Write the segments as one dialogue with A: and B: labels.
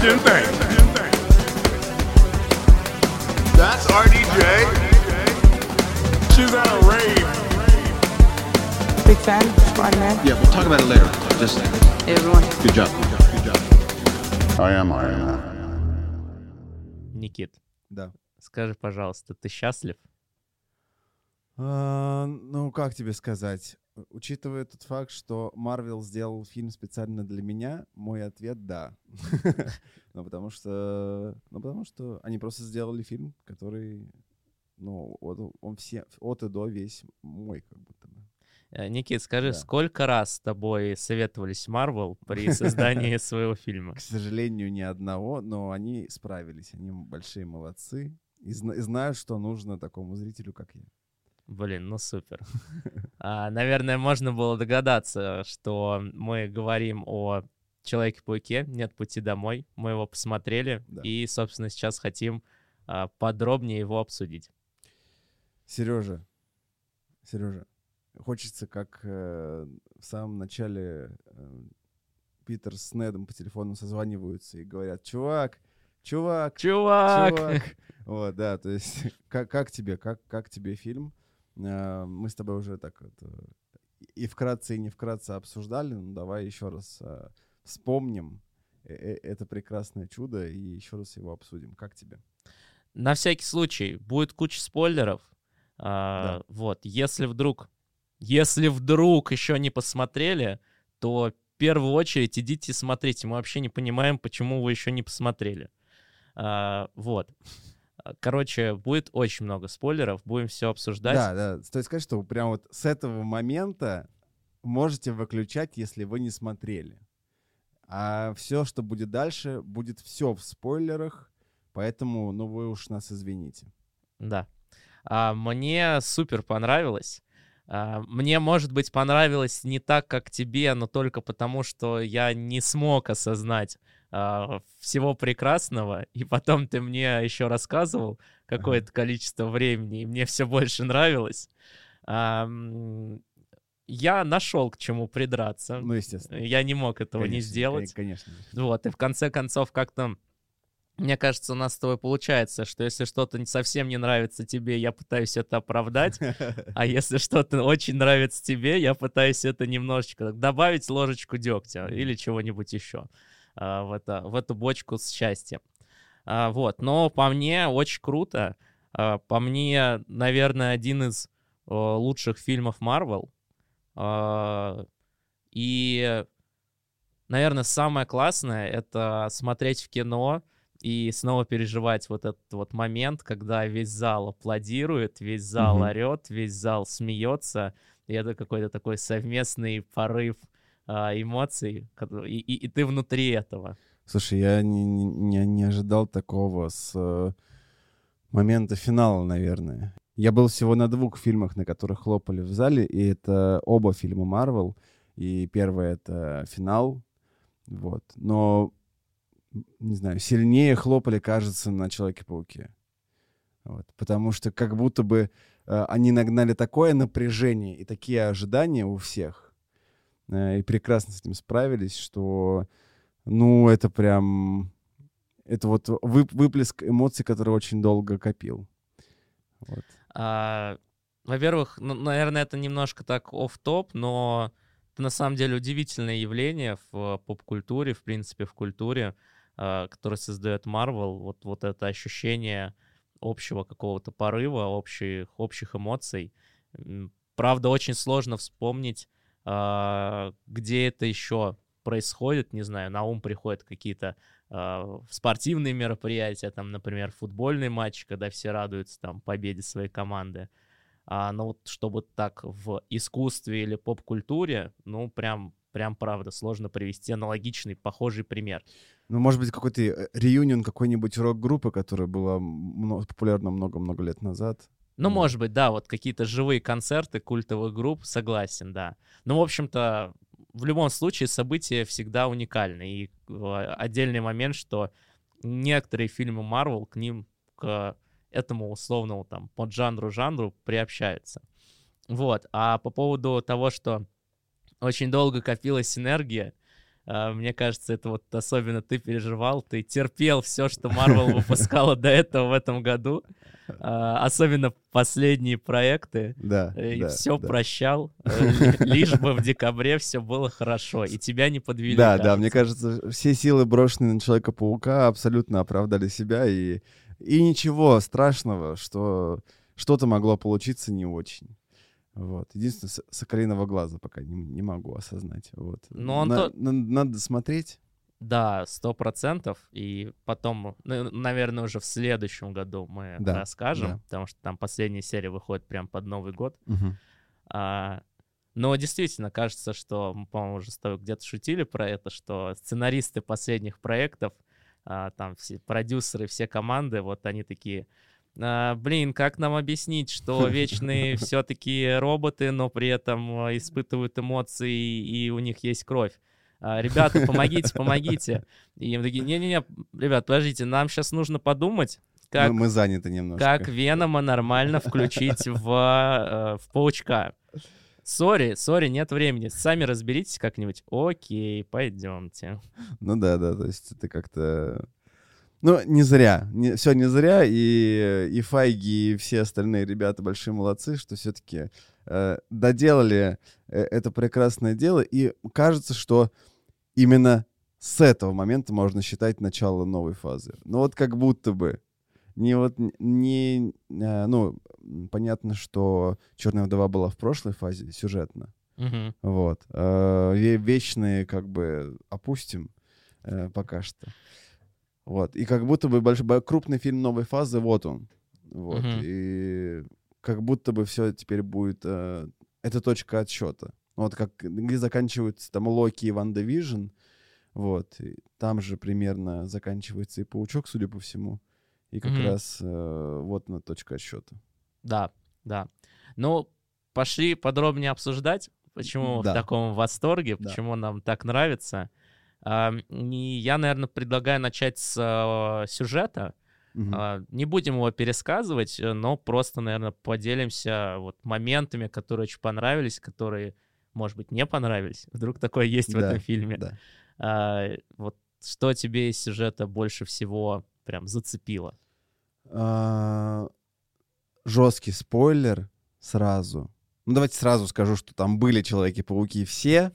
A: Sebastian Thank. That's RDJ. She's at a rave.
B: Big fan, Spider-Man.
C: Yeah, we'll talk about it later. Just
B: Hey, everyone.
C: good job. Good job.
A: I am Iron Man.
D: Никит,
E: Да.
D: скажи, пожалуйста, ты счастлив?
E: А, ну, как тебе сказать? У- Учитывая тот факт, что Марвел сделал фильм специально для меня, мой ответ — да. Ну, потому что... Ну, потому что они просто сделали фильм, который... Ну, вот он все, от и до весь мой, как будто бы.
D: Э, Никит, скажи,
E: Да.
D: сколько раз с тобой советовались Марвел при создании своего фильма?
E: К сожалению, ни одного, но они справились. Они большие молодцы. И, зна- и знают, что нужно такому зрителю, как я.
D: Блин, ну супер. А, наверное, можно было догадаться, что мы говорим о Человеке-пауке «Нет пути домой». Мы его посмотрели
E: Да.
D: и, собственно, сейчас хотим а, подробнее его обсудить.
E: Сережа, Сережа, хочется, как э, в самом начале э, Питер с Недом по телефону созваниваются и говорят, чувак, чувак,
D: Чувак!
E: чувак. Вот, да, то есть, как, как тебе, как, как тебе фильм? Э, мы с тобой уже так вот э, и вкратце, и не вкратце обсуждали, ну давай еще раз э, вспомним э- э- это прекрасное чудо и еще раз его обсудим. Как тебе?
D: На всякий случай, будет куча спойлеров. А,
E: Да.
D: Вот, если вдруг, если вдруг еще не посмотрели, то в первую очередь идите смотрите. Мы вообще не понимаем, почему вы еще не посмотрели. А, Вот. А, Короче, будет очень много спойлеров, будем все обсуждать.
E: Да, да. Стоит сказать, что прям вот с этого момента можете выключать, если вы не смотрели. А все, что будет дальше, будет все в спойлерах, поэтому, ну, вы уж нас извините.
D: Да. А, мне супер понравилось. А, мне, может быть, понравилось не так, как тебе, но только потому, что я не смог осознать всего прекрасного. И потом ты мне еще рассказывал какое-то количество времени, и мне все больше нравилось. А, я нашел к чему придраться.
E: Ну, естественно.
D: Я не мог этого не
E: Конечно,
D: сделать.
E: кон- Конечно.
D: Вот, и в конце концов как-то, мне кажется, у нас с тобой получается, что если что-то не- совсем не нравится тебе, я пытаюсь это оправдать, а если что-то очень нравится тебе, я пытаюсь это немножечко добавить ложечку дегтя или чего-нибудь еще а, в, это, в эту бочку с счастьем. А, вот, но по мне очень круто. А, по мне, наверное, один из лучших фильмов. А, и наверное, самое классное — это смотреть в кино и снова переживать вот этот вот момент, когда весь зал аплодирует, весь зал
E: Мгм.
D: орет, весь зал смеется, и это какой-то такой совместный порыв а, эмоций, кото- и, и- и ты внутри этого.
E: Слушай, я не, не- не, ожидал такого с э, момента финала, наверное. Я был всего на двух фильмах, на которых хлопали в зале, и это оба фильма Марвел. И первый — это «Финал», вот. Но, не знаю, сильнее хлопали, кажется, на «Человеке-пауке». Вот. Потому что как будто бы э, они нагнали такое напряжение и такие ожидания у всех, и прекрасно с этим справились, что, ну, это прям... Это вот вы- выплеск эмоций, который очень долго копил. Вот.
D: А, во-первых, ну, наверное, это немножко так оф топ но это на самом деле удивительное явление в поп-культуре, в принципе, в культуре, а, которое создает Marvel. Вот, вот это ощущение общего какого-то порыва, общих, общих эмоций. Правда, очень сложно вспомнить, где это еще происходит, не знаю, на ум приходят какие-то а, спортивные мероприятия, там, например, футбольный матч, когда все радуются там победе своей команды. А, но вот чтобы так в искусстве или поп-культуре, ну, прям, прям правда, сложно привести аналогичный, похожий пример.
E: Ну, может быть, какой-то э, реюнион какой-нибудь рок-группы, которая была мно- популярна много-много лет назад.
D: Ну,
E: Мгм.
D: может быть, да, вот какие-то живые концерты культовых групп, согласен, да. Но, в общем-то, в любом случае события всегда уникальны. И э, отдельный момент, что некоторые фильмы Marvel к ним, к этому условному там под жанру-жанру приобщаются. Вот. А по поводу того, что очень долго копилась энергия, А, Мне кажется, это вот особенно ты переживал, ты терпел все, что Marvel выпускала до этого в этом году, А, особенно последние проекты.
E: Да,
D: Э, И
E: да,
D: все
E: да.
D: прощал, э, ли- лишь бы в декабре все было хорошо, и тебя не подвели.
E: Да, да, мне
D: кажется.
E: кажется, все силы, брошенные на Человека-паука, абсолютно оправдали себя, и, и ничего страшного, что что-то могло получиться не очень. Вот. Единственное, с- соколиного глаза пока не, не могу осознать. Вот.
D: Но он
E: На-
D: то-
E: на- надо смотреть.
D: Да, сто процентов. И потом, ну, наверное, уже в следующем году мы
E: Да,
D: расскажем,
E: да.
D: потому что там последняя серия выходит прям под Новый год.
E: Мгм.
D: А, но действительно кажется, что мы, по-моему, уже с тобой где-то шутили про это, что сценаристы последних проектов, а, там все продюсеры, все команды, вот они такие. «А, блин, как нам объяснить, что вечные все-таки роботы, но при этом а, испытывают эмоции и у них есть кровь? А, Ребята, помогите, помогите. И им такие, не-не-не, ребят, подождите, нам сейчас нужно подумать, как,
E: Мы, мы заняты немножко.
D: как Венома нормально включить в, э, в паучка. Сори, сори, нет времени. Сами разберитесь как-нибудь. Окей, пойдемте.
E: Ну да, да, то есть это как-то... Ну, не зря. Не, все не зря, и, и Файги, и все остальные ребята большие молодцы, что все-таки доделали э, это прекрасное дело, и кажется, что именно с этого момента можно считать начало новой фазы. Ну вот как будто бы. Не вот, не... э, ну, понятно, что «Черная вдова» была в прошлой фазе сюжетно,
D: Мгм.
E: вот. Э, ве- Вечные как бы опустим э, пока что. Вот. И как будто бы больш- бо- крупный фильм новой фазы, вот он. Вот.
D: Мгм.
E: И как будто бы все теперь будет... э, это точка отсчета. Вот как где заканчиваются там Локи и WandaVision, вот. и там же примерно заканчивается и Паучок, судя по всему. И как
D: Мгм.
E: раз э, вот на точка отсчета.
D: Да, да. Ну, пошли подробнее обсуждать, почему
E: Да.
D: в таком восторге,
E: Да.
D: почему нам так нравится. А, и я, наверное, предлагаю начать с э, сюжета. А, Не будем его пересказывать, э, но просто, наверное, поделимся вот моментами, которые очень понравились, которые, может быть, не понравились. Вдруг такое есть в
E: Да,
D: этом фильме.
E: да.
D: А, Вот что тебе из сюжета больше всего прям зацепило?
E: А, жесткий спойлер сразу. Ну, давайте сразу скажу, что там были Человеки-пауки все,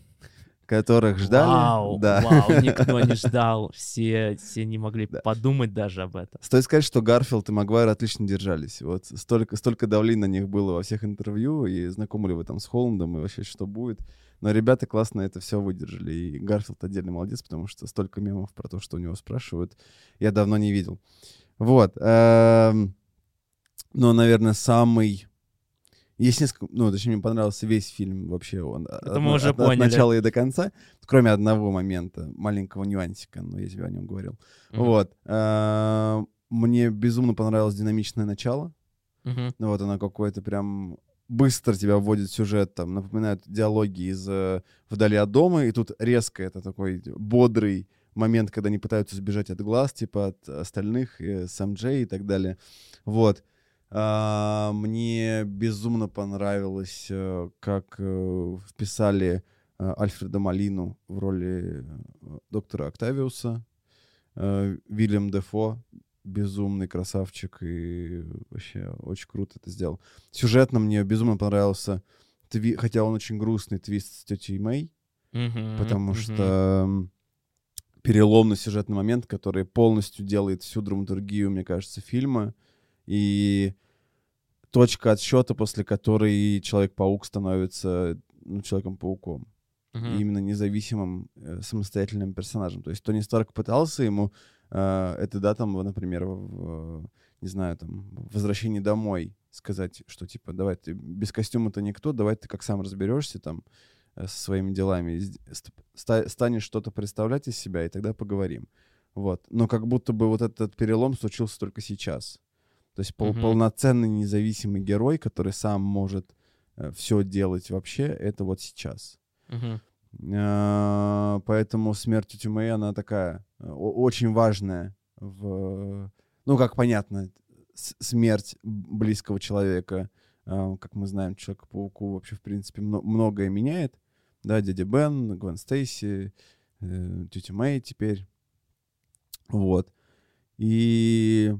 E: которых ждали.
D: Вау,
E: да.
D: вау, никто не ждал, все, все не могли
E: Да.
D: подумать даже об этом.
E: Стоит сказать, что Гарфилд и Магуайр отлично держались. Вот столько, столько давления на них было во всех интервью, и знакомы ли вы там с Холландом, и вообще что будет. Но ребята классно это все выдержали. И Гарфилд отдельный молодец, потому что столько мемов про то, что у него спрашивают, я давно не видел. Вот. эм, Но, наверное, самый... Есть несколько... Ну, точнее, мне понравился весь фильм вообще. Он
D: Это мы уже
E: от,
D: поняли.
E: начала и до конца, кроме одного момента, маленького нюансика, но я тебе о нем говорил.
D: Мгм.
E: Вот. э, Мне безумно понравилось динамичное начало.
D: Мгм.
E: Ну вот оно какое-то прям быстро тебя вводит в сюжет, там, напоминает диалоги из э, «Вдали от дома», и тут резко это такой бодрый момент, когда они пытаются сбежать от глаз, типа от остальных, э, Сэм Джей и так далее. Вот. А, мне безумно понравилось, э, как э, вписали э, Альфреда Малину в роли доктора Октавиуса. Вильям Дефо безумный красавчик и вообще очень круто это сделал. Сюжетно мне безумно понравился, тви- хотя он очень грустный твист с тетей Мэй,
D: Мгм.
E: потому
D: Мгм.
E: что переломный сюжетный момент, который полностью делает всю драматургию, мне кажется, фильма, и точка отсчета, после которой Человек-паук становится ну, Человеком-пауком
D: Мгм.
E: и именно независимым э, самостоятельным персонажем. То есть Тони Старк пытался ему э, это, да, там, например, в, не знаю, там, в «Возвращении домой» сказать, что, типа, давай, ты без костюма ты никто, давай ты как сам разберешься там э, со своими делами, ста- станешь что-то представлять из себя, и тогда поговорим. Вот. Но как будто бы вот этот перелом случился только сейчас. То есть пол-
D: Мгм.
E: полноценный независимый герой, который сам может все делать вообще, это вот сейчас. А, Поэтому смерть Мэй, она такая э, очень важная в... Ну, как понятно, смерть близкого человека, а, как мы знаем, Человека-пауку вообще, в принципе, мно- многое меняет. Да, дядя Бен, Гвен Стейси, э, тетя Мэй теперь. Вот. И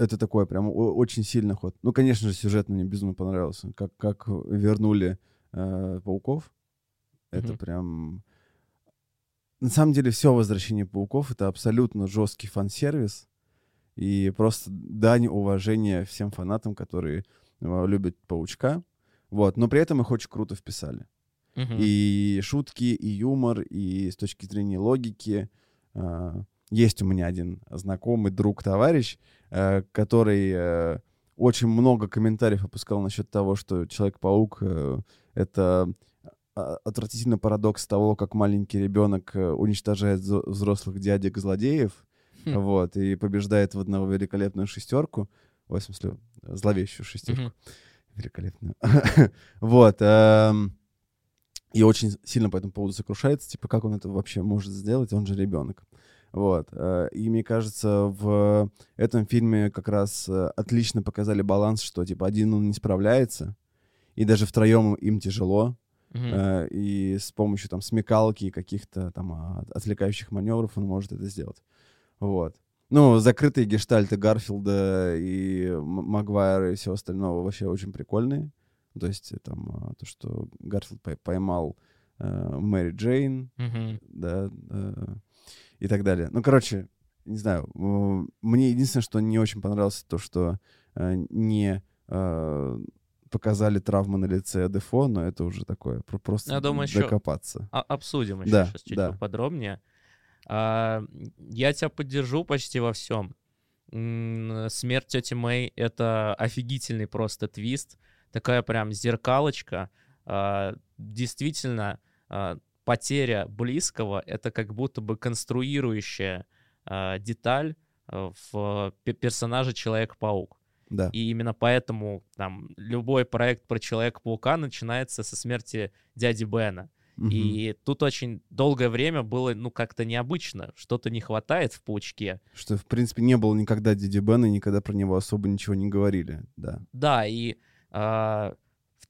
E: это такой прям очень сильный ход. Ну, конечно же, сюжет мне безумно понравился. Как, как вернули э, пауков. Это
D: Мгм.
E: прям... На самом деле, все возвращение пауков — это абсолютно жесткий фан-сервис. И просто дань уважения всем фанатам, которые э, любят паучка. Вот. Но при этом их очень круто вписали.
D: Мгм.
E: И шутки, и юмор, и с точки зрения логики. а, Есть у меня один знакомый, друг, товарищ, э, который э, очень много комментариев опускал насчет того, что Человек-паук э, — это а, отвратительный парадокс того, как маленький ребенок уничтожает взро- взрослых дядек-злодеев,
D: Хм.
E: вот, и побеждает в одного великолепную шестерку. В смысле, зловещую шестерку
D: Мгм.
E: великолепную. вот. эм, И очень сильно по этому поводу сокрушается, типа, как он это вообще может сделать, он же ребенок. Вот. э, И мне кажется, в этом фильме как раз э, отлично показали баланс, что, типа, один он не справляется, и даже втроем им тяжело, э, и с помощью там смекалки и каких-то там а, отвлекающих маневров он может это сделать. Вот. Ну, закрытые гештальты Гарфилда и Магуайра и всего остального вообще очень прикольные. То есть там то, что Гарфилд пой- поймал э, Мэри Джейн,
D: Мгм.
E: да, э, и так далее. Ну, короче, не знаю, мне единственное, что не очень понравилось, то, что э, не э, показали травмы на лице Дефо, но это уже такое, про- просто
D: Я думаю,
E: докопаться.
D: А- обсудим еще
E: Да,
D: сейчас чуть
E: да.
D: поподробнее. А, я тебя поддержу почти во всем. Смерть тети Мэй — это офигительный просто твист. Такая прям зеркалочка. А, действительно, а, потеря близкого — это как будто бы конструирующая а, деталь а, в пе- персонаже Человек-паук.
E: Да.
D: И именно поэтому там любой проект про Человека-паука начинается со смерти дяди Бена.
E: Мгм.
D: И тут очень долгое время было, ну, как-то необычно. Что-то не хватает в паучке.
E: Что, в принципе, не было никогда Диди Бена, никогда про него особо ничего не говорили, да.
D: Да, и в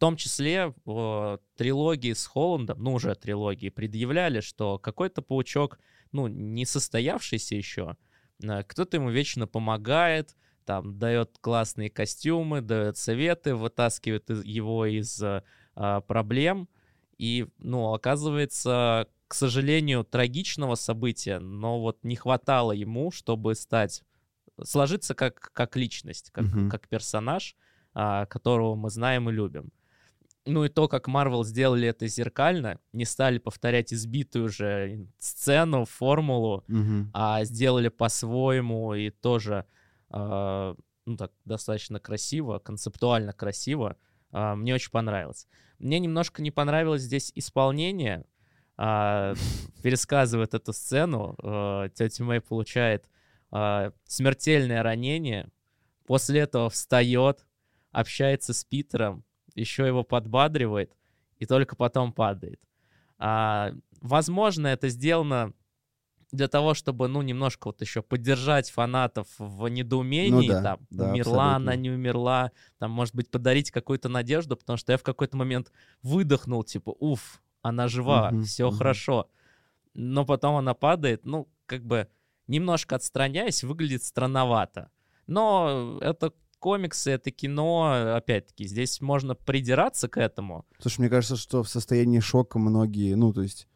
D: том числе в трилогии с Холландом, ну, уже трилогии, предъявляли, что какой-то паучок, ну, не состоявшийся еще, а, кто-то ему вечно помогает, там, дает классные костюмы, дает советы, вытаскивает из- его из а, проблем. И, ну, оказывается, к сожалению, трагичного события, но вот не хватало ему, чтобы стать, сложиться как, как личность, как,
E: Мгм.
D: как персонаж, а, которого мы знаем и любим. Ну и то, как Marvel сделали это зеркально, не стали повторять избитую же сцену, формулу,
E: Мгм.
D: а сделали по-своему и тоже а, ну, так, достаточно красиво, концептуально красиво. А, мне очень понравилось. Мне немножко не понравилось здесь исполнение. А, пересказывает эту сцену. А, тетя Мэй получает а, смертельное ранение. После этого встает, общается с Питером, еще его подбадривает и только потом падает. А, возможно, это сделано для того, чтобы, ну, немножко вот еще поддержать фанатов в недоумении,
E: Ну да,
D: там,
E: да,
D: умерла
E: абсолютно.
D: она, не умерла, там, может быть, подарить какую-то надежду, потому что я в какой-то момент выдохнул, типа, уф, она жива,
E: Мгм,
D: все
E: мгм.
D: хорошо. Но потом она падает, ну, как бы, немножко отстраняясь, выглядит странновато. Но это комиксы, это кино, опять-таки, здесь можно придираться к этому.
E: Слушай, мне кажется, что в состоянии шока многие, ну, то есть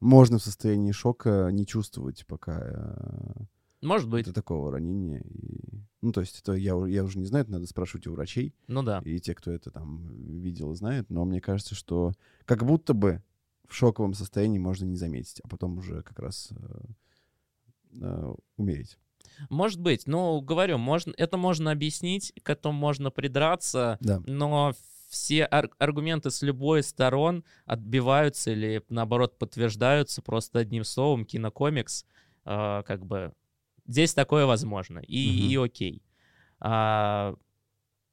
E: можно в состоянии шока не чувствовать пока э,
D: Может быть,
E: до такого ранения. И, ну, то есть это я, я уже не знаю, это надо спрашивать у врачей
D: ну да.
E: и те, кто это там видел, знают. Но мне кажется, что как будто бы в шоковом состоянии можно не заметить, а потом уже как раз э, э, умереть.
D: Может быть, ну, говорю, можно, это можно объяснить, к этому можно придраться,
E: Да.
D: но все ар- аргументы с любой сторон отбиваются или, наоборот, подтверждаются просто одним словом кинокомикс. а, как бы здесь такое возможно, и,
E: Мгм.
D: и окей. А,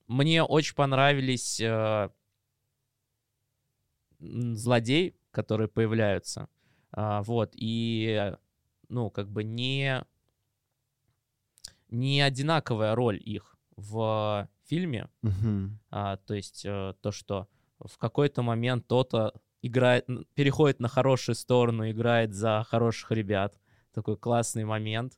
D: мне очень понравились м, злодеи, которые появляются. А, вот, и, ну, как бы не не одинаковая роль их в фильме.
E: Мгм.
D: А, то есть э, то, что в какой-то момент кто-то играет, переходит на хорошую сторону, играет за хороших ребят. Такой классный момент.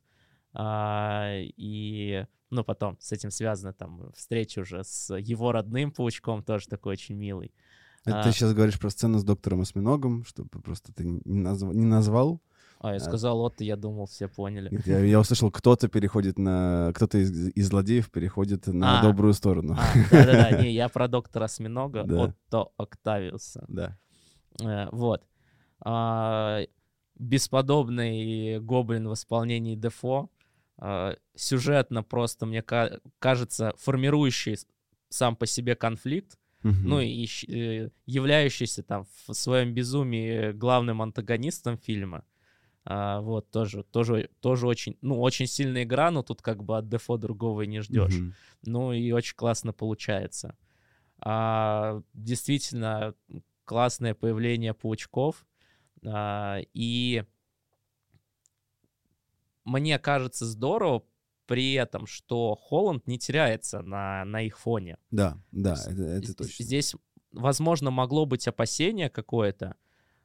D: А, и, ну, потом с этим связана там встреча уже с его родным паучком, тоже такой очень милый.
E: Это
D: А.
E: ты сейчас говоришь про сцену с доктором Осьминогом, чтобы просто ты не, назв- не назвал.
D: А, я сказал, вот, я думал, все поняли.
E: Нет, Я, я услышал, кто-то переходит на... Кто-то из, из злодеев переходит на
D: А.
E: добрую сторону.
D: А, да-да-да, не, я про доктора Осьминога,
E: Да.
D: Отто Октавиуса.
E: Да.
D: Э, Вот. А, Бесподобный гоблин в исполнении Дефо. А, Сюжетно просто, мне ка- кажется, формирующий сам по себе конфликт,
E: Мгм.
D: ну и э, являющийся там в своем безумии главным антагонистом фильма. А, Вот, тоже, тоже, тоже очень, ну, очень сильная игра, но тут как бы от Дефо другого и не ждешь.
E: Мгм.
D: Ну и очень классно получается. А, действительно, классное появление паучков. А, и мне кажется здорово при этом, что Холланд не теряется на, на их фоне.
E: Да, да,
D: С-
E: это, это точно.
D: Здесь, возможно, могло быть опасение какое-то,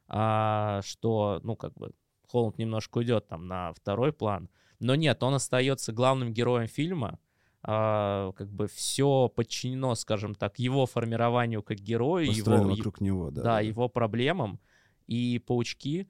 D: а, что, ну, как бы, Холланд немножко уйдет там на второй план. Но нет, он остается главным героем фильма. а, как бы все подчинено, скажем так, его формированию как героя,
E: Построено
D: его,
E: вокруг него, да.
D: да, его проблемам. И паучки,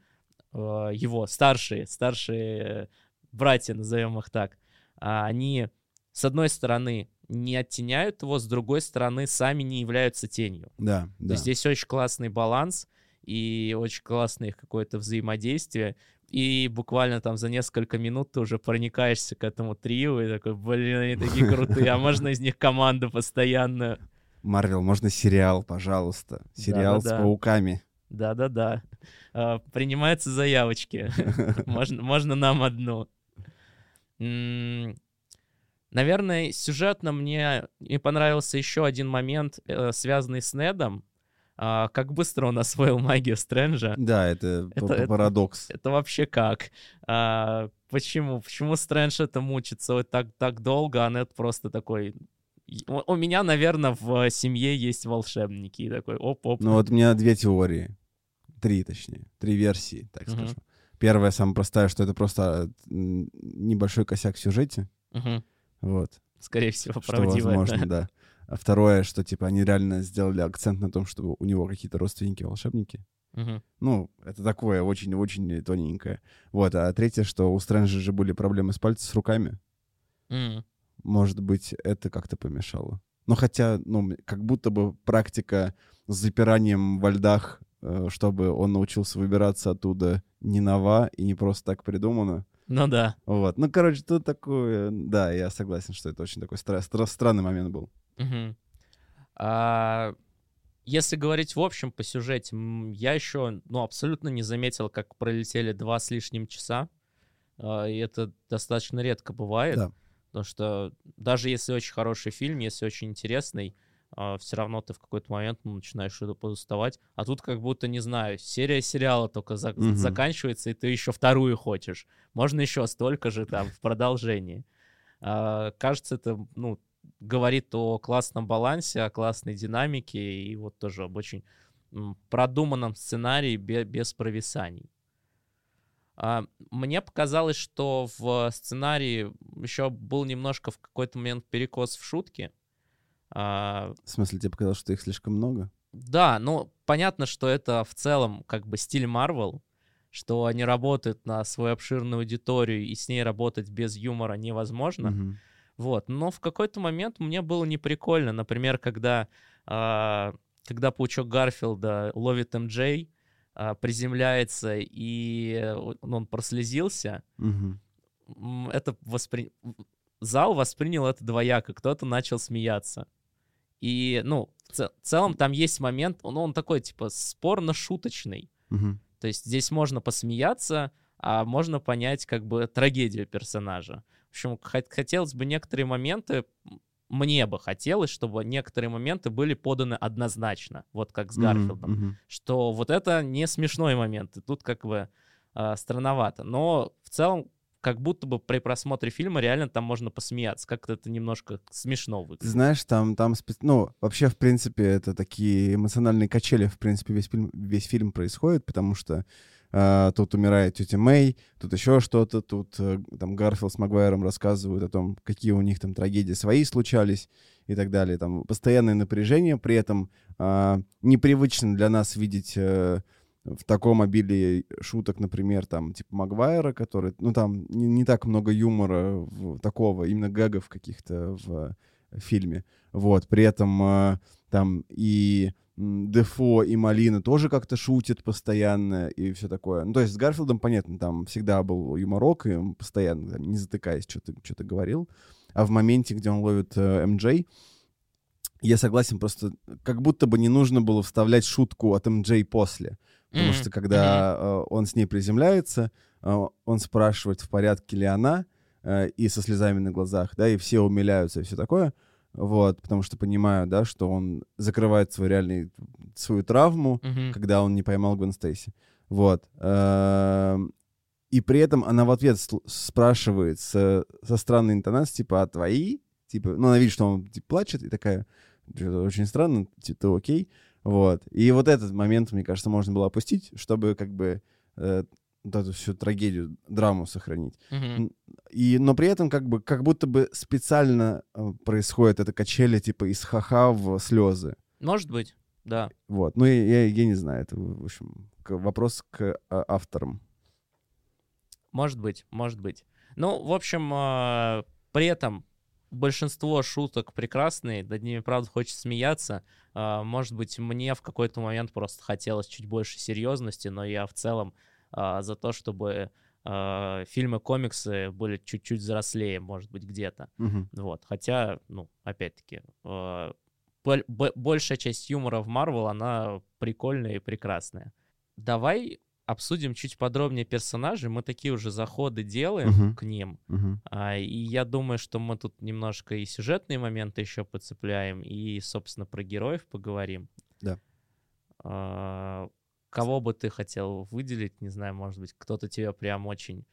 D: э, его старшие, старшие братья, назовем их так, а, они, с одной стороны, не оттеняют его, с другой стороны, сами не являются тенью.
E: Да, да.
D: здесь очень классный баланс и очень классное их какое-то взаимодействие. И буквально там за несколько минут ты уже проникаешься к этому трио и такой, блин, они такие крутые, а можно из них команду постоянную?
E: Марвел, можно сериал, пожалуйста. Сериал с
D: Да-да-да.
E: пауками.
D: Да-да-да. А, Принимаются заявочки. Можно, можно нам одну. Наверное, сюжетно мне не понравился еще один момент, э, связанный с Недом. А, Как быстро он освоил магию Стрэнджа.
E: Да, это,
D: Это-
E: п-
D: это-
E: парадокс.
D: Это вообще как? А, Почему? Почему Стрэндж это мучится вот так, так долго, а Нед просто такой... «И- У меня, наверное, в семье есть волшебники. И такой, оп-оп.
E: Ну вот у меня две теории. Три, точнее. Три версии, так
D: Мгм.
E: скажу. Первая, самая простая, что это просто небольшой косяк в сюжете.
D: Мгм.
E: Вот.
D: Скорее всего,
E: Что
D: правдиво.
E: возможно,
D: это.
E: да. А второе, что типа они реально сделали акцент на том, что у него какие-то родственники-волшебники.
D: Мгм.
E: Ну, это такое очень-очень тоненькое. Вот. А третье, что у Стрэнджа же были проблемы с пальцем, с руками.
D: М.
E: Может быть, это как-то помешало. Но хотя, ну, как будто бы практика с запиранием во льдах, э, чтобы он научился выбираться оттуда, не нова и не просто так придумана.
D: Ну да.
E: Вот. Ну, короче, тут такое... Да, я согласен, что это очень такой стра- стра- странный момент был.
D: Мгм. А, Если говорить в общем по сюжете, м, я еще ну, абсолютно не заметил, как пролетели два с лишним часа. А, И это достаточно редко бывает.
E: Да.
D: Потому что даже если очень хороший фильм, если очень интересный, все равно ты в какой-то момент ну, начинаешь что-то подуставать. А тут как будто, не знаю, серия сериала только за-
E: Мгм.
D: заканчивается, и ты еще вторую хочешь. Можно еще столько же там в продолжении. А, Кажется, это, ну, говорит о классном балансе, о классной динамике и вот тоже об очень продуманном сценарии бе- без провисаний. А, Мне показалось, что в сценарии еще был немножко в какой-то момент перекос в шутки. А,
E: В смысле, тебе показалось, что их слишком много?
D: Да, ну понятно, что это в целом как бы стиль Marvel, что они работают на свою обширную аудиторию, и с ней работать без юмора невозможно.
E: Мгм.
D: Вот, но в какой-то момент мне было неприкольно. Например, когда, а, когда паучок Гарфилда ловит МД, а, приземляется, и э, он прослезился, м, это воспри... зал воспринял это двояко, кто-то начал смеяться. И, ну, в целом там есть момент, ну, он такой, типа, спорно-шуточный.
E: Мгм.
D: То есть здесь можно посмеяться, а можно понять как бы трагедию персонажа. В общем, хот- хотелось бы некоторые моменты, мне бы хотелось, чтобы некоторые моменты были поданы однозначно, вот как с Гарфилдом,
E: мгм.
D: что вот это не смешной момент, и тут как бы а, странновато. Но в целом как будто бы при просмотре фильма реально там можно посмеяться. Как-то это немножко смешно
E: Ты
D: выглядит.
E: знаешь, там, там, спе- ну, вообще, в принципе, это такие эмоциональные качели, в принципе, весь фильм, весь фильм происходит, потому что э, тут умирает тетя Мэй, тут еще что-то, тут э, там Гарфилд с Магуайром рассказывают о том, какие у них там трагедии свои случались и так далее. Там постоянное напряжение, при этом э, непривычно для нас видеть э, в таком обилии шуток, например, там, типа Магуайра, который, ну, там не, не так много юмора в- такого, именно гэгов каких-то в э, фильме. Вот, при этом там и Дефо, и Малина тоже как-то шутят постоянно и все такое. Ну, то есть с Гарфилдом, понятно, там всегда был юморок, и он постоянно, там, не затыкаясь, что-то что говорил. А в моменте, где он ловит э, МД, я согласен, просто как будто бы не нужно было вставлять шутку от МД после. Потому
D: Мгм,
E: что когда э, он с ней приземляется, э, он спрашивает, в порядке ли она, э, и со слезами на глазах, да, и все умиляются и все такое. Вот, потому что понимаю, да, что он закрывает свой реальный, свою травму,
D: Мгм.
E: когда он не поймал Гвен Стейси. Вот. Эм, И при этом она в ответ спрашивает со, со странной интонацией, типа, а твои? Типа, ну, она видит, что он типа, плачет, и такая, «Чё-то очень странно, типа, ты окей? Вот. И вот этот момент, мне кажется, можно было опустить, чтобы как бы э, вот эту всю трагедию, драму сохранить.
D: Мгм.
E: И, но при этом как бы как будто бы специально э, происходит это качели типа из ха-ха в слезы.
D: Может быть, да.
E: Вот. Ну, я, я, я не знаю. Это, в общем, к- вопрос к а, авторам.
D: Может быть, может быть. Ну, в общем, а, при этом большинство шуток прекрасные, над ними, правда, хочется смеяться. А, Может быть, мне в какой-то момент просто хотелось чуть больше серьезности, но я в целом а, за то, чтобы а, фильмы, комиксы были чуть-чуть взрослее, может быть, где-то.
E: Мгм.
D: Вот. Хотя, ну, опять-таки, бо- большая часть юмора в Марвел, она прикольная и прекрасная. Давай обсудим чуть подробнее персонажей. Мы такие уже заходы делаем
E: Мгм.
D: к ним.
E: Мгм.
D: А, и я думаю, что мы тут немножко и сюжетные моменты еще подцепляем, и, собственно, про героев поговорим.
E: Да.
D: А, кого бы ты хотел выделить? Не знаю, может быть, кто-то тебе прям очень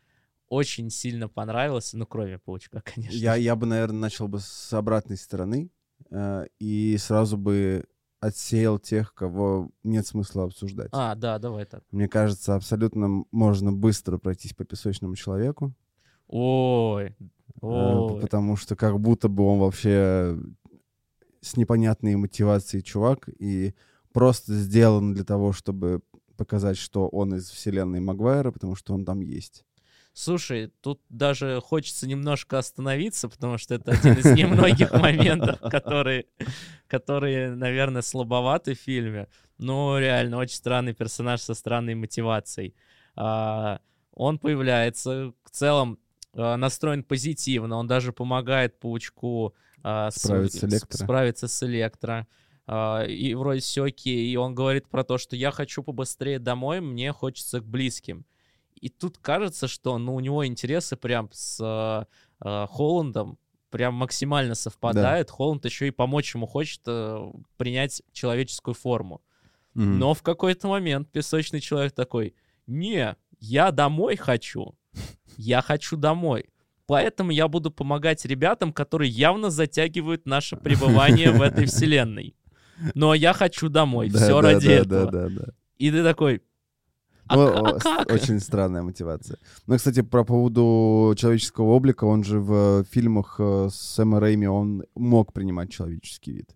D: очень сильно понравился, ну, кроме Паучка, конечно.
E: Я, я бы, наверное, начал бы с обратной стороны э, и сразу бы отсеял тех, кого нет смысла обсуждать.
D: А, да, давай так.
E: Мне кажется, абсолютно можно быстро пройтись по песочному человеку,
D: Ой,
E: э,
D: ой.
E: потому что как будто бы он вообще с непонятной мотивацией чувак и просто сделан для того, чтобы показать, что он из вселенной Магуайра, потому что он там есть.
D: Слушай, тут даже хочется немножко остановиться, потому что это один из немногих моментов, которые, которые, наверное, слабоваты в фильме. Но реально очень странный персонаж со странной мотивацией. А, он появляется, в целом а, настроен позитивно, он даже помогает Паучку а,
E: Справиться с
D: с-
E: Электро.
D: справиться с Электро. А, и вроде все окей. И он говорит про то, что я хочу побыстрее домой, мне хочется к близким. И тут кажется, что ну, у него интересы прям с э, Холландом прям максимально совпадают. Холланд еще и помочь ему хочет э, принять человеческую форму.
E: Мгм.
D: Но в какой-то момент песочный человек такой, не, я домой хочу, я хочу домой. Поэтому я буду помогать ребятам, которые явно затягивают наше пребывание в этой вселенной. Но я хочу домой,
E: Да,
D: все
E: да,
D: ради
E: да,
D: этого.
E: Да, да, да.
D: И ты такой, а,
E: Ну,
D: а как?
E: Очень странная мотивация. Ну, кстати, про поводу человеческого облика, он же в фильмах э, с Сэма Рэйми, он мог принимать человеческий вид,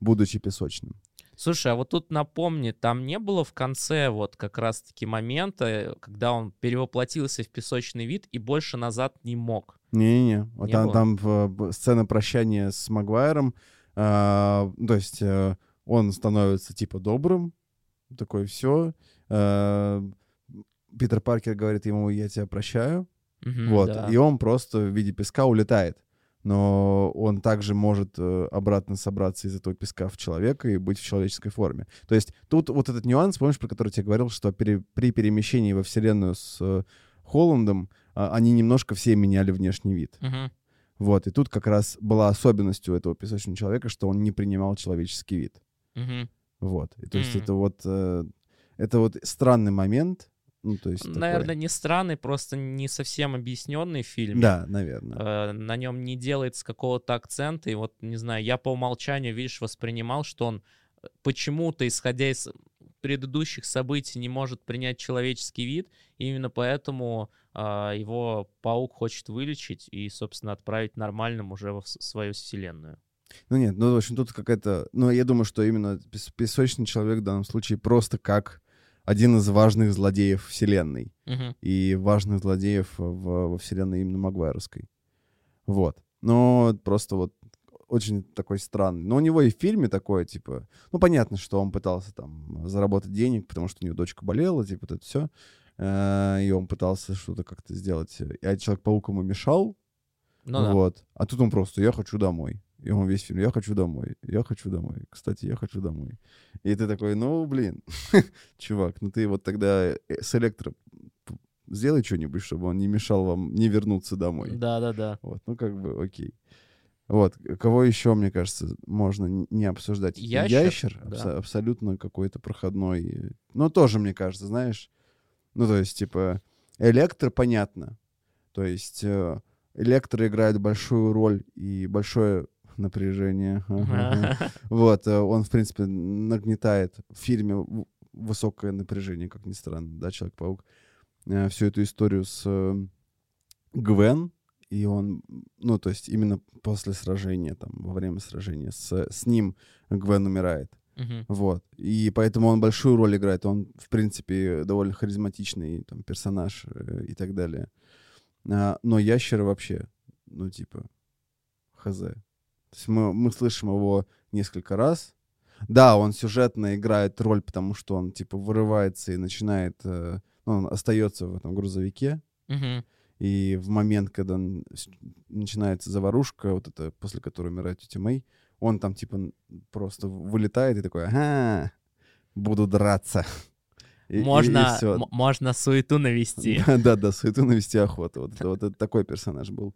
E: будучи песочным.
D: Слушай, а вот тут напомни, там не было в конце вот как раз-таки момента, когда он перевоплотился в песочный вид и больше назад не мог.
E: Не-не-не, вот
D: Не
E: там,
D: было?
E: там в- сцена прощания с Магуайром, а, то есть э, он становится типа добрым, такой все. Питер Паркер говорит ему, я тебя прощаю,
D: Мгм,
E: Вот,
D: да.
E: и он просто в виде песка улетает. Но он также может э, обратно собраться из этого песка в человека и быть в человеческой форме. То есть тут вот этот нюанс, помнишь, про который я тебе говорил, что пере- при перемещении во Вселенную с э, Холландом а, они немножко все меняли внешний вид.
D: Мгм.
E: Вот, и тут как раз была особенностью этого песочного человека, что он не принимал человеческий вид.
D: Мгм.
E: Вот, и то есть
D: М.
E: это вот... э, это вот странный момент, Ну, то есть такой-
D: Наверное, не странный, просто не совсем объясненный фильм.
E: Да, наверное.
D: Э, на нем не делается какого-то акцента. И вот, не знаю, я по умолчанию, видишь, воспринимал, что он э, почему-то, исходя из предыдущих событий, не может принять человеческий вид. И именно поэтому а, его паук хочет вылечить и, собственно, отправить нормальным уже в свою вселенную.
E: Ну нет, ну, в общем, тут какая-то... Ну, я думаю, что именно пес- песочный человек в данном случае просто как один из важных злодеев вселенной.
D: Мгм.
E: И важных злодеев в, во вселенной именно Магуайровской. Вот. Но просто вот очень такой странный. Но у него и в фильме такое, типа... Ну, понятно, что он пытался там заработать денег, потому что у него дочка болела, типа, вот это все. И он пытался что-то как-то сделать. А Человек-паук ему мешал,
D: Ну да.
E: вот. А тут он просто, я хочу домой. И он весь фильм, я хочу домой, я хочу домой. Кстати, я хочу домой. И ты такой, ну, блин, чувак, ну ты вот тогда э, с электро сделай что-нибудь, чтобы он не мешал вам не вернуться домой.
D: Да-да-да.
E: Вот, ну как бы окей. Вот, кого еще, мне кажется, можно не обсуждать?
D: Ящер,
E: абсо-
D: да.
E: абсолютно какой-то проходной. Ну, тоже, мне кажется, знаешь, ну, то есть, типа, электро, понятно. То есть, э, электро играет большую роль и большое напряжение. Вот, э, он, в принципе, нагнетает в фильме высокое напряжение, как ни странно, да, Человек-паук. Э, Всю эту историю с Гвен, и он, ну, то есть именно после сражения, там, во время сражения с, с ним Гвен умирает.
D: Мгм.
E: Вот. И поэтому он большую роль играет. Он, в принципе, довольно харизматичный там, персонаж э, и так далее. А, но ящер вообще, ну, типа, хз. То есть мы, мы слышим его несколько раз. Да, он сюжетно играет роль, потому что он, типа, вырывается и начинает... э, ну, он остается в этом грузовике.
D: Мгм.
E: И в момент, когда начинается заварушка, вот это, после которой умирает тетя Мэй, он там типа просто вылетает и такой, ага, буду драться. И- и- и
D: Можно, можно суету навести.
E: Да, да, да, суету навести охоту. Вот, вот это такой персонаж был.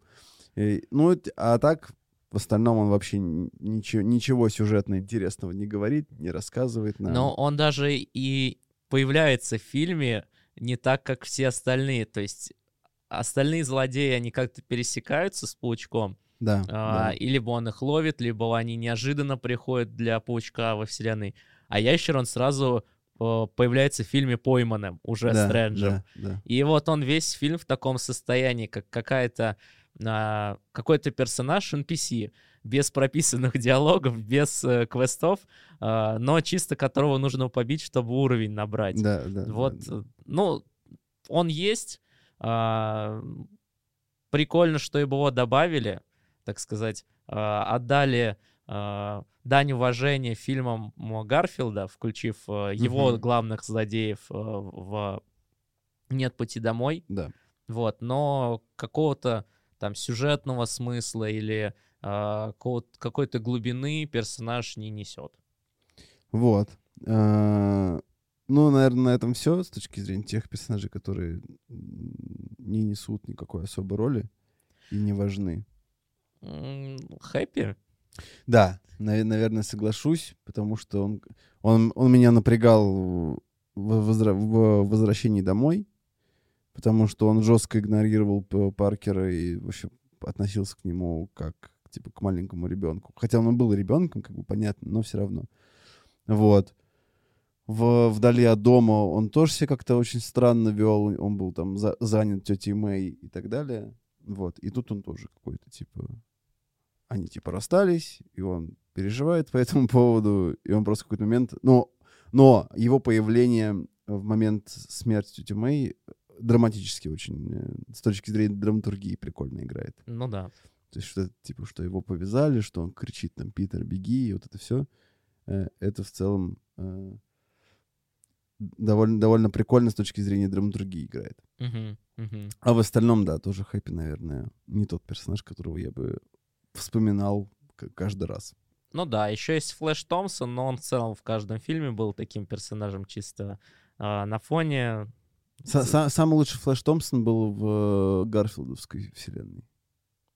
E: И, ну, а так, в остальном он вообще ничего, ничего сюжетно интересного не говорит, не рассказывает нам.
D: Но он даже и появляется в фильме не так, как все остальные. То есть остальные злодеи, они как-то пересекаются с Паучком.
E: да,
D: а,
E: да.
D: И либо он их ловит, либо они неожиданно приходят для Паучка во вселенной. А Ящер, он сразу э, появляется в фильме пойманным, уже
E: да,
D: Стрэнджем.
E: да, да.
D: И вот он весь фильм в таком состоянии, как какая-то а, какой-то персонаж NPC, без прописанных диалогов, без э, квестов, а, но чисто которого нужно побить, чтобы уровень набрать.
E: Да, да, да,
D: вот,
E: да.
D: э, ну, он есть. А, прикольно, что его добавили, так сказать, а, отдали а, дань уважения фильмам Гарфилда, включив э, его
E: Мгм.
D: главных злодеев э, в «Нет пути домой».
E: Да.
D: Вот, но какого-то там сюжетного смысла или какой-то глубины персонаж не несет.
E: Вот. Ну, наверное, на этом все с точки зрения тех персонажей, которые не несут никакой особой роли и не важны.
D: Хэппи?
E: Да, нав- наверное, соглашусь, потому что он, он, он меня напрягал в, возра- в возвращении домой, потому что он жестко игнорировал Паркера и вообще относился к нему как типа к маленькому ребенку. Хотя он был ребенком, как бы понятно, но все равно. Вот. В, вдали от дома он тоже себя как-то очень странно вел. Он был там за- занят тетей Мэй и так далее. Вот. И тут он тоже какой-то типа они типа расстались, и он переживает по этому поводу, и он просто в какой-то момент... Но, но его появление в момент смерти тети Мэй драматически очень, э, с точки зрения драматургии, прикольно играет.
D: Ну да.
E: То есть, что, типа, что его повязали, что он кричит там «Питер, беги», и вот это все. Это в целом э, довольно, довольно прикольно с точки зрения драматургии играет. А в остальном, да, тоже Хэппи, наверное, не тот персонаж, которого я бы вспоминал каждый раз.
D: Ну да, еще есть Флэш Томпсон, но он в целом в каждом фильме был таким персонажем чисто а, на фоне.
E: Са-
D: З-
E: са- Самый лучший Флэш Томпсон был в э, Гарфилдовской вселенной.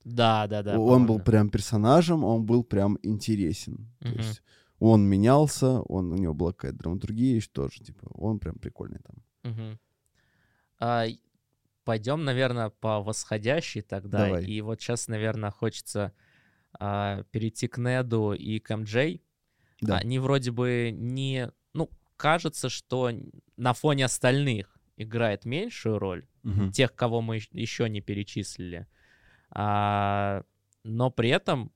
D: Да, да, да.
E: он был прям персонажем, он был прям интересен. То
D: Мгм.
E: есть он менялся, он, у него была какая-то драматургия еще тоже, типа, он прям прикольный там.
D: Мгм. пойдем, наверное, по восходящей тогда.
E: Давай.
D: И вот сейчас, наверное, хочется а, перейти к Неду и к МД.
E: Да.
D: Они вроде бы не... Ну, кажется, что на фоне остальных играет меньшую роль,
E: Мгм.
D: тех, кого мы еще не перечислили. А, но при этом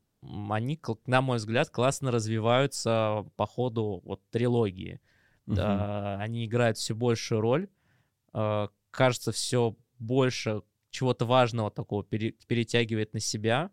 D: они, на мой взгляд, классно развиваются по ходу вот трилогии.
E: Мгм.
D: Да, они играют все большую роль. э, Кажется, все больше чего-то важного такого пере- перетягивает на себя.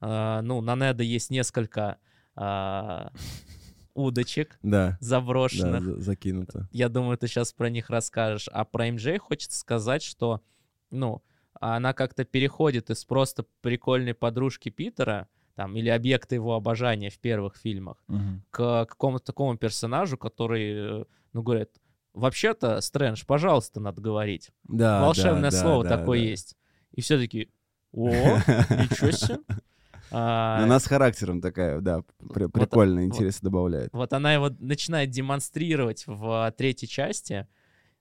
D: Э, Ну, на Неда есть несколько а, удочек
E: Да, да,
D: заброшенных.
E: за- закинуто.
D: Я думаю, ты сейчас про них расскажешь. А про МJ хочется сказать, что, ну, она как-то переходит из просто прикольной подружки Питера, там, или объекта его обожания в первых фильмах,
E: Мгм.
D: к какому-то такому персонажу, который, э, ну, говорит, вообще-то, Стрэндж, пожалуйста, надо говорить.
E: Да,
D: Волшебное
E: да,
D: слово
E: да,
D: такое
E: да.
D: есть. И все таки о, ничего себе. А,
E: Она с характером такая, да, при- прикольно,
D: вот.
E: интересно добавляет.
D: Вот она его начинает демонстрировать в третьей части,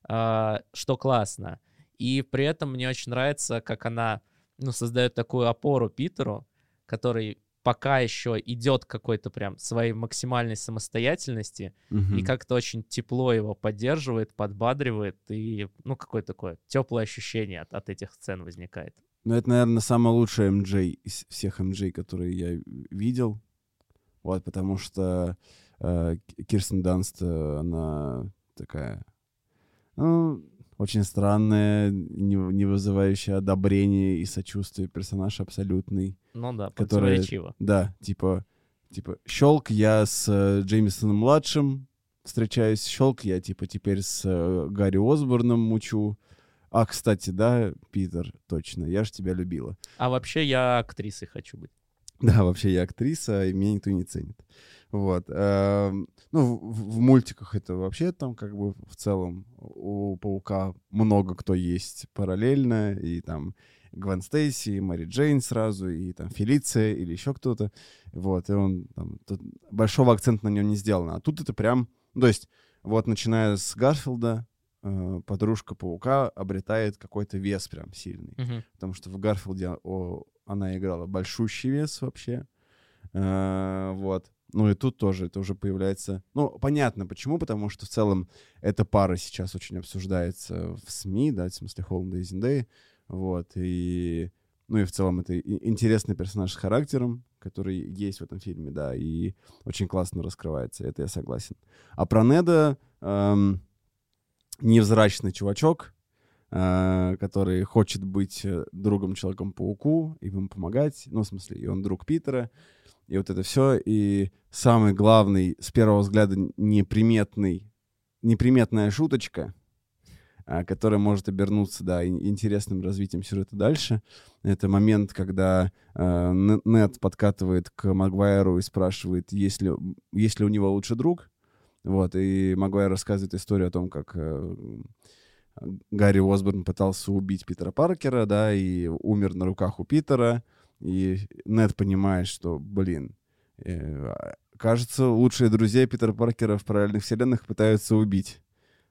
D: а, что классно. И при этом мне очень нравится, как она ну, создает такую опору Питеру, который пока еще идет какой-то прям своей максимальной самостоятельности, и
E: Мгм.
D: как-то очень тепло его поддерживает, подбадривает, и, ну, какое-то такое теплое ощущение от, от этих сцен возникает.
E: Ну, это, наверное, самый лучший МД из всех МД, которые я видел. Вот, потому что э, Кирстен Данст, э, она такая, ну, очень странная, не, не вызывающая одобрения и сочувствия персонаж абсолютный.
D: Ну да, противоречиво.
E: Да, типа, типа, щелк, я с э, Джеймисоном младшим встречаюсь, щелк, я типа теперь с э, Гарри Осборном мучу. А, кстати, да, Питер, точно, я же тебя любила.
D: А вообще я актрисой хочу быть.
E: Да, вообще я актриса, и меня никто не ценит. Вот. эм, Ну, в, в мультиках это вообще там как бы в целом у Паука много кто есть параллельно, и там Гвен Стейси, и Мэри Джейн сразу, и там Фелиция или еще кто-то. Вот, и он там, тут большого акцента на нем не сделано. А тут это прям, ну, то есть, вот начиная с Гарфилда, э, подружка Паука обретает какой-то вес прям сильный
D: Мгм.
E: потому что в Гарфилде о, она играла большущий вес вообще. Э, вот. Ну и тут тоже это уже появляется... Ну, понятно почему, потому что в целом эта пара сейчас очень обсуждается в СМИ, да, в смысле is in Day, вот, и... Ну и в целом это и- интересный персонаж с характером, который есть в этом фильме, да, и очень классно раскрывается, это я согласен. А про Неда эм, невзрачный чувачок, который хочет быть э, другом Человеком-пауку и ему помогать. Ну, в смысле, и он друг Питера. И вот это все. И самый главный, с первого взгляда, неприметный, неприметная шуточка, а, которая может обернуться, да, интересным развитием сюжета дальше. Это момент, когда э, Н- Нед подкатывает к Магуайру и спрашивает, есть ли, есть ли у него лучший друг. Вот, и Магуайр рассказывает историю о том, как э, Гарри Осборн пытался убить Питера Паркера, да, и умер на руках у Питера. И Нед понимает, что, блин, э, кажется, лучшие друзья Питера Паркера в параллельных вселенных пытаются убить.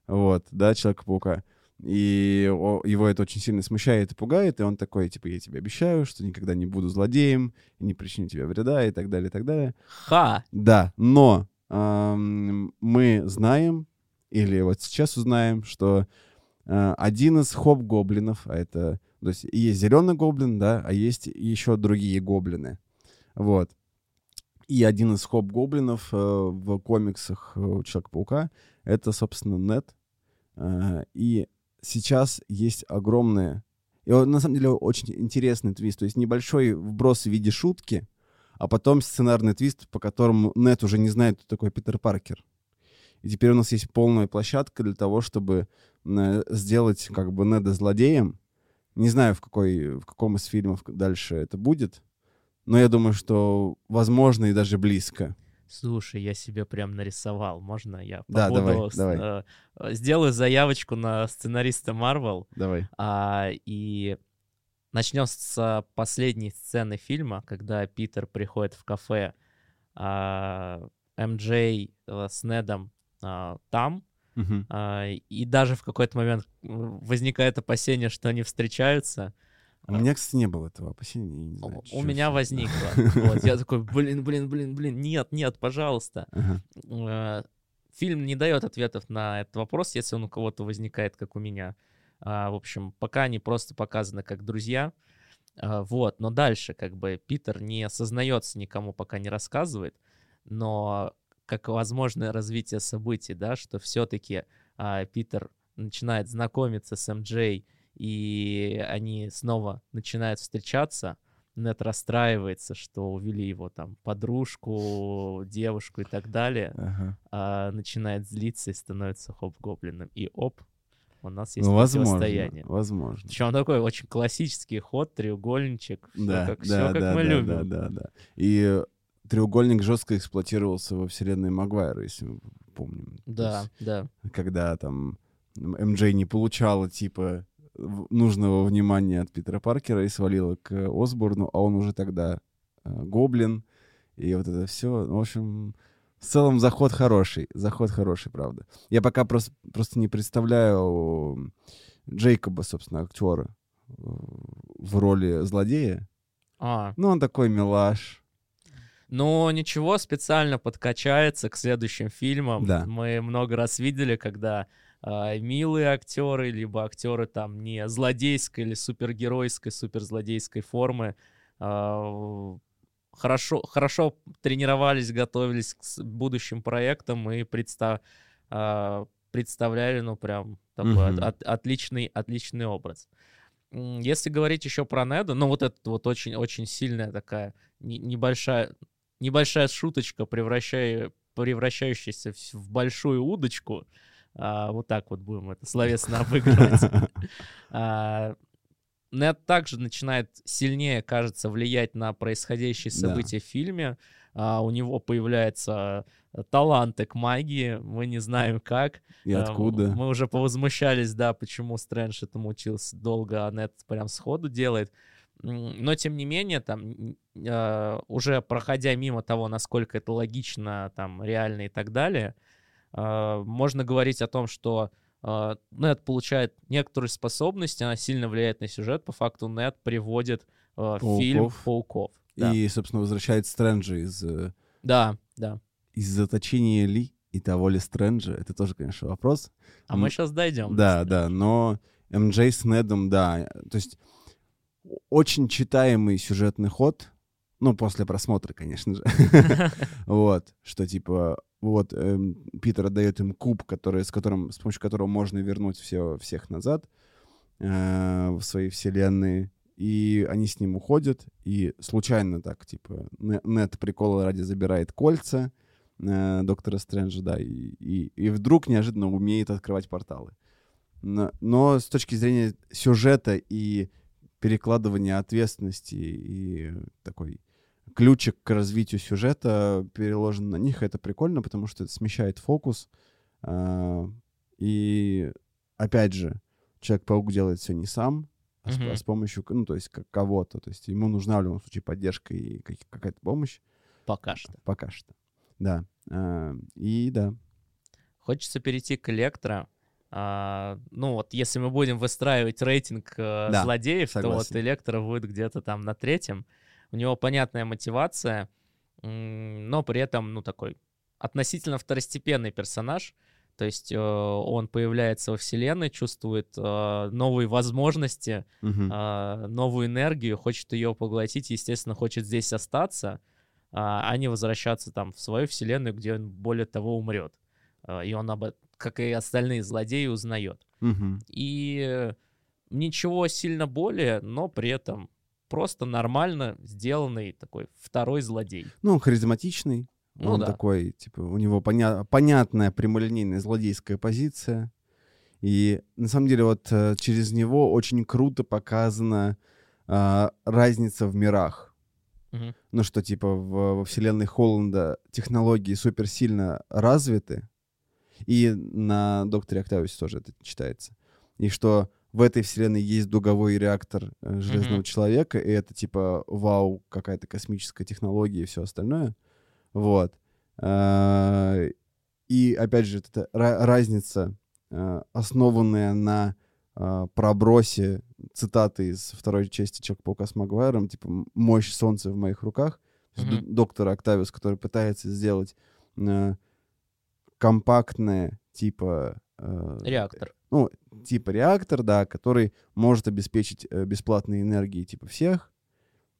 E: Вот, да, Человека-паука. И его это очень сильно смущает и пугает, и он такой, типа, я тебе обещаю, что никогда не буду злодеем, не причиню тебе вреда, и так далее, и так далее.
D: Ха!
E: Да, но ам, мы знаем, или вот сейчас узнаем, что один из хоп-гоблинов, а это, то есть есть зеленый гоблин, да, а есть еще другие гоблины. Вот. И один из хоп-гоблинов э, в комиксах э, Человека-паука — это, собственно, Нет. Э, и сейчас есть огромное... И он, на самом деле, очень интересный твист. То есть небольшой вброс в виде шутки, а потом сценарный твист, по которому Нет уже не знает, кто такой Питер Паркер. И теперь у нас есть полная площадка для того, чтобы э, сделать как бы Неда злодеем. Не знаю, в, какой, в каком из фильмов дальше это будет, но я думаю, что возможно и даже близко.
D: Слушай, я себе прям нарисовал. Можно я
E: Да, давай,
D: с-
E: давай.
D: э, э, сделаю заявочку на сценариста Марвел,
E: Давай.
D: а, и начнем с последней сцены фильма, когда Питер приходит в кафе, а, МJ э, с Недом а, там,
E: Мгм.
D: а, и даже в какой-то момент возникает опасение, что они встречаются.
E: У меня, кстати, не было этого опасения. не знаю,
D: У меня возникло. Вот, я такой, блин, блин, блин, блин, нет, нет, пожалуйста. Э, Фильм не дает ответов на этот вопрос, если он у кого-то возникает, как у меня. А, В общем, пока они просто показаны как друзья. Вот, но дальше как бы Питер не осознается никому, пока не рассказывает, но как возможное развитие событий, да, что все-таки Питер начинает знакомиться с МД, и они снова начинают встречаться, Нет расстраивается, что увели его там подружку, девушку и так далее,
E: Ага.
D: а начинает злиться и становится хоп-гоблином. И оп, у нас есть
E: Ну, возможно,
D: противостояние.
E: возможно.
D: Причем такой очень классический ход, треугольничек, все
E: Да,
D: как,
E: да,
D: всё как
E: да,
D: мы
E: да,
D: любим.
E: Да, да, да. И треугольник жестко эксплуатировался во вселенной Магуайра, если мы помним.
D: Да,
E: есть,
D: да.
E: Когда там МД не получала, типа, нужного внимания от Питера Паркера и свалила к Осборну, а он уже тогда э, гоблин, и вот это все. В общем, в целом заход хороший, заход хороший, правда. Я пока просто, просто не представляю Джейкоба, собственно, актера э, в роли злодея.
D: А,
E: Ну, он такой милаш.
D: Но ничего, специально подкачается к следующим фильмам.
E: Да.
D: Мы много раз видели, когда а, милые актеры, либо актеры там не злодейской или супергеройской, суперзлодейской формы а, хорошо, хорошо тренировались, готовились к будущим проектам и предста- а, представляли, ну, прям такой от-
E: Мгм.
D: от- отличный, отличный образ. Если говорить еще про Неда, ну вот это вот очень, очень сильная такая не- небольшая, небольшая шуточка, превращая, превращающаяся в, в большую удочку. А, вот так вот будем это словесно обыгрывать. А, Нед также начинает сильнее, кажется, влиять на происходящие
E: Да.
D: события в фильме. А, у него появляются э, таланты к магии, мы не знаем как.
E: И
D: Э,
E: откуда?
D: Мы уже повозмущались, да, почему Стрэндж этому учился долго, а Нет прям сходу делает. Но, тем не менее, там, э, уже проходя мимо того, насколько это логично, там, реально и так далее, э, можно говорить о том, что э, Нет получает некоторые способности, она сильно влияет на сюжет. По факту Нет приводит э, в фильм
E: Пауков.
D: пауков. Да,
E: И, собственно, возвращает Стрэнджа из, э,
D: да, да.
E: из заточения Ли и того ли Стрэнджа. Это тоже, конечно, вопрос.
D: А мы сейчас дойдем.
E: Да, да, но МД с Недом, да. То есть очень читаемый сюжетный ход, ну, после просмотра, конечно же. Вот, что типа, вот, эм, Питер отдает им куб, который, с, которым, с помощью которого можно вернуть все, всех назад э, в свои вселенные. И они с ним уходят, и случайно так, типа, Не- Нед прикола ради забирает кольца э, доктора Стрэнджа, да, и, и, и вдруг неожиданно умеет открывать порталы. Но, но с точки зрения сюжета и перекладывания ответственности и такой ключик к развитию сюжета переложен на них, это прикольно, потому что это смещает фокус. а, И опять же, Человек-паук делает все не сам, а с, а с помощью, ну, то есть как кого-то. То есть ему нужна в любом случае поддержка и как- какая-то помощь.
D: Пока что.
E: Пока что. Да. А, И да.
D: Хочется перейти к Электро. А, ну вот, если мы будем выстраивать рейтинг э,
E: Да,
D: злодеев, то вот
E: согласен.
D: Электро будет где-то там на третьем. У него понятная мотивация, но при этом, ну, такой относительно второстепенный персонаж. То есть э, он появляется во вселенной, чувствует э, новые возможности,
E: Мгм.
D: а, новую энергию, хочет ее поглотить, естественно, хочет здесь остаться, а а не возвращаться там в свою вселенную, где он более того умрет. А, И он, об, как и остальные злодеи, узнает.
E: Мгм.
D: И э, ничего сильно более, но при этом просто нормально сделанный такой второй злодей.
E: Ну, он харизматичный.
D: Ну
E: он
D: да.
E: такой, типа, у него поня- понятная прямолинейная злодейская позиция. И на самом деле вот э, через него очень круто показана а, разница в мирах.
D: Мгм.
E: Ну что, типа, в, во вселенной Холланда технологии супер сильно развиты. И на Докторе Октавиусе тоже это читается. И что в этой вселенной есть дуговой реактор э, Железного
D: Мгм.
E: Человека, и это типа вау, какая-то космическая технология и все остальное. Вот. А, И опять же, это ра- разница, э, основанная на э, пробросе цитаты из второй части Человека-паука с Магуайром, типа «Мощь солнца в моих руках», д- доктор Октавиус, который пытается сделать компактное, типа... э,
D: Реактор.
E: ну, типа реактор, да, который может обеспечить э, бесплатной энергией типа всех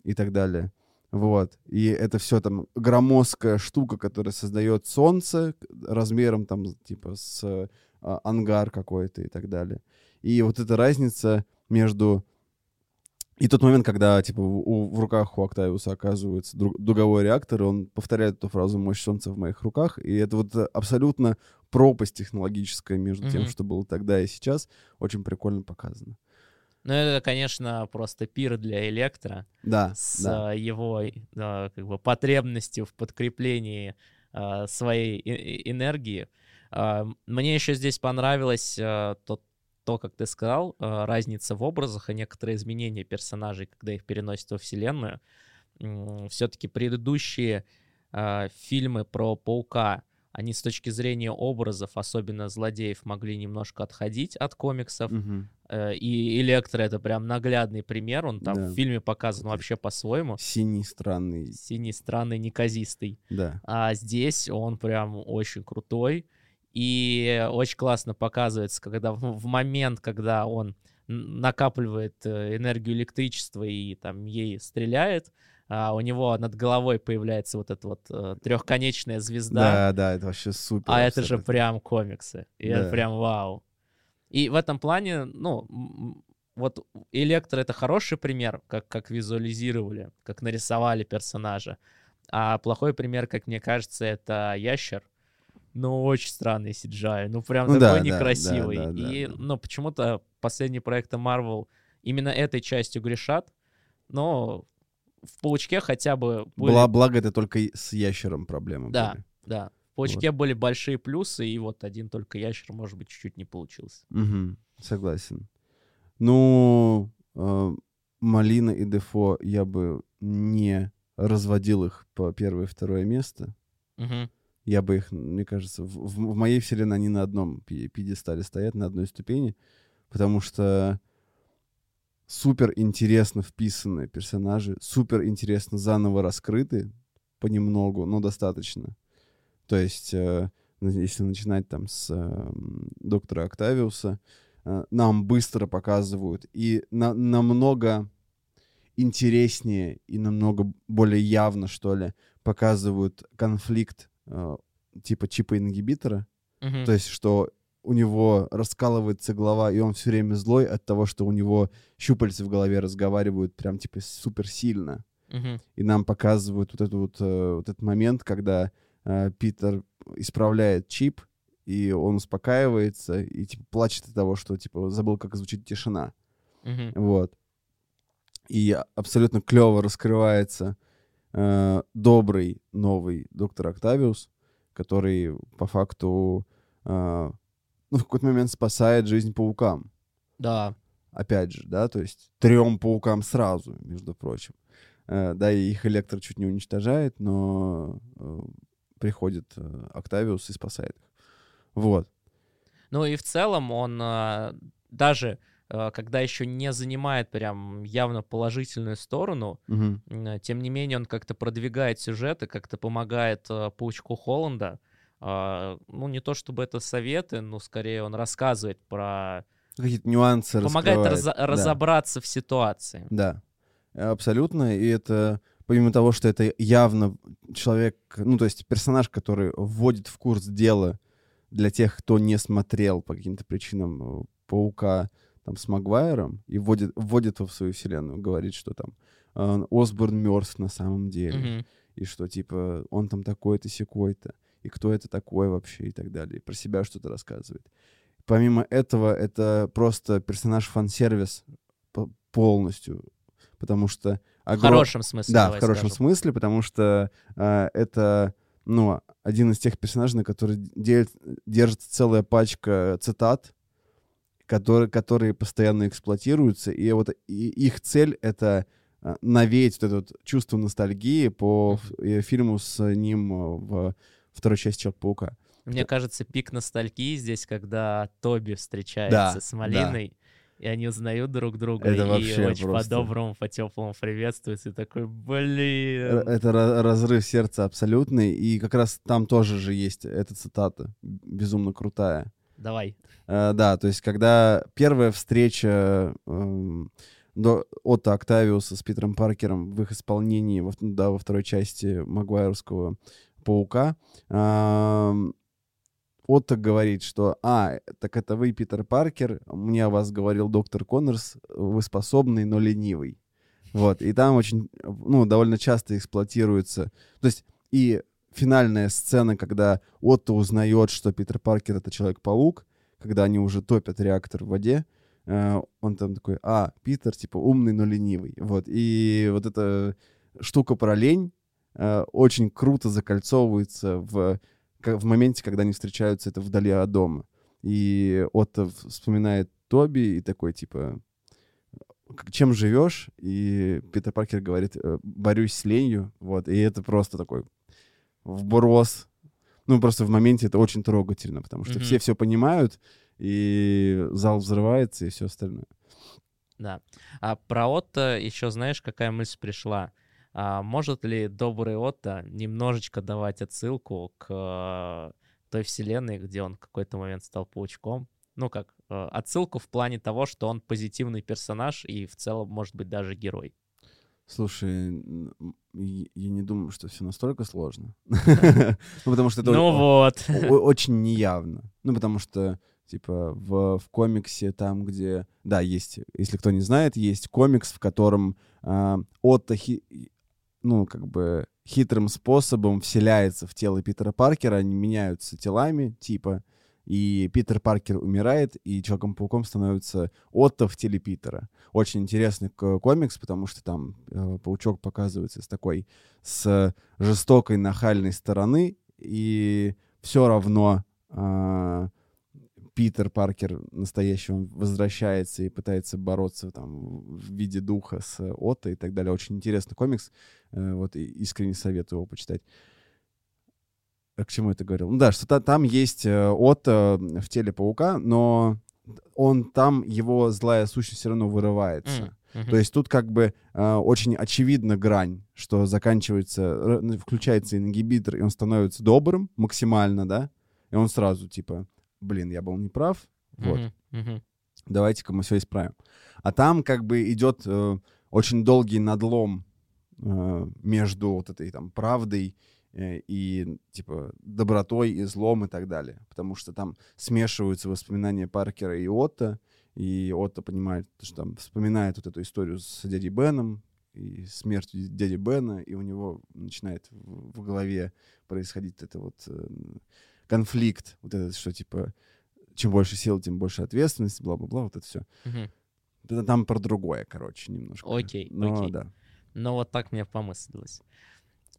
E: и так далее. Вот. И это все там громоздкая штука, которая создает солнце размером там типа с э, ангар какой-то и так далее. И вот эта разница между... И тот момент, когда типа у- в руках у Октавиуса оказывается друг- дуговой реактор, и он повторяет эту фразу «мощь солнца в моих руках», и это вот э, абсолютно пропасть технологическая между тем,
D: Мгм.
E: что было тогда и сейчас, очень прикольно показано.
D: Ну, это, конечно, просто пир для электро
E: Да,
D: с
E: да.
D: а, его а, как бы потребностью в подкреплении а, своей э- э- энергии. А, Мне еще здесь понравилось а, то, то, как ты сказал, а, разница в образах и некоторые изменения персонажей, когда их переносят во вселенную. Все-таки предыдущие а, фильмы про паука, они с точки зрения образов, особенно злодеев, могли немножко отходить от комиксов. Э, И Электро это прям наглядный пример. Он там
E: Да.
D: в фильме показан вообще по-своему.
E: Синий, странный,
D: Синий, странный, неказистый.
E: да.
D: А здесь он прям очень крутой. И очень классно показывается, когда в момент, когда он накапливает э, энергию электричества и там ей стреляет, а у него над головой появляется вот эта вот трехконечная звезда.
E: Да, да, это вообще супер.
D: А это же
E: абсолютно.
D: прям комиксы. И это
E: Да.
D: прям вау. И в этом плане, ну, вот Электро это хороший пример, как, как визуализировали, как нарисовали персонажа. А плохой пример, как мне кажется, это Ящер. Ну, очень странный CGI. Ну, прям
E: Ну
D: такой
E: да,
D: некрасивый.
E: да, да, да,
D: И,
E: да.
D: ну, почему-то последние проекты Marvel именно этой частью грешат. Но в Паучке хотя бы были
E: Бла- благо это только с ящером проблемы
D: Да.
E: были.
D: Да. В Паучке были большие плюсы, и вот один только ящер, может быть, чуть-чуть не получился.
E: Мгм, согласен. Ну, э, Малина и Дефо я бы не разводил их по первое и второе место.
D: Мгм.
E: Я бы их, мне кажется, в, в- моей вселенной они на одном пьедестале стоят, на одной ступени, потому что супер интересно вписанные персонажи, супер интересно заново раскрыты понемногу, но достаточно. То есть, э, если начинать там с э, доктора Октавиуса, э, нам быстро показывают и на- намного интереснее и намного более явно, что ли, показывают конфликт типа чипа ингибитора.
D: Мгм.
E: То есть, что у него раскалывается голова, и он все время злой от того, что у него щупальца в голове разговаривают прям типа супер сильно.
D: Мгм.
E: И нам показывают вот, эту вот, э, вот этот момент, когда э, Питер исправляет чип, и он успокаивается и типа плачет от того, что типа забыл, как звучит тишина.
D: Мгм.
E: Вот. И абсолютно клево раскрывается э, добрый новый доктор Октавиус, который по факту э, ну, в какой-то момент спасает жизнь паукам.
D: Да.
E: Опять же, да, то есть трем паукам сразу, между прочим. Э, да, и их электро чуть не уничтожает, но э, приходит э, Октавиус и спасает их. Вот.
D: Ну и в целом он а, даже когда еще не занимает прям явно положительную сторону, м, тем не менее он как-то продвигает сюжет и как-то помогает а, Паучку Холланда. А, Ну, не то чтобы это советы, но скорее он рассказывает про...
E: Какие-то нюансы
D: Помогает раза-
E: Да.
D: разобраться в ситуации.
E: Да, абсолютно. И это, помимо того, что это явно человек, ну, то есть персонаж, который вводит в курс дела для тех, кто не смотрел по каким-то причинам э, Паука там с Магуайром и вводит, вводит его в свою вселенную, говорит, что там э, Осборн мертв на самом деле,
D: Мгм.
E: и что, типа, он там такой-то, секой-то, и кто это такой вообще, и так далее. И про себя что-то рассказывает. Помимо этого, это просто персонаж фан-сервис по- полностью, потому что...
D: В
E: огром-
D: хорошем смысле,
E: Да, в хорошем
D: скажем.
E: смысле, потому что а, это, ну, один из тех персонажей, на который делит- держится целая пачка цитат, которые, которые постоянно эксплуатируются, и вот и их цель — это а, навеять вот это вот чувство ностальгии по э, фильму с ним э, в второй части Человека-паука.
D: Мне кажется, пик ностальгии здесь, когда Тоби встречается
E: Да,
D: с Малиной, и они узнают друг друга,
E: Это
D: и
E: вообще
D: очень
E: просто-
D: по-доброму, по-теплому приветствуются, и такой,
E: Э,
D: блин.
E: Это ра- разрыв сердца абсолютный, и как раз там тоже же есть эта цитата, безумно крутая.
D: Давай.
E: Э, да, то есть когда первая встреча эм, до, Отто Октавиуса с Питером Паркером в их исполнении во, вт- да, во второй части Магуайрского «Паука», эм, Отто говорит, что «А, так это вы, Питер Паркер, мне о вас говорил доктор Коннорс, вы способный, но ленивый». Вот, и там очень, ну, довольно часто эксплуатируется, то есть и финальная сцена, когда Отто узнает, что Питер Паркер — это Человек-паук, когда они уже топят реактор в воде, э, он там такой, а, Питер, типа, умный, но ленивый. Вот, и вот эта штука про лень э, очень круто закольцовывается в, в моменте, когда они встречаются это вдали от дома. И Отто вспоминает Тоби и такой, типа, «К- чем живешь? И Питер Паркер говорит, «Э, борюсь с ленью. Вот, и это просто такой вброс. Ну, просто в моменте это очень трогательно, потому что
D: Мгм.
E: все все понимают, и зал взрывается, и все остальное.
D: Да. А про Отто еще знаешь, какая мысль пришла? А может ли добрый Отто немножечко давать отсылку к э, той вселенной, где он в какой-то момент стал паучком? Ну как, э, отсылку в плане того, что он позитивный персонаж и в целом, может быть, даже герой.
E: Слушай, я не думаю, что все настолько сложно. Ну, потому что это
D: ну вот.
E: очень неявно. Ну, потому что, типа, в, в комиксе там, где... Да, есть, если кто не знает, есть комикс, в котором а, Отто, хи- ну, как бы хитрым способом вселяется в тело Питера Паркера, они меняются телами, типа, и Питер Паркер умирает, и Человеком-пауком становится Отто в теле Питера. Очень интересный комикс, потому что там э, паучок показывается с такой, с жестокой, нахальной стороны, и все равно а, Питер Паркер настоящий, он возвращается и пытается бороться там в виде духа с Отто и так далее. Очень интересный комикс. Э, Вот искренне советую его почитать. А к чему это говорил? Ну да, что та- там есть э, Отто в теле паука, но он там, его злая сущность все равно вырывается.
D: Мгм.
E: То есть тут как бы э, очень очевидна грань, что заканчивается, включается ингибитор, и он становится добрым максимально, да, и он сразу типа, блин, я был неправ, вот,
D: Мгм, мгм.
E: давайте-ка мы все исправим. А там как бы идет э, очень долгий надлом э, между вот этой там правдой э, и типа добротой и злом и так далее. Потому что там смешиваются воспоминания Паркера и Отто, и Отто понимает, что там вспоминает вот эту историю с дядей Беном и смертью дяди Бена, и у него начинает в, в голове происходить это вот э, конфликт, вот этот, что типа чем больше сил, тем больше ответственности, бла-бла-бла, вот это все. Это там про другое, короче, немножко.
D: Окей,
E: Но,
D: окей.
E: да.
D: Но вот так мне помыслилось.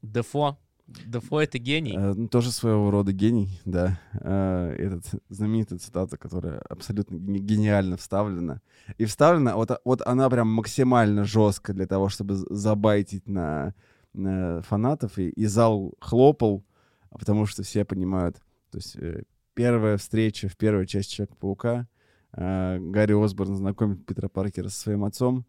D: Дефо. Дефо — это гений.
E: Ну, тоже своего рода гений, да. Э, этот знаменитая цитата, которая абсолютно гени- гениально вставлена. И вставлена, вот, вот она прям максимально жестко для того, чтобы забайтить на, на фанатов, и, и зал хлопал, а потому что все понимают. То есть э, первая встреча в первой части Человека-паука, э, Гарри Осборн знакомит Питера Паркера со своим отцом,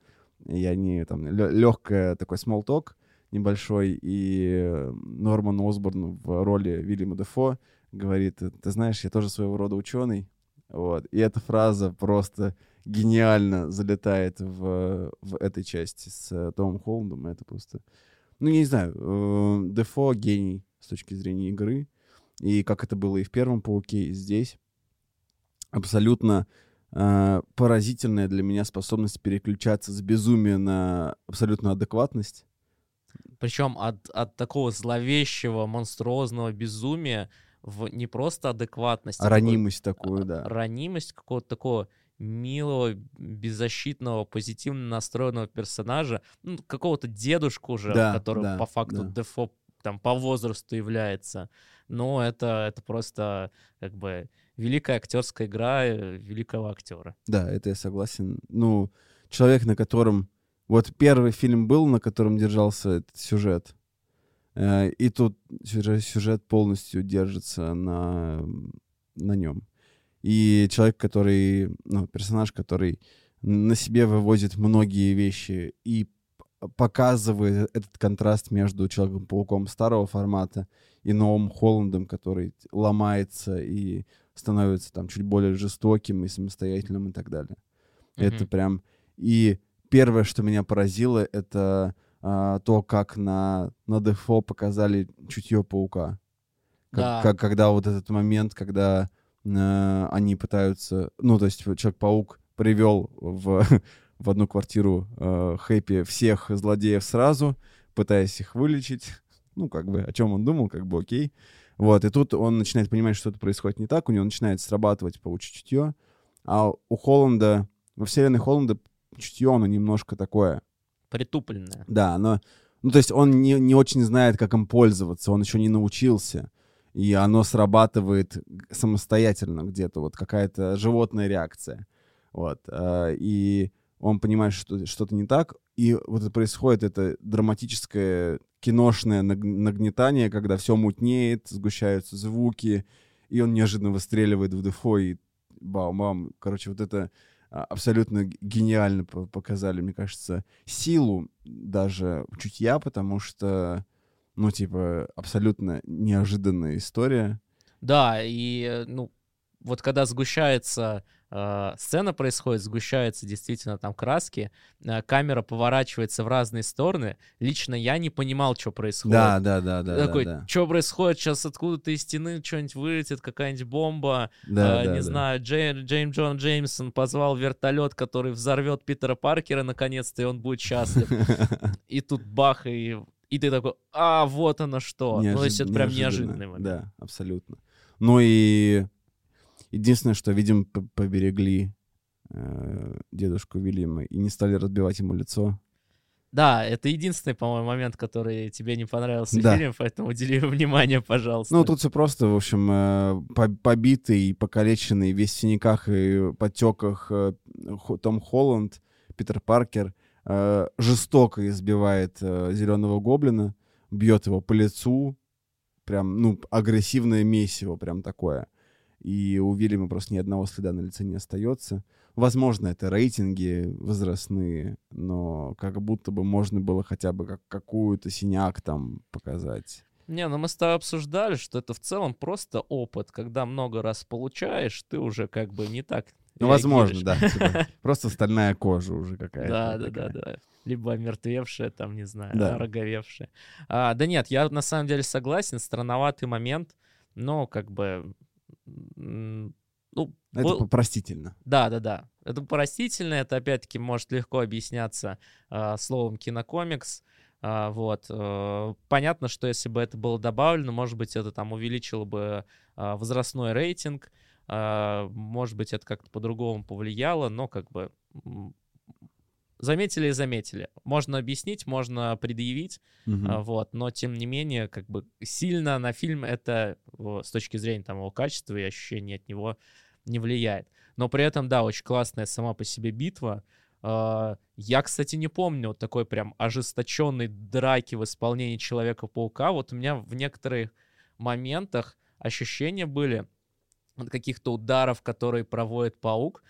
E: и они там легкая такой смолток, небольшой, и Норман Осборн в роли Вильяма Дефо говорит, ты знаешь, я тоже своего рода ученый, вот, и эта фраза просто гениально залетает в, в этой части с Томом Холландом, это просто, ну, я не знаю, э, Дефо гений с точки зрения игры, и как это было и в первом Пауке, и здесь, абсолютно э, поразительная для меня способность переключаться с безумия на абсолютную адекватность,
D: Причем от, от такого зловещего, монструозного безумия в не просто адекватность,
E: А
D: такой-
E: ранимость такую,
D: а,
E: да.
D: ранимость какого-то такого милого, беззащитного, позитивно настроенного персонажа, ну, какого-то дедушку уже,
E: Да,
D: который
E: да,
D: по факту
E: да.
D: дефо там по возрасту является. Но это, это просто как бы великая актерская игра э, великого актера.
E: Да, это я согласен. Ну, человек, на котором... Вот первый фильм был, на котором держался этот сюжет. Э, И тут сюжет, полностью держится на, на нем. И человек, который, ну, персонаж, который на себе вывозит многие вещи и показывает этот контраст между Человеком-пауком старого формата и новым Холландом, который ломается и становится там чуть более жестоким и самостоятельным и так далее. Это
D: Мгм.
E: прям... И первое, что меня поразило, это а, то, как на, на Дефо показали чутье паука. Как,
D: Да.
E: как- когда вот этот момент, когда э, они пытаются... Ну, то есть Человек-паук привел в, в одну квартиру э, Хэппи всех злодеев сразу, пытаясь их вылечить. Ну, как бы, о чем он думал, как бы окей. Вот, и тут он начинает понимать, что что-то происходит не так, у него начинает срабатывать паучье чутье, а у Холланда, во вселенной Холланда чутье, оно немножко такое,
D: Притупленная.
E: да, оно, ну, то есть он не, не очень знает, как им пользоваться, он еще не научился, и оно срабатывает самостоятельно где-то, вот какая-то животная реакция, вот, а, и он понимает, что что-то не так, и вот это происходит, это драматическое киношное наг- нагнетание, когда все мутнеет, сгущаются звуки, и он неожиданно выстреливает в Дефо, и бам-бам, короче, вот это абсолютно г- гениально по- показали, мне кажется, силу даже чутья, потому что, ну, типа, абсолютно неожиданная история.
D: Да, и, э, ну, вот когда сгущается сцена происходит, сгущаются действительно там краски, э, камера поворачивается в разные стороны. Лично я не понимал, что происходит.
E: Да, да, да, да.
D: Такой,
E: да, да.
D: что происходит? Сейчас откуда-то из стены что-нибудь вылетит, какая-нибудь бомба.
E: Да,
D: Э,
E: да,
D: не
E: да.
D: знаю, Джей- Джейм Джон Джеймсон позвал вертолет, который взорвет Питера Паркера наконец-то, и он будет счастлив. И тут бах, и, и ты такой, а, вот оно что. ну, то есть это
E: Неожи-
D: прям неожиданный момент.
E: Да, абсолютно. Ну и единственное, что, видимо, п- поберегли э, дедушку Вильяма и не стали разбивать ему лицо.
D: Да, это единственный, по-моему, момент, который тебе не понравился в
E: Да.
D: фильме, поэтому удели внимание, пожалуйста.
E: Ну, тут все просто, в общем, э, по- побитый, покалеченный, весь в синяках и подтеках э, Том Холланд, Питер Паркер, э, жестоко избивает зеленого гоблина, бьет его по лицу, прям, ну, агрессивное месиво прям такое. И у Вильяма просто ни одного следа на лице не остается. Возможно, это рейтинги возрастные, но как будто бы можно было хотя бы как какую-то синяк там показать.
D: Не, ну мы с тобой обсуждали, что это в целом просто опыт. Когда много раз получаешь, ты уже как бы не так
E: Ну, возможно, да. типа, просто стальная кожа уже какая-то.
D: Да, да, да,
E: такая.
D: да. Либо омертвевшая, там, не знаю,
E: Да.
D: роговевшая. А, да нет, я на самом деле согласен, странноватый момент, но как бы... Ну,
E: Это
D: был-
E: простительно.
D: Да, да, да. Это простительно, это опять-таки может легко объясняться а, словом кинокомикс. А, вот. э, понятно, что если бы это было добавлено, может быть, это там увеличило бы а, возрастной рейтинг, а, может быть, это как-то по-другому повлияло, но как бы заметили и заметили. Можно объяснить, можно предъявить, а, вот, но тем не менее, как бы сильно на фильм это с точки зрения там его качества и ощущения от него не влияет. Но при этом, да, очень классная сама по себе битва. А, Я, кстати, не помню вот такой прям ожесточенной драки в исполнении Человека-паука. Вот у меня в некоторых моментах ощущения были от каких-то ударов, которые проводит паук.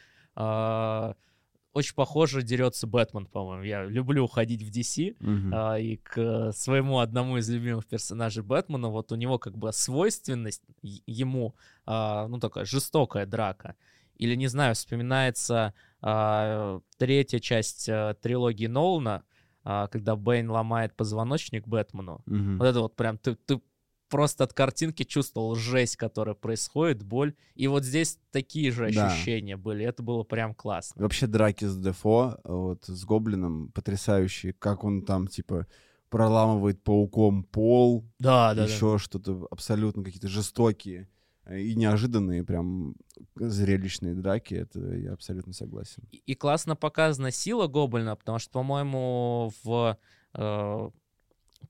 D: Очень похоже дерется Бэтмен, по-моему. Я люблю уходить в DC.
E: Мгм.
D: А, и к своему одному из любимых персонажей Бэтмена, вот у него как бы свойственность ему, а, ну такая жестокая драка. Или, не знаю, вспоминается а, третья часть а, трилогии Нолана, а, когда Бэйн ломает позвоночник Бэтмену.
E: Мгм.
D: Вот это вот прям ты, ты просто от картинки чувствовал жесть, которая происходит, боль. И вот здесь такие же
E: Да.
D: ощущения были. Это было прям классно.
E: Вообще драки с Дефо, вот с Гоблином, потрясающие. Как он там, типа, проламывает пауком пол,
D: Да, да, да.
E: еще что-то абсолютно какие-то жестокие э, и неожиданные прям зрелищные драки. Это я абсолютно согласен.
D: И- И классно показана сила Гоблина, потому что, по-моему, в э,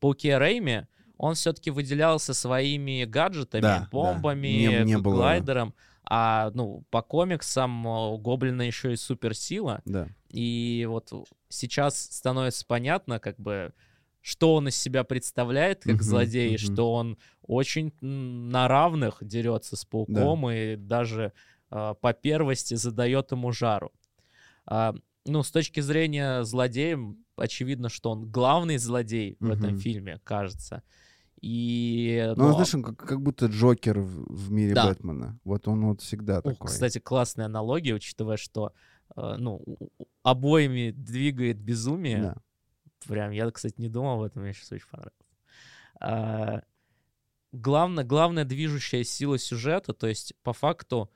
D: Пауке Рейме он все-таки выделялся своими гаджетами,
E: Да, да.
D: бомбами,
E: Не- не было-
D: глайдером. А ну, по комиксам э, у Гоблина еще и суперсила.
E: Да.
D: И вот сейчас становится понятно, как бы, что он из себя представляет как
E: Мгм,
D: злодей,
E: мгм.
D: что он очень на равных дерется с пауком и даже а, по первости задает ему жару. А, ну, с точки зрения злодея, очевидно, что он главный злодей в этом фильме, кажется. И,
E: Ну,
D: ну,
E: знаешь, он как, как будто Джокер в, в мире
D: Да.
E: Бэтмена. Вот он вот всегда
D: Ух,
E: такой.
D: кстати, классная аналогия, учитывая, что э, ну, обоими двигает безумие.
E: Да.
D: Прям, я, кстати, не думал об этом, мне сейчас очень понравилось. А, главное, главная движущая сила сюжета, то есть, по факту,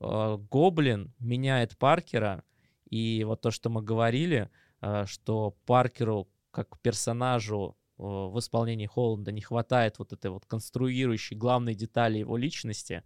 D: э, Гоблин меняет Паркера, и вот то, что мы говорили, э, что Паркеру как персонажу в исполнении Холланда не хватает вот этой вот конструирующей главной детали его личности,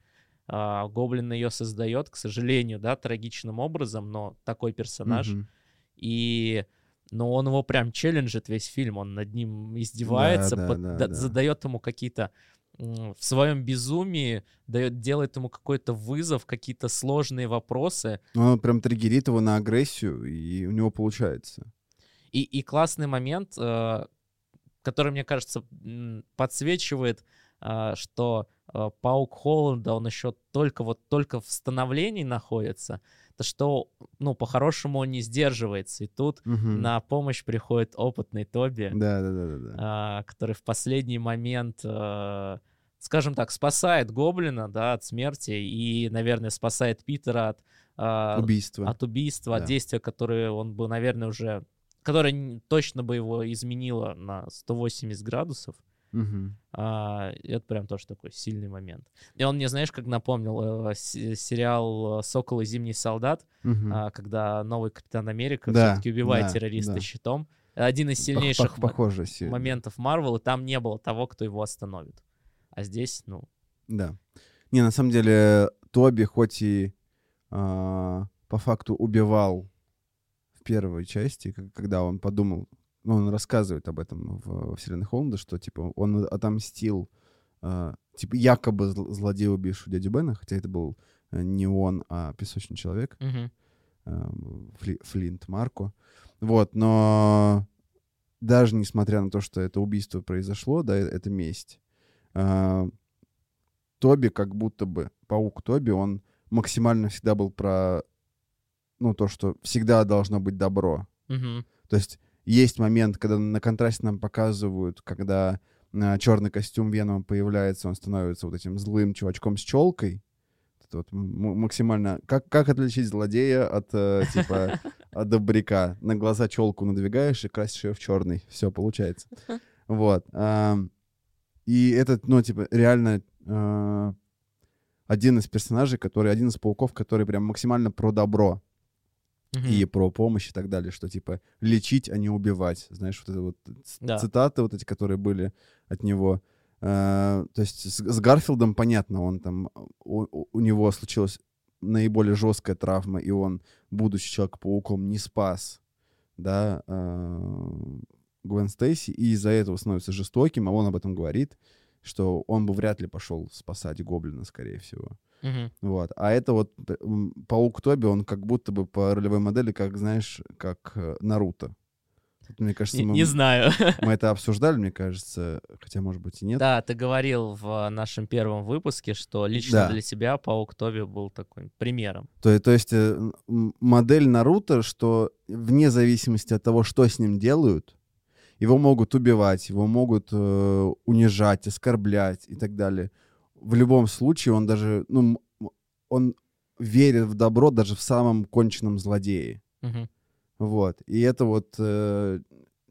D: а, Гоблин ее создает, к сожалению, да, трагичным образом, но такой персонаж.
E: Мгм.
D: И но он его прям челленджит весь фильм, он над ним издевается,
E: да,
D: под-
E: да,
D: да-
E: да.
D: задает ему какие-то в своем безумии дает, делает ему какой-то вызов, какие-то сложные вопросы.
E: Ну, Он прям триггерит его на агрессию, и у него получается.
D: И, и классный момент, э, который, мне кажется, подсвечивает, э, что э, паук Холланда, он еще только вот только в становлении находится, то что, ну, по-хорошему он не сдерживается. И тут
E: Мгм.
D: на помощь приходит опытный Тоби,
E: Да, да, да, да, да.
D: а, который в последний момент, э, скажем так, спасает Гоблина, да, от смерти и, наверное, спасает Питера от, а,
E: Убийство.
D: от убийства, от
E: Да.
D: действия, которое он бы, наверное, уже, которое н- точно бы его изменило на 180 градусов.
E: Мгм.
D: А, это прям тоже такой сильный момент. И он мне, знаешь, как напомнил э, се- сериал э, «Сокол и зимний солдат»,
E: Мгм.
D: а, когда новый Капитан Америка
E: Да,
D: все-таки убивает
E: да,
D: террориста
E: да.
D: щитом. Один из сильнейших
E: пох- похоже
D: моментов Марвел, и там не было того, кто его остановит. А здесь, ну,
E: Да. Не, на самом деле, Тоби хоть и а, по факту убивал первой части, когда он подумал, ну, он рассказывает об этом в, во вселенной Холланда, что, типа, он отомстил, а, типа, якобы зл- злодей, убивший дядю Бена, хотя это был э, не он, а песочный человек,
D: мгм.
E: эм, Фли- Флинт Марко. Вот, но даже несмотря на то, что это убийство произошло, да, э- это месть, а, Тоби как будто бы, паук Тоби, он максимально всегда был про, ну, то, что всегда должно быть добро.
D: Мгм.
E: То есть есть момент, когда на контрасте нам показывают, когда черный костюм Венома появляется, он становится вот этим злым чувачком с челкой. Это вот максимально... Как, как отличить злодея от, э, типа, от добряка? На глаза челку надвигаешь и красишь ее в черный. Все, получается. Вот. И этот, ну, типа, реально э, один из персонажей, который, один из пауков, который прям максимально про добро И про помощь и так далее, что типа лечить, а не убивать. Знаешь, вот это вот
D: Да.
E: цитаты вот эти, которые были от него. Э, то есть с, с Гарфилдом понятно, он там, у, у- него случилась наиболее жесткая травма, и он, будучи Человеком-пауком, не спас, да, э, Гвен Стейси, и из-за этого становится жестоким, а он об этом говорит, что он бы вряд ли пошел спасать Гоблина, скорее всего.
D: Мгм.
E: Вот. А это вот паук Тоби, он как будто бы по ролевой модели, как, знаешь, как э, Наруто. Мне кажется,
D: Не,
E: мы,
D: не знаю.
E: мы это обсуждали, мне кажется, хотя, может быть, и нет.
D: Да, ты говорил в нашем первом выпуске, что лично
E: Да.
D: для тебя Паук Тоби был такой примером.
E: То, то есть э, модель Наруто, что вне зависимости от того, что с ним делают, его могут убивать, его могут э, унижать, оскорблять и так далее. В любом случае он даже, ну, он верит в добро даже в самом конченном злодее.
D: Мгм.
E: Вот. И это вот э,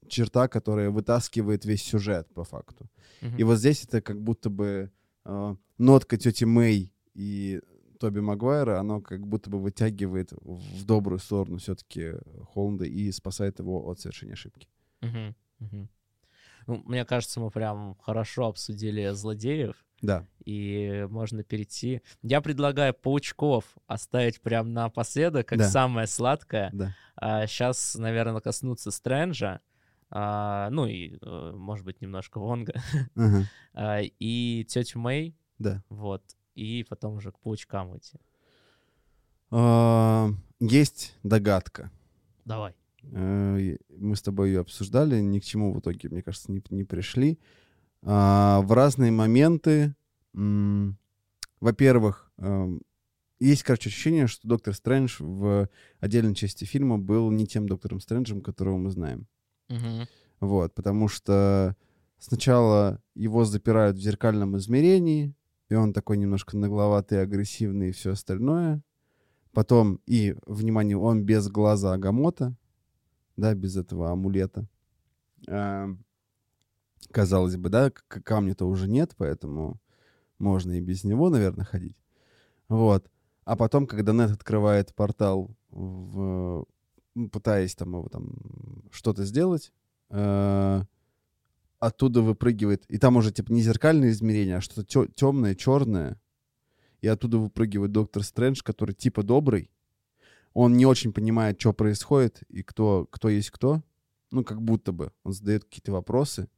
E: черта, которая вытаскивает весь сюжет по факту.
D: Мгм.
E: И вот здесь это как будто бы э, нотка тети Мэй и Тоби Магуайра, оно как будто бы вытягивает в добрую сторону все-таки Холланда и спасает его от совершения ошибки.
D: Мгм. Мгм. Ну, мне кажется, мы прям хорошо обсудили злодеев,
E: Да.
D: и можно перейти. Я предлагаю паучков оставить прям напоследок, как
E: Да.
D: самое сладкое.
E: Да.
D: сейчас, наверное, коснуться Стрэнджа, а, ну и, э, может быть, немножко Вонга,
E: Ага.
D: а, и тетю Мэй,
E: Да.
D: вот, и потом уже к паучкам идти.
E: А, Есть догадка.
D: Давай.
E: Э, Мы с тобой ее обсуждали, ни к чему в итоге, мне кажется, не, не пришли. А, В разные моменты, во-первых, эм, есть, короче, ощущение, что Доктор Стрэндж в отдельной части фильма был не тем Доктором Стрэнджем, которого мы знаем.
D: Мгм.
E: Вот, потому что сначала его запирают в зеркальном измерении, и он такой немножко нагловатый, агрессивный и все остальное. Потом, и, внимание, он без глаза Агамота, да, без этого амулета. Эм, Казалось бы, да, камня-то уже нет, поэтому можно и без него, наверное, ходить. Вот. А потом, когда Нет открывает портал, в, пытаясь там его там что-то сделать, э, оттуда выпрыгивает, и там уже типа не зеркальное измерение, а что-то темное, черное, и оттуда выпрыгивает доктор Стрэндж, который типа добрый, он не очень понимает, что происходит и кто, кто есть кто, ну, как будто бы. Он задает какие-то вопросы,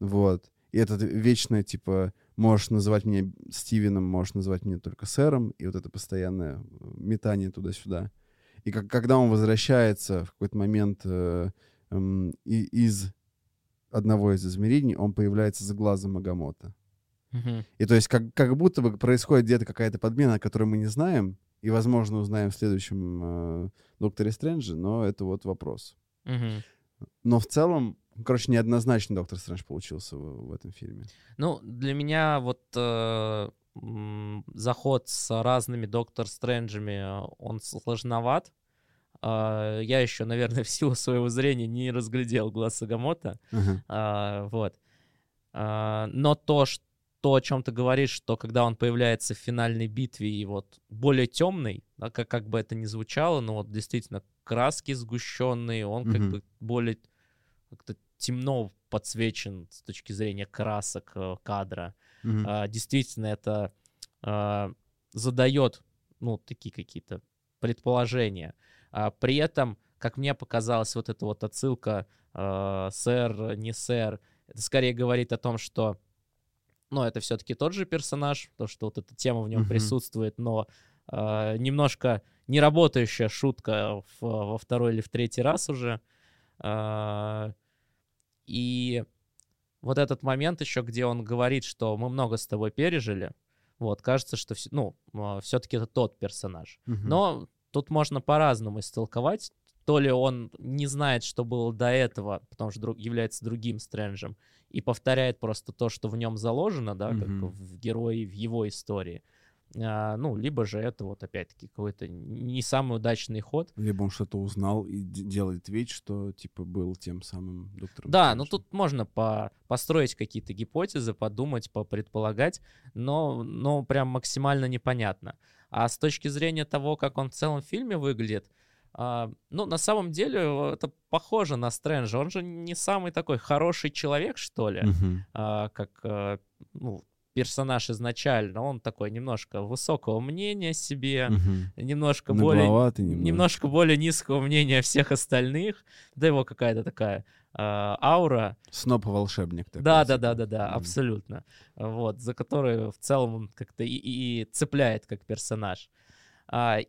E: вот. И это вечное, типа, можешь называть меня Стивеном, можешь называть меня только сэром, и вот это постоянное э, метание туда-сюда. И как, когда он возвращается в какой-то момент э, и, из одного из измерений, он появляется за глазом Агамота.
D: Мгм.
E: И то есть как, как будто бы происходит где-то какая-то подмена, которую мы не знаем, и, возможно, узнаем в следующем э, Докторе Стрэнджи, но это вот вопрос. Но в целом, короче, неоднозначно Доктор Стрэндж получился в, в этом фильме.
D: Ну, для меня вот э, заход с разными Доктор Стрэнджами, э, он сложноват. А, Я еще, наверное, в силу своего зрения не разглядел глаз Сагамота.
E: Ага.
D: А, Вот. Но то, что то, о чем ты говоришь, что когда он появляется в финальной битве и вот более темный, да, как, как бы это ни звучало, но вот действительно краски сгущенные, он как
E: Мгм.
D: бы более как-то темно подсвечен с точки зрения красок э, кадра.
E: Мгм.
D: А, действительно, это а, задает, ну, такие какие-то предположения. А, при этом, как мне показалось, вот эта вот отсылка а, сэр, не сэр, это скорее говорит о том, что, ну, это все-таки тот же персонаж, то, что вот эта тема в нем присутствует, но а, немножко неработающая шутка в- во второй или в третий раз уже. А, и вот этот момент еще, где он говорит, что мы много с тобой пережили, вот, кажется, что, всё- ну, все-таки это тот персонаж.
E: Мгм.
D: Но тут можно по-разному истолковать. То ли он не знает, что было до этого, потому что друг- является другим Стрэнджем, и повторяет просто то, что в нем заложено, да, как
E: Мгм.
D: в герое, в его истории. А, ну, либо же это вот опять-таки какой-то не самый удачный ход.
E: Либо он что-то узнал и делает вид, что типа был тем самым доктором.
D: Да, ну
E: Стрэнджем.
D: тут можно по построить какие-то гипотезы, подумать, попредполагать, но, но прям максимально непонятно. А с точки зрения того, как он в целом в фильме выглядит, а, ну, на самом деле это похоже на Стрэнджа. Он же не самый такой хороший человек, что ли, а, как э, ну, персонаж изначально. Он такой немножко высокого мнения о себе,
E: Мгм.
D: немножко более
E: Нагловатый немного.
D: немножко более низкого мнения всех остальных, да его какая-то такая а, аура.
E: Сноп-волшебник такой.
D: Да, да, да, да, да,
E: Мгм.
D: абсолютно. Вот, за которую в целом он как-то и, и цепляет как персонаж.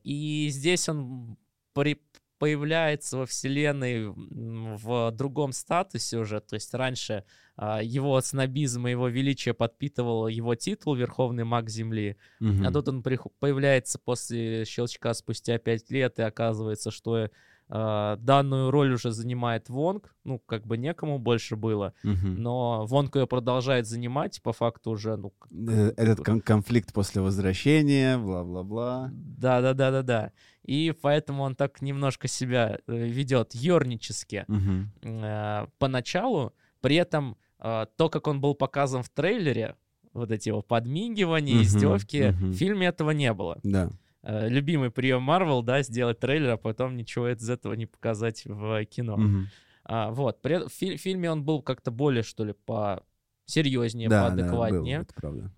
D: И здесь он при- появляется во вселенной в другом статусе уже. То есть раньше а, его снобизм и его величие подпитывал его титул Верховный маг Земли.
E: Мгм.
D: А тут он появляется после щелчка спустя пять лет, и оказывается, что данную роль уже занимает Вонг. Ну, как бы некому больше было.
E: Мгм.
D: Но Вонг ее продолжает занимать, по факту уже, ну...
E: Э, Этот кон- конфликт после возвращения, бла-бла-бла.
D: Да-да-да-да-да. И поэтому он так немножко себя э, ведет ернически
E: Мгм.
D: э, поначалу. При этом э, то, как он был показан в трейлере, вот эти его подмигивания,
E: Мгм,
D: издевки,
E: мгм.
D: в фильме этого не было.
E: Да.
D: Э, любимый прием Марвел, да, сделать трейлер, а потом ничего из этого не показать в кино.
E: Мгм.
D: А, вот, при в фи- фильме он был как-то более, что ли, по серьезнее,
E: Да, да, было,
D: поадекватнее.
E: это правда.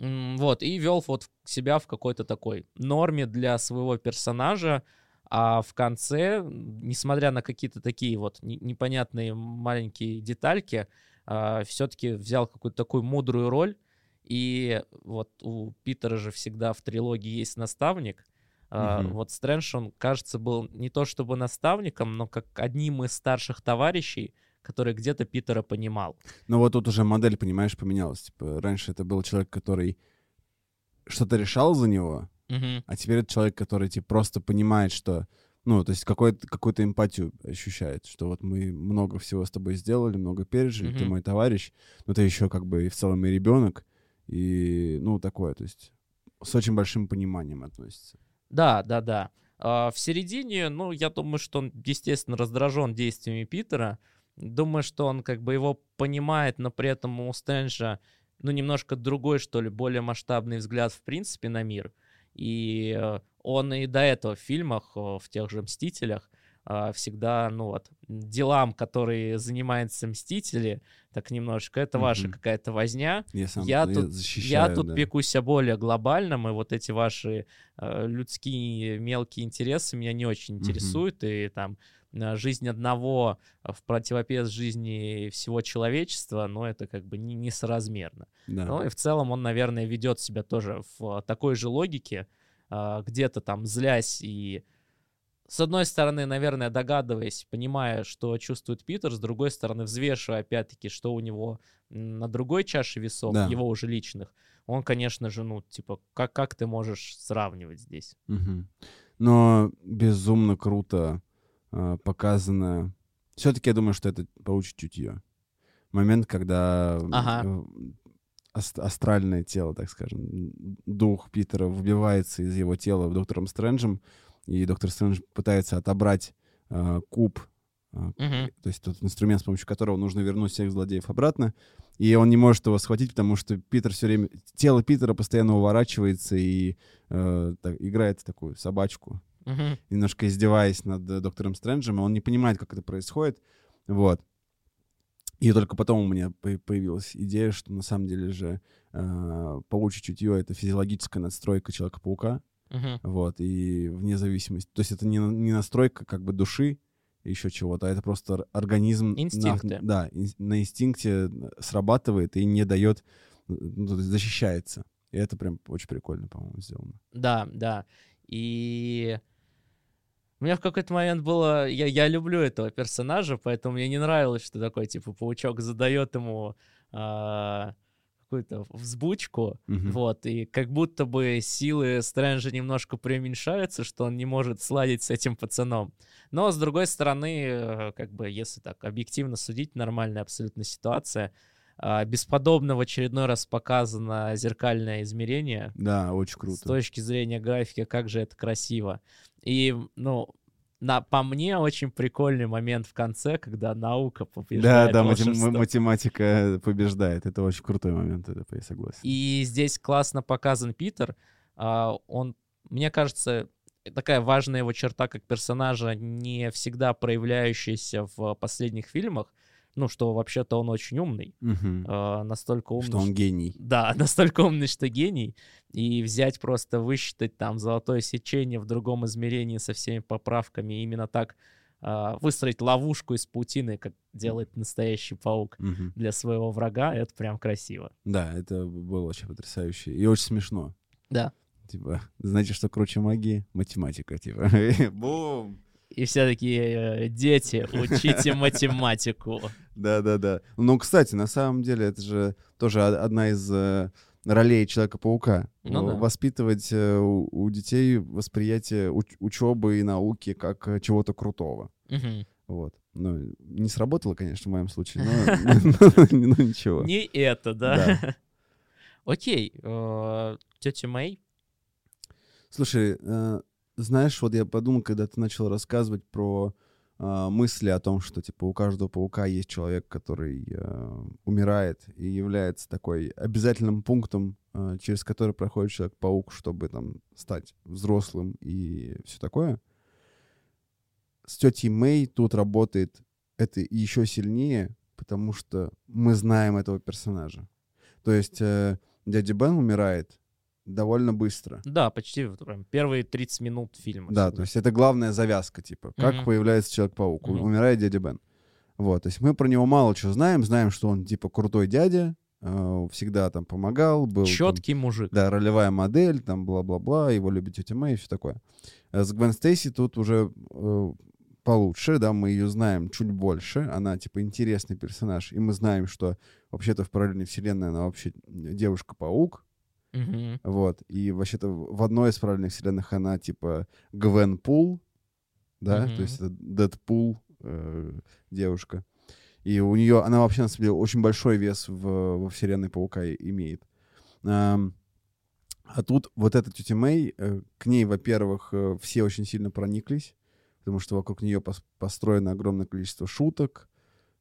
D: Вот, и вел вот в- себя в какой-то такой норме для своего персонажа, а в конце, несмотря на какие-то такие вот не- непонятные маленькие детальки, все-таки взял какую-то такую мудрую роль, и вот у Питера же всегда в трилогии есть наставник,
E: Мгм.
D: Вот Стрэндж, он, кажется, был не то чтобы наставником, но как одним из старших товарищей, который где-то Питера понимал.
E: Но вот тут уже модель, понимаешь, поменялась. Типа, раньше это был человек, который что-то решал за него,
D: Мгм.
E: а теперь это человек, который типа, просто понимает, что... Ну, то есть какой-то, какую-то эмпатию ощущает, что вот мы много всего с тобой сделали, много пережили, ты
D: Мгм.
E: мой товарищ, но ты еще как бы и в целом и ребенок, и, ну, такое, то есть с очень большим пониманием относится.
D: Да, да, да. А, в середине, ну, я думаю, что он, естественно, раздражен действиями Питера. Думаю, что он как бы его понимает, но при этом у Стрэнджа, ну, немножко другой, что ли, более масштабный взгляд, в принципе, на мир. И э, он и до этого в фильмах, э, в тех же «Мстителях», всегда, ну вот, делам, которые занимаются «Мстители», так немножко, это ваша
E: Мгм.
D: какая-то возня,
E: Я сам
D: я
E: я
D: тут,
E: защищаю,
D: я тут
E: да.
D: пекусь о более глобальном, и вот эти ваши э, людские мелкие интересы меня не очень
E: Мгм.
D: интересуют, и там э, жизнь одного в противовес жизни всего человечества, но это как бы не, несоразмерно.
E: Да.
D: Ну и в целом он, наверное, ведет себя тоже в такой же логике, а, где-то там злясь и с одной стороны, наверное, догадываясь, понимая, что чувствует Питер, с другой стороны, взвешивая, опять-таки, что у него на другой чаше весов,
E: Да.
D: его уже личных, он, конечно же, ну, типа, как, как ты можешь сравнивать здесь?
E: Мгм. Но безумно круто а, показано. Все-таки я думаю, что это паучье чутье. Момент, когда
D: Ага.
E: э, ас- астральное тело, так скажем, дух Питера выбивается из его тела в доктором Стрэнджем, и доктор Стрэндж пытается отобрать а, куб, а,
D: Мгм.
E: то есть тот инструмент, с помощью которого нужно вернуть всех злодеев обратно, и он не может его схватить, потому что Питер все время... Тело Питера постоянно уворачивается и э, так, играет в такую собачку,
D: Мгм.
E: немножко издеваясь над э, доктором Стрэнджем, и он не понимает, как это происходит. Вот. И только потом у меня по- появилась идея, что на самом деле же э, паучье чутье — это физиологическая надстройка Человека-паука,
D: Мгм.
E: вот, и вне зависимости... То есть это не, на- не настройка как бы души, еще чего-то, а это просто ор- организм... на-
D: Инстинкты.
E: да, ин- на инстинкте срабатывает и не дает... ну, то есть защищается. И это прям очень прикольно, по-моему, сделано.
D: Да, да. И у меня в какой-то момент было... Я, я люблю этого персонажа, поэтому мне не нравилось, что такой, типа, паучок задает ему а, какую-то взбучку,
E: Мгм.
D: вот, и как будто бы силы Стрэнджа немножко преуменьшаются, что он не может сладить с этим пацаном. Но, с другой стороны, э, как бы, если так объективно судить, нормальная абсолютно ситуация. А, Бесподобно в очередной раз показано зеркальное измерение,
E: Да, очень круто.
D: с точки зрения графики, как же это красиво. И, ну, на, по мне очень прикольный момент в конце, когда наука
E: Да,
D: побеждает
E: да,
D: волшебство.
E: математика побеждает. Это очень крутой момент, это я согласен.
D: И здесь классно показан Питер. А, Он, мне кажется, такая важная его черта как персонажа, не всегда проявляющаяся в последних фильмах. Ну, что вообще-то он очень умный.
E: Мгм.
D: а, Настолько умный,
E: Что он гений.
D: Да, настолько умный, что гений. И взять просто, высчитать там золотое сечение в другом измерении со всеми поправками, именно так а, выстроить ловушку из паутины, как делает настоящий паук
E: Мгм.
D: для своего врага, это прям красиво.
E: Да, это было очень потрясающе. И очень смешно.
D: Да.
E: Типа, знаете, что круче магии? Математика, типа. Бум!
D: И все такие э, дети, учите математику.
E: Да-да-да. Ну, кстати, на самом деле, это же тоже одна из э, ролей Человека-паука.
D: Ну да.
E: Воспитывать э, у, у детей восприятие уч- учебы и науки как чего-то крутого.
D: Мгм.
E: Вот. Ну, не сработало, конечно, в моем случае, но ничего.
D: Не это, да? Окей, тетя Мэй.
E: Слушай, знаешь, вот я подумал, когда ты начал рассказывать про э, мысли о том, что типа у каждого паука есть человек, который э, умирает и является такой обязательным пунктом, э, через который проходит человек-паук, чтобы там стать взрослым и все такое. С тетей Мэй тут работает это еще сильнее, потому что мы знаем этого персонажа. То есть э, дядя Бен умирает довольно быстро.
D: Да, почти прям первые 30 минут фильма.
E: Да,
D: всегда.
E: то есть это главная завязка, типа, как
D: Мгм.
E: появляется Человек-паук,
D: Мгм.
E: умирает дядя Бен. Вот, то есть мы про него мало чего знаем, знаем, что он, типа, крутой дядя, э, всегда там помогал, был... там,
D: Четкий мужик.
E: да, ролевая модель, там бла-бла-бла, его любит тетя Мэй и все такое. Э, С Гвен Стейси тут уже э, получше, да, мы ее знаем чуть больше, она, типа, интересный персонаж, и мы знаем, что вообще-то в параллельной вселенной она вообще девушка-паук,
D: Мгм.
E: вот, и вообще-то в одной из параллельных вселенных она, типа, Гвен Пул, да,
D: Мгм.
E: то есть это Дэдпул э, девушка. И у нее, она вообще, на самом деле, очень большой вес в, во вселенной Паука имеет. Ам, а тут вот эта тетя Мэй, э, к ней, во-первых, э, все очень сильно прониклись, потому что вокруг нее пос- построено огромное количество шуток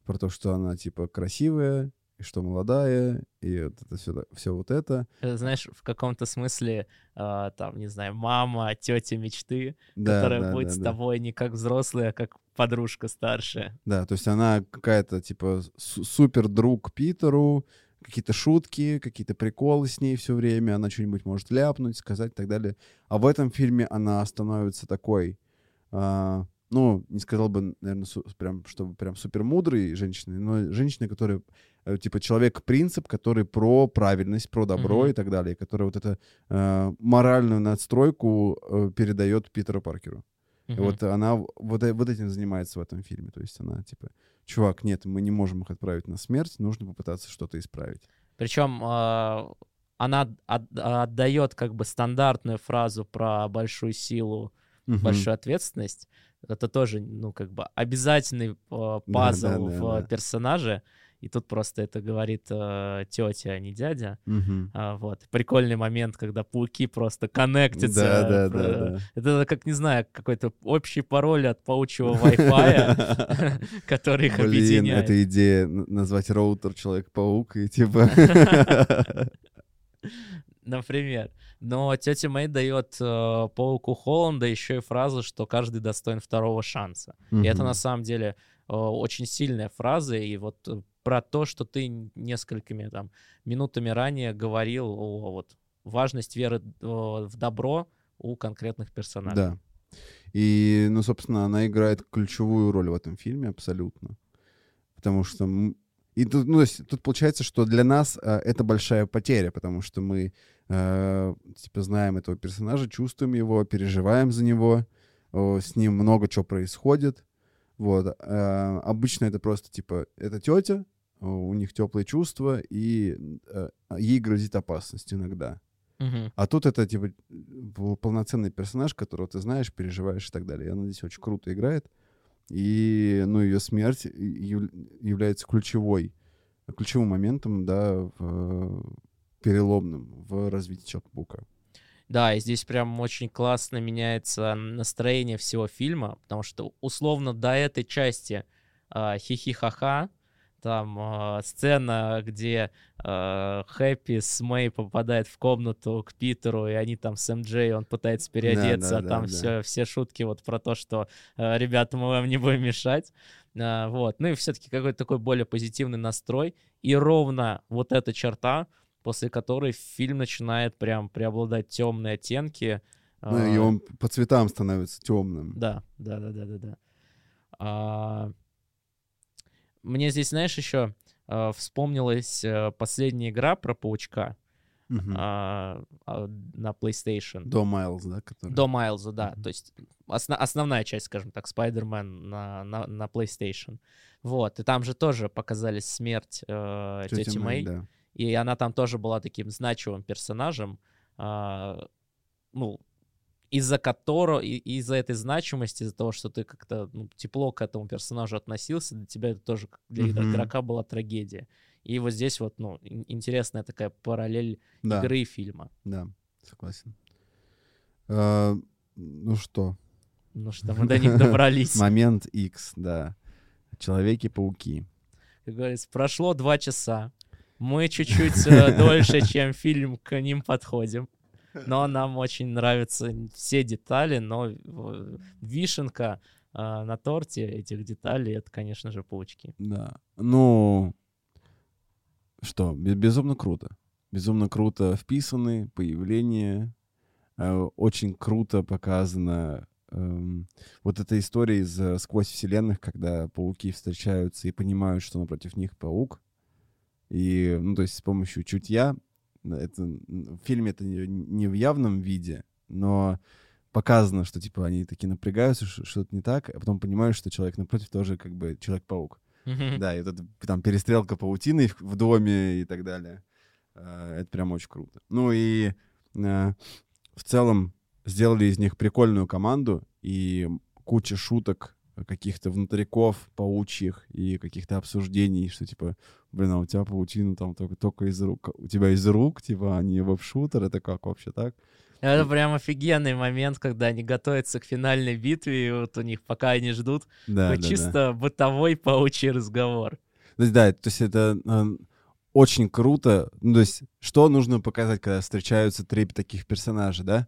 E: про то, что она, типа, красивая, и что молодая, и вот это все, все вот это.
D: Э, Знаешь, в каком-то смысле, а, там, не знаю, мама, тетя мечты,
E: Да,
D: которая
E: да,
D: будет
E: да,
D: с
E: да.
D: тобой не как взрослая, а как подружка старшая.
E: Да, то есть она какая-то, типа, су- супер друг Питеру, какие-то шутки, какие-то приколы с ней все время, она что-нибудь может ляпнуть, сказать и так далее. А в этом фильме она становится такой, а, ну, не сказал бы, наверное, прям, чтобы прям супер мудрой женщиной, но женщиной, которая, э, типа, человек-принцип, который про правильность, про добро
D: Мгм.
E: и так далее, которая вот эту э, моральную надстройку э, передает Питеру Паркеру. И
D: Мгм.
E: вот она вот, э- вот этим занимается в этом фильме. То есть она типа, чувак, нет, мы не можем их отправить на смерть, нужно попытаться что-то исправить.
D: Причем а, она от- отдает как бы стандартную фразу про большую силу,
E: Мгм.
D: большую ответственность. Это тоже, ну, как бы обязательный а, пазл
E: да,
D: в
E: да.
D: персонаже. И тут просто это говорит тетя, а не дядя.
E: Мгм.
D: А, вот. Прикольный момент, когда пауки просто коннектятся.
E: Да, да,
D: про-
E: да, да.
D: Это, как, не знаю, какой-то общий пароль от паучьего Wi-Fi, который их
E: Блин,
D: объединяет.
E: эта идея назвать роутер Человек-паук и типа...
D: Например. Но тетя Мэй дает э, пауку Холланда еще и фразу, что каждый достоин второго шанса. И это на самом деле э, очень сильная фраза. И вот э, про то, что ты несколькими там минутами ранее говорил о вот, важность веры в добро у конкретных персонажей.
E: Да. И, ну, собственно, она играет ключевую роль в этом фильме абсолютно. Потому что... И тут, ну, есть тут получается, что для нас э, это большая потеря, потому что мы, э, типа, знаем этого персонажа, чувствуем его, переживаем за него, о, с ним много чего происходит. Вот. э, обычно это просто, типа, это тетя, у них теплые чувства, и э, ей грозит опасность иногда.
D: Мгм.
E: А тут это, типа, пол- полноценный персонаж, которого ты знаешь, переживаешь и так далее. И она здесь очень круто играет. И, ну, ее смерть яв- является ключевой, ключевым моментом, да, в, переломным в развитии Чокбука.
D: Да, и здесь прям очень классно меняется настроение всего фильма, потому что условно до этой части а, хихи-ха-ха, там а, сцена, где а, Хэппи с Мэй попадает в комнату к Питеру, и они там с МД, он пытается переодеться,
E: да,
D: а
E: да,
D: там
E: да.
D: Все, все шутки вот про то, что а, ребята, мы вам не будем мешать. А, вот. Ну и все-таки какой-то такой более позитивный настрой. И ровно вот эта черта, после которой фильм начинает прям преобладать темные оттенки.
E: Ну,
D: А,
E: и он по цветам становится темным.
D: Да, да, да, да, да, да. А, Мне здесь, знаешь, еще а, вспомнилась а, последняя игра про паучка
E: Мгм.
D: а, а, на PlayStation.
E: До Майлз, да, который...
D: До Майлза, да.
E: Мгм.
D: То есть осно- основная часть, скажем так, Spider-Man на, на, на PlayStation. Вот. И там же тоже показали смерть э, тети Мэй.
E: да.
D: И она там тоже была таким значимым персонажем. а, ну, из-за которого, из-за этой значимости, из-за того, что ты как-то ну, тепло к этому персонажу относился, для тебя это тоже как для
E: Мгм.
D: игрока была трагедия. И вот здесь вот, ну, ин- интересная такая параллель
E: Да,
D: игры и фильма.
E: да, согласен. А, ну что,
D: Ну что, мы до них добрались.
E: момент X, да. Человеки-пауки.
D: Как говорится, прошло два часа. Мы чуть-чуть э, дольше, чем фильм, к ним подходим. Но нам очень нравятся все детали, но э, вишенка э, на торте этих деталей, это, конечно же, паучки.
E: Да. Ну, что, бе- безумно круто. Безумно круто вписаны, появление. э, Очень круто показано эм, вот эта история из э, «Сквозь вселенных», когда пауки встречаются и понимают, что напротив них паук. И, ну, то есть с помощью чутья, это, в фильме это не, в явном виде, но показано, что, типа, они такие напрягаются, что что-то не так, а потом понимают, что человек напротив тоже, как бы, Человек-паук. Да, и вот это там перестрелка паутины в, в доме и так далее. Э, Это прям очень круто. Ну и э, в целом сделали из них прикольную команду и куча шуток каких-то внутриков паучьих и каких-то обсуждений, что типа, блин, а у тебя паутина там только, только из рук, у тебя из рук, типа, а не веб-шутер, это как вообще так?
D: Это прям офигенный момент, когда они готовятся к финальной битве, и вот у них, пока они ждут,
E: Да, да, да.
D: чисто бытовой паучий разговор.
E: То есть, да, то есть это э, очень круто. Ну, то есть, что нужно показать, когда встречаются три таких персонажа, да?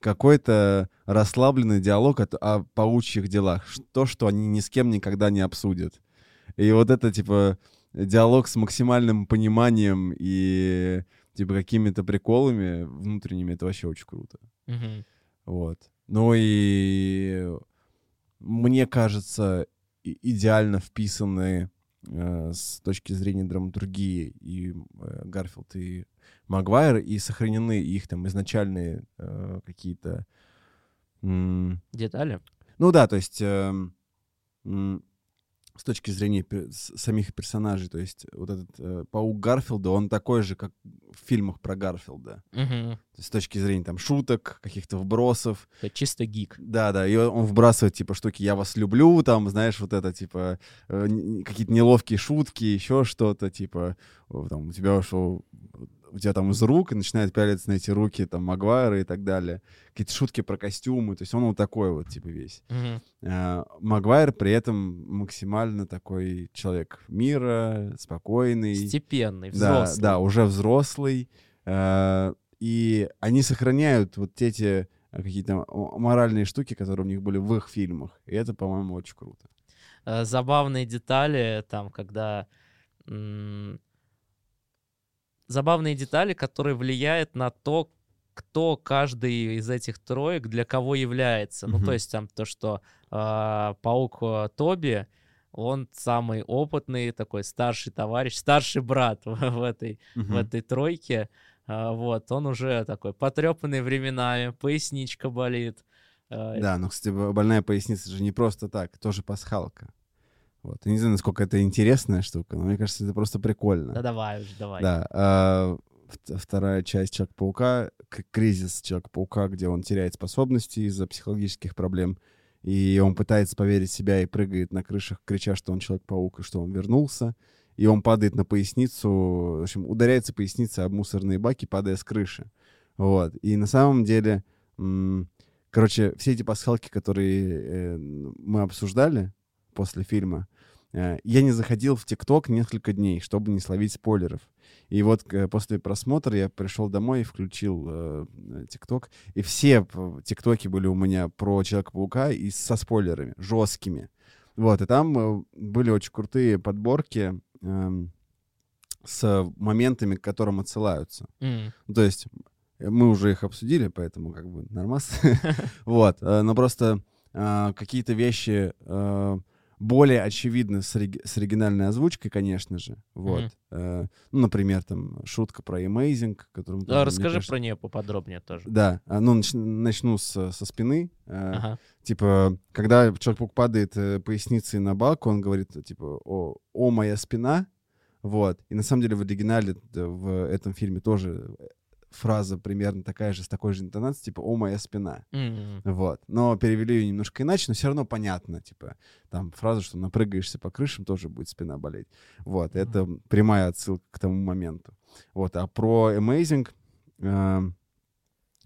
E: Какой-то расслабленный диалог от- о паучьих делах. То, что они ни с кем никогда не обсудят. И вот это, типа, диалог с максимальным пониманием и, типа, какими-то приколами внутренними, это вообще очень круто.
D: Мгм.
E: Вот. Ну и мне кажется, идеально вписаны э, с точки зрения драматургии и э, Гарфилд и Магуайр, и сохранены их там изначальные э, какие-то...
D: Детали?
E: ну да, то есть эм, с точки зрения пер- самих персонажей, то есть вот этот э, паук Гарфилда, он такой же, как в фильмах про Гарфилда. Есть с точки зрения там шуток, каких-то вбросов,
D: Это чисто гик.
E: да, да, и он вбрасывает, типа, штуки «я вас люблю», там, знаешь, вот это, типа, э, какие-то неловкие шутки, еще что-то, типа, там, у тебя что, у тебя там из рук, и начинает пялиться на эти руки, там, Магуайра и так далее. Какие-то шутки про костюмы, то есть он вот такой вот, типа, весь. А, Магуайр при этом максимально такой человек мира, спокойный.
D: Степенный,
E: Да,
D: взрослый.
E: да, уже взрослый. э, И они сохраняют вот эти э, какие-то моральные штуки, которые у них были в их фильмах. И это, по-моему, очень круто.
D: Э, забавные детали, там, когда... м, Забавные детали, которые влияют на то, кто каждый из этих троек для кого является. Ну, то есть там то, что а, паук э, Тоби, он самый опытный такой старший товарищ, старший брат в, в этой в этой тройке. А, Вот, он уже такой потрепанный временами, поясничка болит. А,
E: Да, но, кстати, больная поясница же не просто так, тоже пасхалка. Вот. Я не знаю, насколько это интересная штука, но мне кажется, это просто прикольно.
D: Да давай уже, давай.
E: Да. а, вт- вторая часть Человека-паука, кризис Человека-паука, где он теряет способности из-за психологических проблем, и он пытается поверить в себя и прыгает на крышах, крича, что он Человек-паук и что он вернулся. И он падает на поясницу, в общем, ударяется поясница об мусорные баки, падая с крыши. Вот. И на самом деле, короче, все эти пасхалки, которые э, мы обсуждали после фильма, я не заходил в ТикТок несколько дней, чтобы не словить спойлеров. И вот э, после просмотра я пришел домой и включил э, ТикТок, и все ТикТоки были у меня про Человека-паука и со спойлерами, жесткими. Вот, и там э, были очень крутые подборки эм, с моментами, к которым отсылаются. Ну, То есть э, мы уже их обсудили, поэтому как бы нормас. Вот. э, Но просто э, какие-то вещи э, более очевидны с ори- с оригинальной озвучкой, конечно же. Вот.
D: Мгм.
E: Э, Ну, например, там шутка про Amazing, которую...
D: да,
E: тоже,
D: расскажи
E: кажется-
D: про нее поподробнее тоже.
E: Да, а, ну, нач- начну с- со спины. Э,
D: Ага.
E: Типа, когда Человек-паук падает э, поясницей на бак, он говорит, типа, о, о, моя спина. Вот. И на самом деле в оригинале в этом фильме тоже фраза примерно такая же, с такой же интонацией, типа, о, моя спина.
D: М,
E: Вот. Но перевели ее немножко иначе, но все равно понятно. Типа, там фраза, что напрыгаешься по крышам, тоже будет спина болеть. Вот.
D: Мгм.
E: Это прямая отсылка к тому моменту. Вот. А про Amazing эм,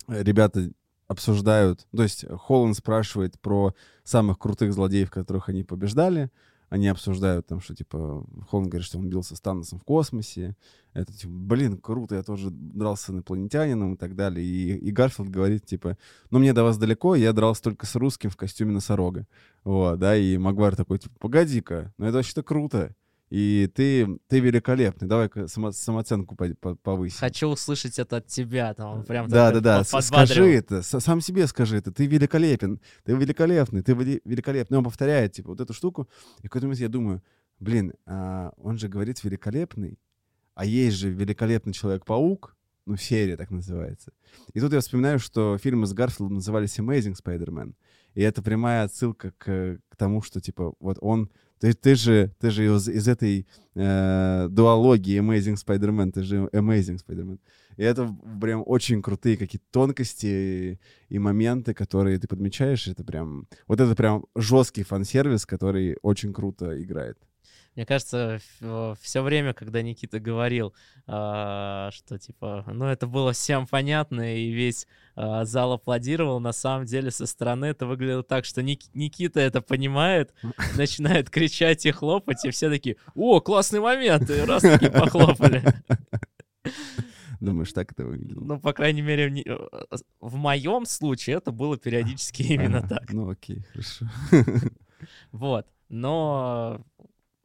E: ребята обсуждают, то есть Холланд спрашивает про самых крутых злодеев, которых они побеждали. Они обсуждают там, что типа Холланд говорит, что он бился с Таносом в космосе. Это типа, блин, круто, я тоже дрался с инопланетянином и так далее. И, и Гарфилд говорит, типа, ну мне до вас далеко, я дрался только с русским в костюме носорога. Вот, да, и Магуайр такой, типа, погоди-ка, ну это вообще-то круто. И ты, ты великолепный, давай-ка само- самооценку по- по- повысим.
D: Хочу услышать это от тебя. Там прям
E: Да, да, да. Скажи это, сам себе скажи это. Ты великолепен, ты великолепный, ты вели- великолепный. Он повторяет, типа, вот эту штуку. И в какой-то момент я думаю, блин, а он же говорит великолепный, а есть же «Великолепный Человек-паук», ну, серия так называется. И тут я вспоминаю, что фильмы с Гарфилдом назывались Amazing Spider-Man. И это прямая отсылка к, к тому, что, типа, вот он... Ты, ты же, ты же из, из этой э, дуологии Amazing Spider-Man, ты же Amazing Spider-Man. И это прям очень крутые какие-то тонкости и, и моменты, которые ты подмечаешь. Это прям... Вот это прям жесткий фан-сервис, который очень круто играет.
D: Мне кажется, все время, когда Никита говорил, а, что типа, ну это было всем понятно, и весь а, зал аплодировал, на самом деле со стороны это выглядело так, что Ник- Никита это понимает, начинает кричать и хлопать, и все такие, о, классный момент, и раз таки похлопали.
E: Думаешь, так это выглядело?
D: Ну, по крайней мере, в, не- э, в моем случае это было периодически именно
E: Ага,
D: так.
E: Ну окей, хорошо.
D: Вот. Но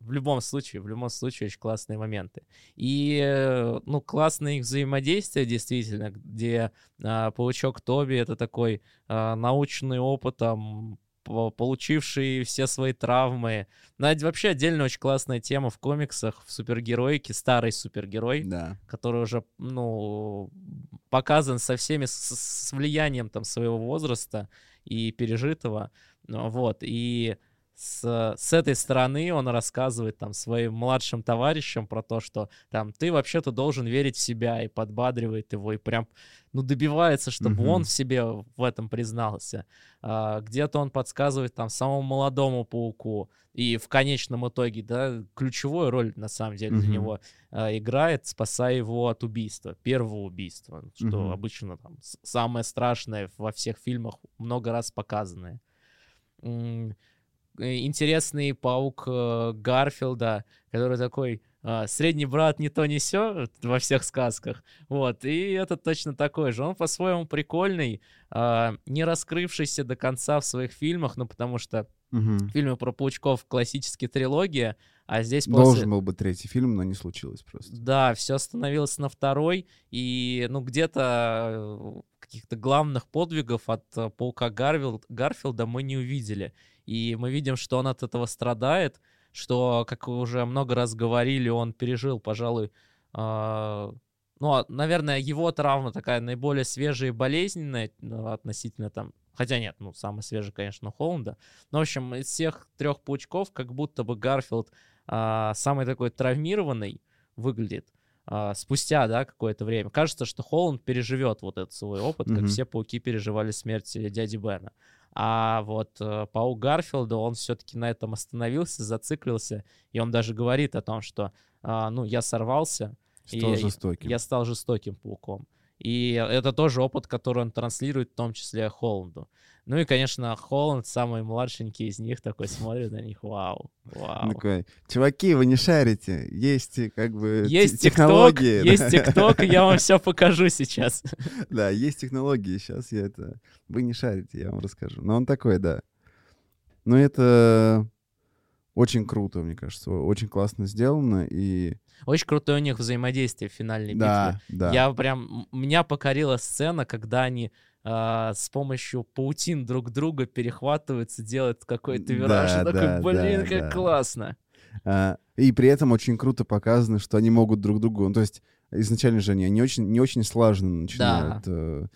D: в любом случае, в любом случае очень классные моменты. И, э, ну, классное их взаимодействие, действительно, где а, паучок Тоби — это такой а, научный опытом, по- получивший все свои травмы. Ну, это вообще отдельно очень классная тема в комиксах, в супергероике, старый супергерой,
E: Да.
D: который уже, ну, показан со всеми, с, с влиянием там своего возраста и пережитого, ну, вот, и с, с этой стороны он рассказывает там своим младшим товарищам про то, что там ты вообще-то должен верить в себя и подбадривает его и прям ну добивается, чтобы
E: Мгм.
D: он в себе в этом признался. А, где-то он подсказывает там самому молодому пауку и в конечном итоге, да, ключевую роль на самом деле для
E: Мгм.
D: него а, играет, спасая его от убийства, первого убийства, что
E: Мгм.
D: обычно там самое страшное во всех фильмах много раз показанное. Э, Интересный паук э, Гарфилда, который такой а, средний брат не то не сё во всех сказках. Вот, и этот точно такой же. Он по-своему прикольный, а, не раскрывшийся до конца в своих фильмах, ну потому что
E: Мгм.
D: фильмы про паучков классически трилогия, а здесь после...
E: Должен был быть третий фильм, но не случилось просто.
D: Да, все остановилось на второй, и, ну, где-то э, каких-то главных подвигов от паука Гарвил- Гарфилда мы не увидели. И мы видим, что он от этого страдает, что, как вы уже много раз говорили, он пережил, пожалуй, а, ну, а, наверное, его травма такая наиболее свежая и болезненная ну, относительно там, хотя нет, ну, самая свежая, конечно, Холланда. Но, в общем, из всех трех паучков, как будто бы Гарфилд а, самый такой травмированный выглядит а, спустя, да, какое-то время. Кажется, что Холланд переживет вот этот свой опыт, как
E: Мгм.
D: все пауки переживали смерть э, дяди Бена. А вот э, паук Гарфилда, он все-таки на этом остановился, зациклился, и он даже говорит о том, что, а, ну, я сорвался, и
E: Стал
D: я-
E: жестоким.
D: я стал жестоким пауком. И это тоже опыт, который он транслирует, в том числе Холланду. Ну и, конечно, Холланд, самый младшенький из них, такой смотрит на них, вау, вау.
E: Такой, чуваки, вы не шарите, есть как бы
D: Есть
E: технологии. да.
D: есть ТикТок, я вам все покажу сейчас.
E: Да, есть технологии, сейчас я это... Вы не шарите, я вам расскажу. Но он такой, да. Но это очень круто, мне кажется, очень классно сделано, и...
D: Очень крутое у них взаимодействие в финальной битве.
E: Да, да.
D: Я прям... Меня покорила сцена, когда они а, с помощью паутин друг друга перехватываются, делают какой-то вираж.
E: Да,
D: такой,
E: да,
D: блин,
E: да,
D: как
E: да.
D: классно.
E: А, и при этом очень круто показано, что они могут друг другу... Ну, то есть изначально же они не очень, не очень слаженно начинают э, э,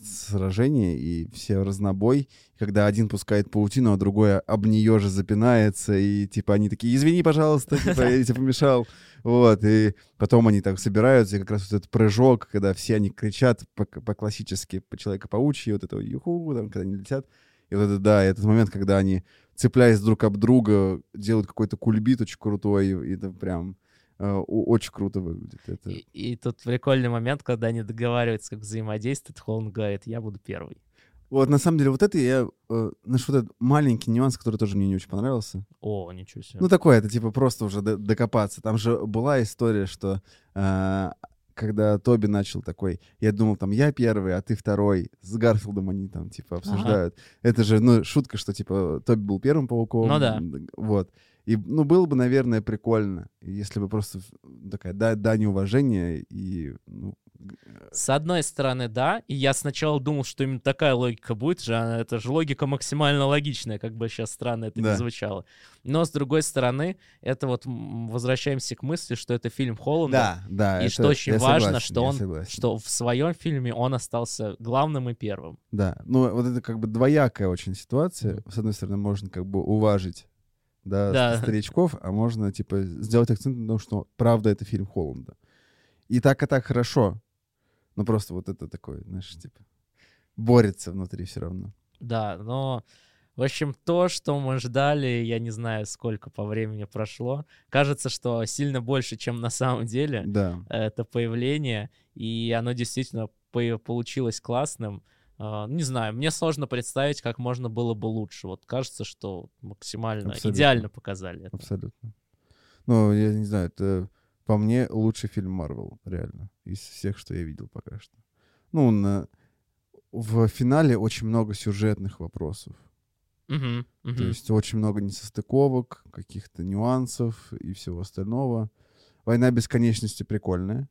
E: сражение, и все разнобой. Когда один пускает паутину, а другой об нее же запинается, и типа они такие, извини, пожалуйста, типа, я тебе помешал. Вот, и потом они так собираются, и как раз вот этот прыжок, когда все они кричат по- по-классически, по Человека-паучьи, вот это юху, там, когда они летят. И вот это, да, этот момент, когда они, цепляясь друг об друга, делают какой-то кульбит очень крутой, и это прям э, очень круто выглядит. Это...
D: И, и тут прикольный момент, когда они договариваются, как взаимодействовать. Холланд говорит, я буду первый.
E: Вот, на самом деле, вот это я... Э, наш вот этот маленький нюанс, который тоже мне не очень понравился.
D: О, ничего себе.
E: Ну, такое, это типа просто уже до- докопаться. Там же была история, что э, когда Тоби начал такой, я думал, там, я первый, а ты второй. С Гарфилдом они там, типа, обсуждают. Это же, ну, шутка, что, типа, Тоби был первым пауком.
D: Ну да.
E: Вот. И, ну, было бы, наверное, прикольно, если бы просто такая да, дань уважения и, ну,
D: С одной стороны, да, и я сначала думал, что именно такая логика будет же, это же логика максимально логичная, как бы сейчас странно это
E: Да.
D: не звучало. Но с другой стороны, это вот возвращаемся к мысли, что это фильм Холланда,
E: Да, да.
D: и
E: это-
D: что очень важно,
E: согласен,
D: что он,
E: согласен.
D: что в своем фильме он остался главным и первым.
E: Да, ну вот это как бы двоякая очень ситуация. С одной стороны, можно как бы уважить да,
D: Да.
E: старичков, а можно типа сделать акцент на том, что правда это фильм Холланда. И так и так хорошо. Но просто вот это такое, знаешь, типа борется внутри все равно.
D: Да, но, в общем, то, что мы ждали, я не знаю, сколько по времени прошло, кажется, что сильно больше, чем на самом деле.
E: Да.
D: это появление, и оно действительно по- получилось классным. А, Не знаю, мне сложно представить, как можно было бы лучше. Вот кажется, что максимально
E: Абсолютно.
D: идеально показали это.
E: Абсолютно. Ну, я не знаю, это по мне лучший фильм Марвел, реально, из всех, что я видел пока что. Ну, на... в финале очень много сюжетных вопросов.
D: Мгм,
E: То
D: мгм.
E: есть очень много несостыковок, каких-то нюансов и всего остального. «Война бесконечности» прикольная.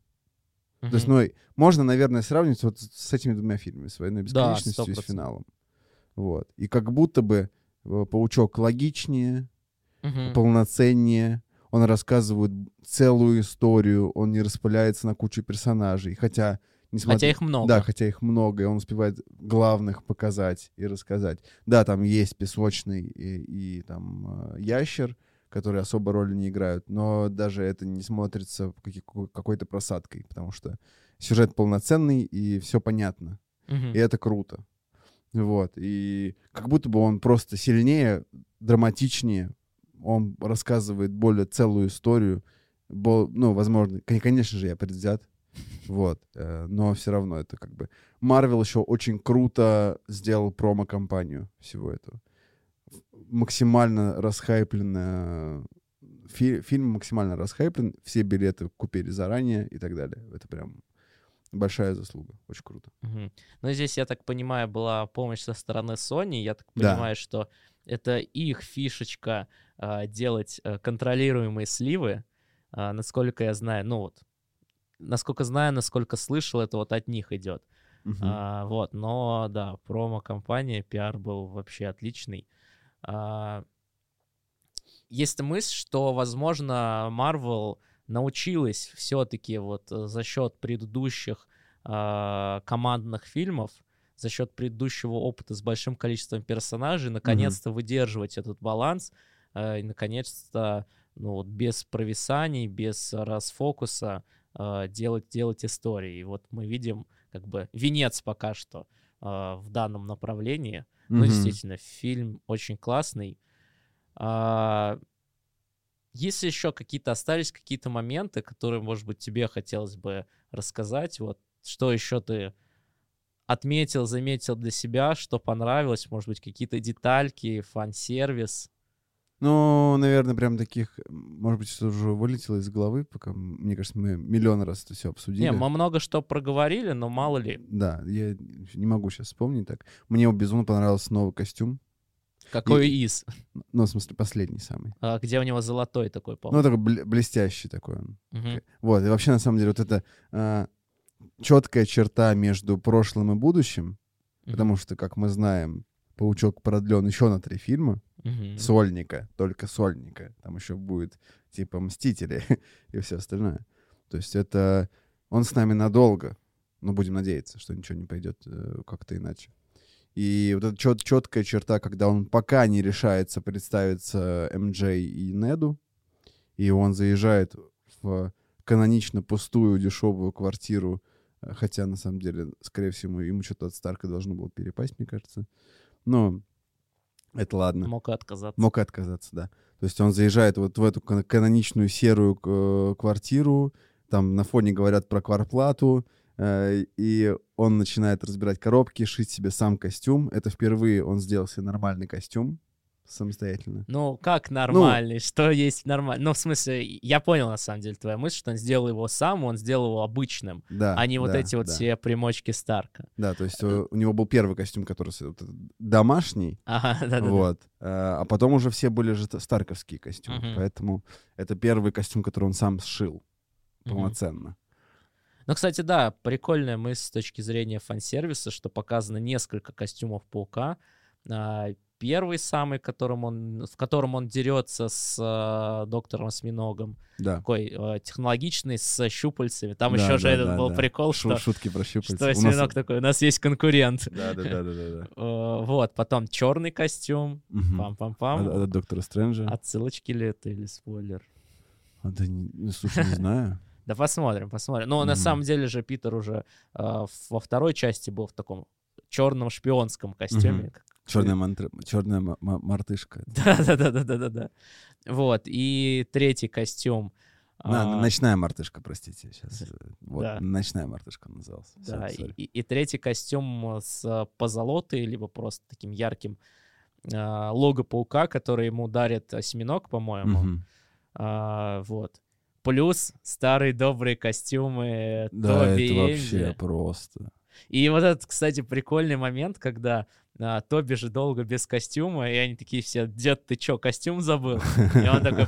E: То есть, ну, можно, наверное, сравнивать вот с этими двумя фильмами, с «Войной
D: Да,
E: бесконечностью» и с
D: 100%.
E: финалом. Вот. И как будто бы э, «Паучок» логичнее,
D: Мгм.
E: полноценнее, он рассказывает целую историю, он не распыляется на кучу персонажей, хотя... Несмотря...
D: Хотя их много.
E: Да, хотя их много, и он успевает главных показать и рассказать. Да, там есть песочный и, и там э, ящер, которые особо роли не играют, но даже это не смотрится какой-то просадкой, потому что сюжет полноценный и все понятно.
D: Мгм.
E: И это круто. Вот. И как будто бы он просто сильнее, драматичнее. Он рассказывает более целую историю. Бо- ну, возможно, кон- конечно же, я предвзят. Вот. э, Но все равно это как бы... Марвел еще очень круто сделал промо-компанию всего этого. Максимально расхайплено... фи- Фильм максимально расхайплен. Все билеты купили заранее и так далее. Это прям большая заслуга. Очень круто.
D: Мгм. Но здесь, я так понимаю, была помощь со стороны Sony. Я так
E: Да.
D: понимаю, что это их фишечка а, делать а, контролируемые сливы. А, насколько я знаю, ну вот, насколько знаю, насколько слышал, это вот от них идет.
E: Мгм.
D: А, вот, но да, промо-компания, пиар был вообще отличный. А, есть мысль, что, возможно, Marvel научилась все-таки вот э, за счет предыдущих а, командных фильмов, за счет предыдущего опыта с большим количеством персонажей, наконец-то выдерживать этот баланс, э, и наконец-то ну, вот без провисаний, без расфокуса э, делать, делать истории. И вот мы видим как бы венец пока что э, в данном направлении. Ну, действительно, фильм очень классный. А, Если еще какие-то остались какие-то моменты, которые, может быть, тебе хотелось бы рассказать, вот что еще ты отметил, заметил для себя, что понравилось, может быть, какие-то детальки, фан-сервис.
E: Ну, наверное, прям таких, может быть, что уже вылетело из головы, пока, мне кажется, мы миллион раз это все обсудили.
D: Не, мы много что проговорили, но мало ли,
E: Да, я не могу сейчас вспомнить так. Мне безумно понравился новый костюм.
D: какой
E: И-
D: из,
E: Ну, в смысле, последний самый.
D: А, где у него золотой такой,
E: Ну,
D: по-моему.
E: такой бл- блестящий такой он.
D: Мгм.
E: Вот, и вообще, на самом деле, вот эта четкая черта между прошлым и будущим,
D: Мгм.
E: потому что, как мы знаем, Паучок продлен еще на три фильма.
D: Мгм.
E: Сольника, только сольника. Там еще будет типа Мстители и все остальное. То есть это он с нами надолго. Но будем надеяться, что ничего не пойдет э, как-то иначе. И вот эта чет- четкая черта, когда он пока не решается представиться МД и Неду, и он заезжает в канонично пустую дешевую квартиру, э, хотя на самом деле, скорее всего, ему что-то от Старка должно было перепасть, мне кажется. Но это ладно.
D: Мог и отказаться.
E: Мог и отказаться, да. То есть он заезжает вот в эту кан- каноничную серую э, квартиру, там на фоне говорят про кварплату, э, и он начинает разбирать коробки, шить себе сам костюм. Это впервые он сделал себе нормальный костюм самостоятельно.
D: Ну, как нормальный? что есть нормально? Ну, в смысле, я понял, на самом деле, твоя мысль, что он сделал его сам, он сделал его обычным,
E: Да,
D: а не вот
E: да,
D: эти вот
E: да.
D: все примочки Старка.
E: Да, то есть э, у него был первый костюм, который домашний,
D: Ага, да-да-да.
E: вот, э, а потом уже все были же старковские костюмы,
D: Мгм.
E: поэтому это первый костюм, который он сам сшил полноценно.
D: Ну, кстати, да, прикольная мысль с точки зрения фан-сервиса, что показано несколько костюмов Паука. Первый самый, которым он, в котором он дерется с э, доктором Осьминогом.
E: Да.
D: Такой э, технологичный, с щупальцами. Там
E: Да,
D: еще же
E: да,
D: этот
E: да,
D: был
E: да.
D: прикол,
E: Шу-
D: что,
E: Шутки про щупальца.
D: что
E: У нас-
D: такой, у нас есть конкурент.
E: Да, да, да, да, да, да.
D: Э, Вот, потом черный костюм. Пам-пам-пам.
E: От доктора Стрэнджа.
D: Отсылочки ли это или спойлер?
E: А, да не- ну, слушай, не знаю.
D: Да посмотрим, посмотрим. Но на
E: Мгм.
D: самом деле же Питер уже э, во второй части был в таком черном шпионском костюме.
E: Мгм.
D: как-
E: Черная, мантр... Черная ма- ма- мартышка.
D: Да-да-да-да-да-да. Вот, и третий костюм.
E: На-
D: а,
E: ночная мартышка, простите. Сейчас. Вот,
D: Да.
E: ночная мартышка назывался.
D: Да,
E: Sorry,
D: и, и- третий костюм с позолотой, либо просто таким ярким а, лого паука, который ему дарит осьминог, по-моему.
E: Мгм.
D: А, вот. Плюс старые добрые костюмы
E: Да,
D: Тоби
E: это вообще просто.
D: И вот этот, кстати, прикольный момент, когда а, Тоби же долго без костюма, и они такие все, дед, ты чё, костюм забыл? И он такой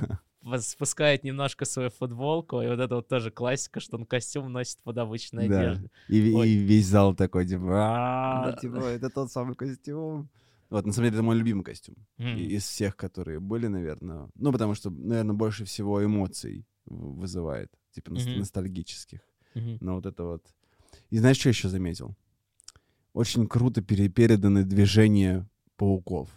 D: спускает немножко свою футболку, и вот это вот тоже классика, что он костюм носит под обычной
E: Да.
D: одеждой.
E: И,
D: Ой.
E: и весь зал такой, типа, «А,
D: Да.
E: типа, это тот самый костюм. Вот, на самом деле, это мой любимый костюм. Из всех, которые были, наверное. Ну, потому что, наверное, больше всего эмоций вызывает. Типа ностальгических. Но вот это вот... И знаешь, что еще заметил? Очень круто пере- переданы движения пауков.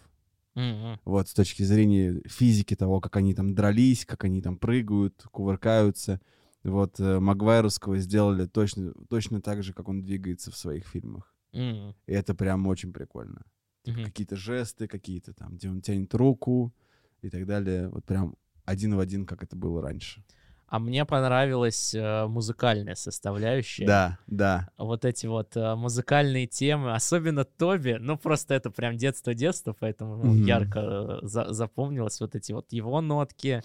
D: Мгм.
E: Вот с точки зрения физики того, как они там дрались, как они там прыгают, кувыркаются. Вот э, Магуайровского сделали точно, точно так же, как он двигается в своих фильмах.
D: М.
E: И это прям очень прикольно.
D: Мгм.
E: Какие-то жесты, какие-то там, где он тянет руку и так далее. Вот прям один в один, как это было раньше.
D: А мне понравилась э, музыкальная составляющая.
E: Да, да.
D: Вот эти вот э, музыкальные темы, особенно Тоби, ну просто это прям детство-детство, поэтому ну,
E: Мгм.
D: ярко э, за- запомнилось вот эти вот его нотки,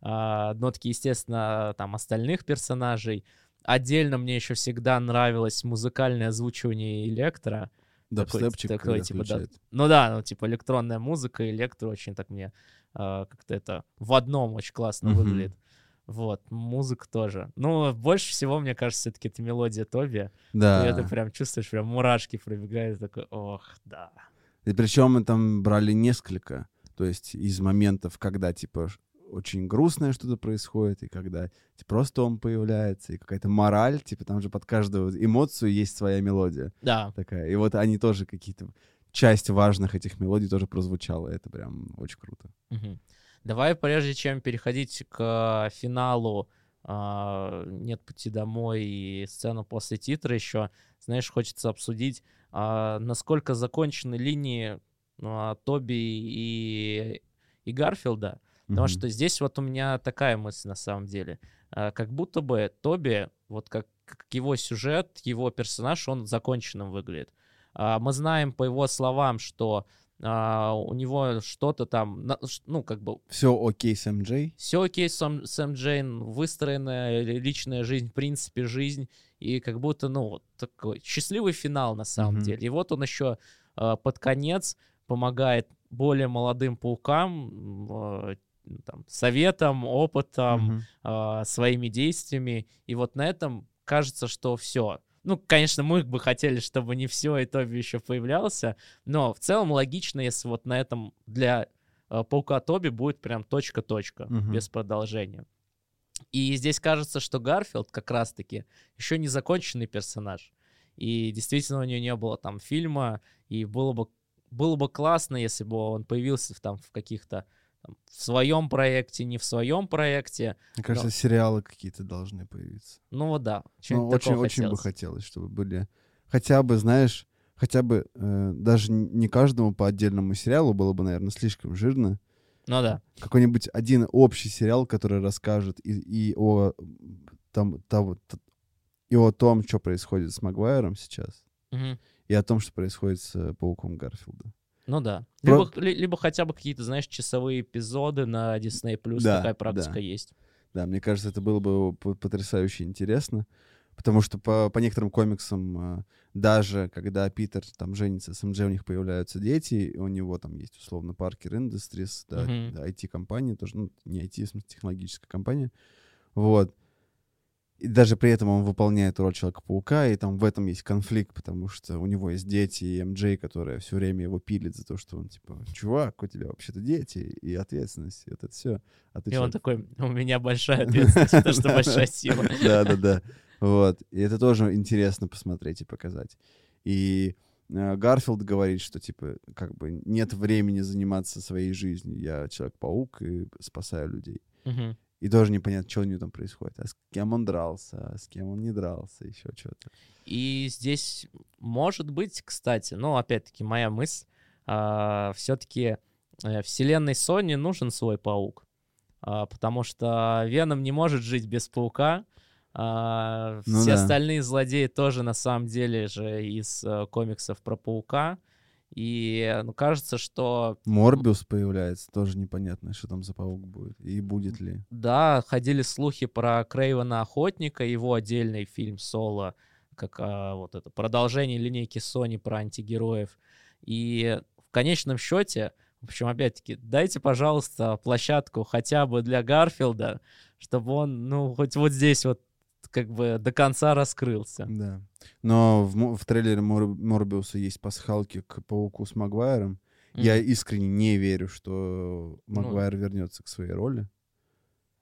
D: а, нотки, естественно, там остальных персонажей. Отдельно мне еще всегда нравилось музыкальное озвучивание Электро. Такой-
E: Дабстепчик,
D: такой,
E: когда
D: типа, да. Ну да, ну типа электронная музыка, электро очень так мне а, как-то это в одном очень классно
E: Мгм.
D: выглядит. Вот, музыка тоже. Ну, больше всего, мне кажется, все-таки это мелодия Тоби.
E: Да.
D: И это прям чувствуешь, прям мурашки пробегают, такой, ох, да.
E: И причем мы там брали несколько. То есть из моментов, когда, типа, очень грустное что-то происходит, и когда типа, просто он появляется, и какая-то мораль, типа, там же под каждую эмоцию есть своя мелодия
D: Да,
E: такая. И вот они тоже какие-то... Часть важных этих мелодий тоже прозвучала. Это прям очень круто.
D: Мгм. Давай, прежде чем переходить к финалу а, «Нет пути домой» и сцену после титра еще, знаешь, хочется обсудить, а, насколько закончены линии а, Тоби и, и Гарфилда. Потому
E: Мгм.
D: что здесь вот у меня такая мысль на самом деле. Как будто бы Тоби, вот как, как его сюжет, его персонаж, он законченным выглядит. Мы знаем по его словам, что а, у него что-то там, ну, как бы
E: Все окей с МД.
D: все окей с Сэм Джейн, выстроенная ли- личная жизнь, в принципе, жизнь, и как будто, ну, вот такой счастливый финал на самом
E: Мгм.
D: деле. И вот он еще а, под конец помогает более молодым паукам, а, там, советом, опытом,
E: Мгм.
D: а, своими действиями. И вот на этом кажется, что все. Ну, конечно, мы бы хотели, чтобы не все, и Тоби еще появлялся, но в целом логично, если вот на этом для а, паука Тоби будет прям точка-точка,
E: Мгм.
D: без продолжения. И здесь кажется, что Гарфилд как раз-таки еще не законченный персонаж. И действительно у нее не было там фильма, и было бы, было бы классно, если бы он появился в, там в каких-то там, в своем проекте, не в своем проекте.
E: Мне кажется, сериалы какие-то должны появиться.
D: Ну вот да,
E: Ну, очень,
D: такого
E: очень бы
D: хотелось.
E: хотелось, чтобы были хотя бы, знаешь, хотя бы э, даже не каждому по отдельному сериалу было бы, наверное, слишком жирно.
D: Ну да.
E: Какой-нибудь один общий сериал, который расскажет и, и о там, того- и о том, что происходит с Магуайром сейчас,
D: Мгм.
E: и о том, что происходит с Пауком Гарфилда.
D: Ну да.
E: Про-
D: Либо, ли- либо хотя бы какие-то, знаешь, часовые эпизоды на Disney Plus,
E: Да,
D: такая практика
E: да.
D: есть.
E: Да, мне кажется, это было бы потрясающе интересно. Потому что по, по некоторым комиксам, э, даже когда Питер там женится, с МД у них появляются дети, и у него там есть условно Parker Industries, да, да, IT-компания тоже, ну, не IT, в смысле технологическая компания. Вот. И даже при этом он выполняет роль Человека-паука, и там в этом есть конфликт, потому что у него есть дети, и МД, которая все время его пилит за то, что он типа, чувак, у тебя вообще-то дети, и ответственность, и это все. А ты
D: И он
E: чё?»
D: такой, у меня большая ответственность, потому что большая сила.
E: Да, да, да. Вот. И это тоже интересно посмотреть и показать. И э, Гарфилд говорит, что типа как бы нет времени заниматься своей жизнью. Я Человек-паук и спасаю людей. И тоже непонятно, что у него там происходит. А с кем он дрался, а с кем он не дрался, еще что-то.
D: И здесь может быть, кстати, ну, опять-таки, моя мысль, все-таки вселенной Sony нужен свой паук, А, потому что Веном не может жить без паука, а,
E: Ну
D: все
E: да.
D: остальные злодеи тоже на самом деле же из э, комиксов про паука, и ну, кажется, что
E: Морбиус появляется, тоже непонятно, что там за паук будет. И будет ли.
D: Да, ходили слухи про Крейвена Охотника, его отдельный фильм соло, как а, вот это продолжение линейки Sony про антигероев. И в конечном счете, в общем, опять-таки, дайте, пожалуйста, площадку хотя бы для Гарфилда, чтобы он, ну, хоть вот здесь вот как бы до конца раскрылся.
E: Да. Но в, в трейлере Мор- Морбиуса есть пасхалки к пауку с Магуайром. Я
D: Мгм.
E: искренне не верю, что
D: Ну
E: Магуайр вернется к своей роли.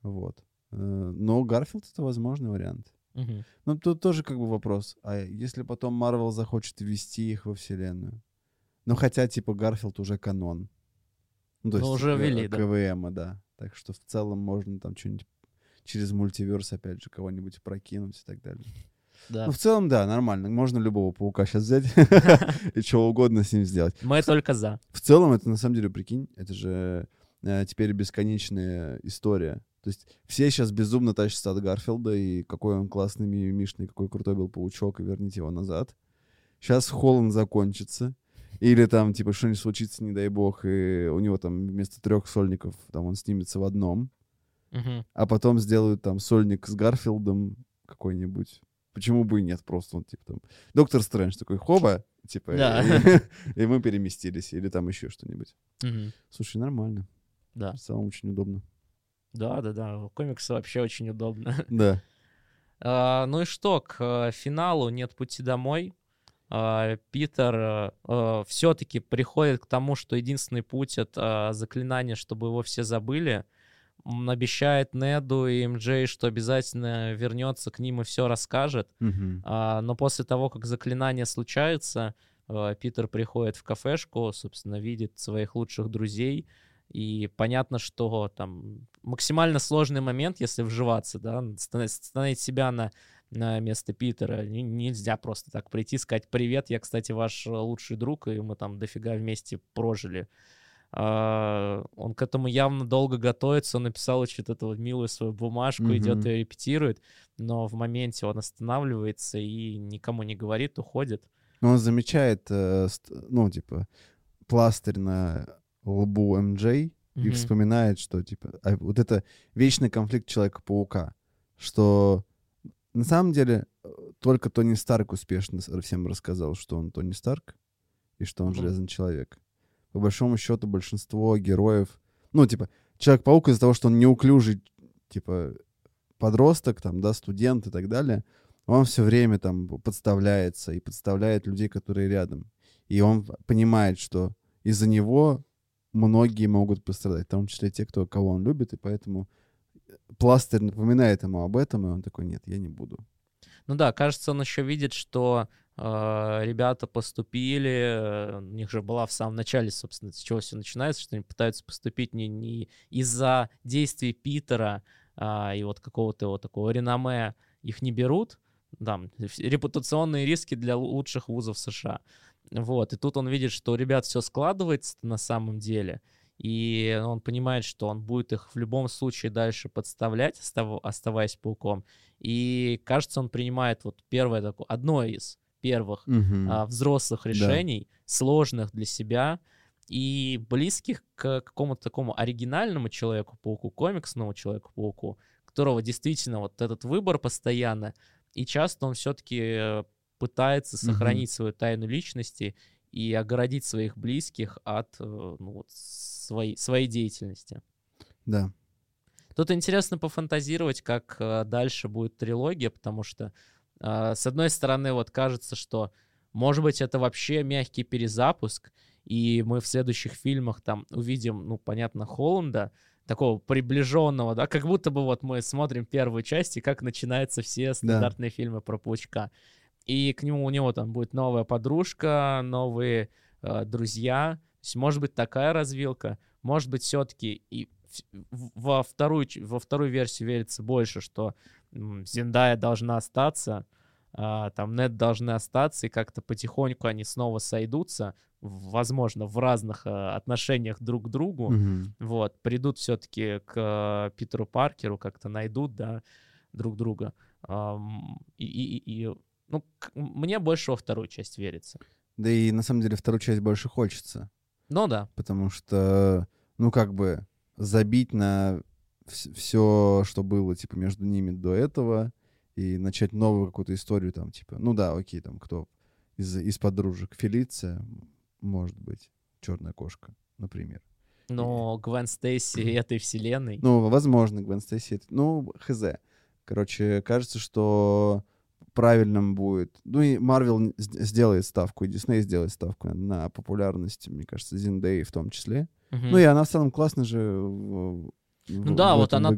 E: Вот. Э, Но Гарфилд это возможный вариант.
D: Мгм.
E: Но тут тоже как бы вопрос. А если потом Марвел захочет ввести их во вселенную? Ну, хотя, типа, Гарфилд уже канон. Ну, то
D: Ну,
E: есть,
D: уже
E: э,
D: ввели, да.
E: КВМа, да. Так что в целом можно там что-нибудь через мультиверс, опять же, кого-нибудь прокинуть и так далее.
D: Да.
E: Ну, в целом, да, нормально. Можно любого паука сейчас взять и что угодно с ним сделать.
D: Мы только за.
E: В целом, это на самом деле, прикинь, это же э, теперь бесконечная история. То есть все сейчас безумно тащатся от Гарфилда, и какой он классный, мимимишный, какой крутой был паучок, и верните его назад. Сейчас Холланд закончится. Или там, типа, что-нибудь случится, не дай бог, и у него там вместо трех сольников, там он снимется в одном.
D: Мгм.
E: А потом сделают там сольник с Гарфилдом какой-нибудь. Почему бы и нет, просто он, типа, там... Доктор Стрэндж такой, хоба, типа,
D: Да.
E: и, и мы переместились, или там еще что-нибудь.
D: Мгм.
E: Слушай, нормально.
D: Да.
E: В целом очень удобно.
D: Да, да, да. Комиксы вообще очень удобно.
E: Да.
D: А, ну и что, к э, финалу нет пути домой. А, Питер все-таки приходит к тому, что единственный путь это заклинание, чтобы его все забыли. М, Обещает Неду и МД, что обязательно вернется к ним и все расскажет.
E: Мгм.
D: А, но после того, как заклинание случается, э, Питер приходит в кафешку, собственно, видит своих лучших друзей, и понятно, что там максимально сложный момент, если вживаться, да, ста- становить себя на, на место Питера. Нельзя просто так прийти, сказать «Привет, я, кстати, ваш лучший друг, и мы там дофига вместе прожили». А, Он к этому явно долго готовится, он написал очень эту милую свою бумажку, идет
E: Мгм.
D: и репетирует, но в моменте он останавливается и никому не говорит, уходит.
E: Но он замечает, э, ну, типа, пластырь на лбу МД и
D: Мгм.
E: вспоминает, что, типа, а вот это вечный конфликт Человека-паука, что на самом деле э, только Тони Старк успешно всем рассказал, что он Тони Старк и что он. Железный Человек. По большому счету большинство героев, ну, типа, Человек-паук из-за того, что он неуклюжий, типа, подросток, там, да, студент и так далее, он все время там подставляется и подставляет людей, которые рядом. И он понимает, что из-за него многие могут пострадать, в том числе те, кто, кого он любит, и поэтому пластырь напоминает ему об этом, и он такой, нет, я не буду.
D: Ну да, кажется, он еще видит, что ребята поступили, у них же была в самом начале, собственно, с чего все начинается, что они пытаются поступить не, не из-за действий Питера а, и вот какого-то вот такого реноме их не берут, там, репутационные риски для лу- лучших вузов США. Вот, и тут он видит, что у ребят все складывается на самом деле, и он понимает, что он будет их в любом случае дальше подставлять, остав- оставаясь пауком. И кажется, он принимает вот первое такое, одно из первых
E: Мгм.
D: а, взрослых решений, сложных для себя и близких к какому-то такому оригинальному Человеку-пауку, комиксному Человеку-пауку, которого действительно вот этот выбор постоянно, и часто он все-таки пытается сохранить свою тайну личности и огородить своих близких от э, ну, вот, своей, своей деятельности.
E: Да.
D: Тут интересно пофантазировать, как э, дальше будет трилогия, потому что, с одной стороны, вот кажется, что, может быть, это вообще мягкий перезапуск, и мы в следующих фильмах там увидим, ну, понятно, Холланда, такого приближенного, да, как будто бы вот мы смотрим первую часть, и как начинаются все стандартные фильмы про Паучка. И к нему у него там будет новая подружка, новые э, друзья. То есть, может быть, такая развилка. Может быть, все-таки и во вторую, во вторую версию верится больше, что Зендая должна остаться, а, там Нет должны остаться, и как-то потихоньку они снова сойдутся, возможно, в разных а, отношениях друг к другу.
E: Мгм.
D: Вот, придут все-таки к э, Питеру Паркеру, как-то найдут, да, друг друга. И, и- и- ну, мне больше во вторую часть верится.
E: Да и на самом деле вторую часть больше хочется.
D: Ну да,
E: потому что, ну, как бы забить на все, что было, типа, между ними до этого, и начать новую какую-то историю, там, типа, ну да, окей, там, кто из, из подружек Фелиция, может быть, черная кошка, например.
D: но Гвен Стейси этой вселенной.
E: Ну, возможно, Гвен Стейси, это- ну, хз. Короче, кажется, что правильным будет... Ну, и Марвел сделает ставку, и Дисней сделает ставку на популярность, мне кажется, Зиндеи в том числе.
D: Мгм.
E: Ну и она в целом классно же
D: Ну да, вот она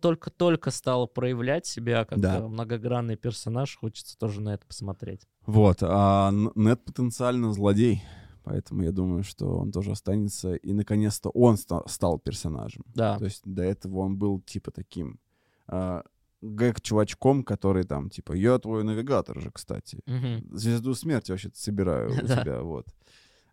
D: только-только стала проявлять себя как
E: Да.
D: э, многогранный персонаж. Хочется тоже на это посмотреть.
E: Вот, а Н- Нед потенциально злодей, поэтому я думаю, что он тоже останется, и наконец-то он ста- стал персонажем.
D: Да.
E: То есть до этого он был типа таким а, гэг-чувачком, который там, типа, я твой навигатор же, кстати.
D: Мгм.
E: Звезду смерти вообще-то собираю у тебя, вот.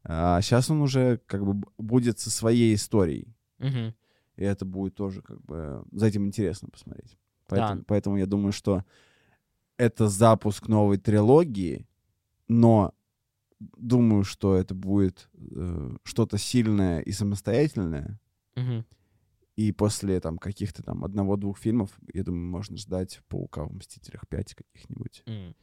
E: А сейчас он уже как бы будет со своей историей.
D: Мгм.
E: И это будет тоже как бы... За этим интересно посмотреть.
D: Да.
E: Поэтому, поэтому я думаю, что это запуск новой трилогии, но думаю, что это будет э, что-то сильное и самостоятельное.
D: Мгм.
E: И после там каких-то там одного-двух фильмов, я думаю, можно ждать Паука в Мстителях 5 каких-нибудь
D: М.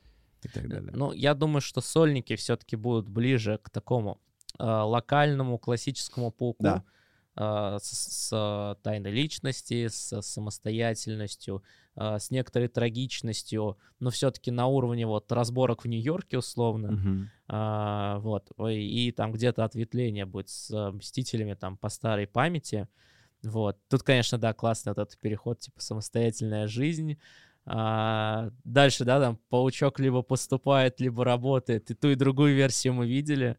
E: и так далее.
D: Ну, я думаю, что сольники все-таки будут ближе к такому э, локальному классическому пауку.
E: Да.
D: Э, с, с тайной личности, с самостоятельностью, э, с некоторой трагичностью, но все-таки на уровне вот разборок в Нью-Йорке условно.
E: Мгм.
D: А, вот. Ой, И там где-то ответвление будет с э, Мстителями там по старой памяти. Вот. Тут, конечно, да, классный этот переход, типа самостоятельная жизнь. А, дальше, да, там паучок либо поступает, либо работает. И ту, и другую версию мы видели.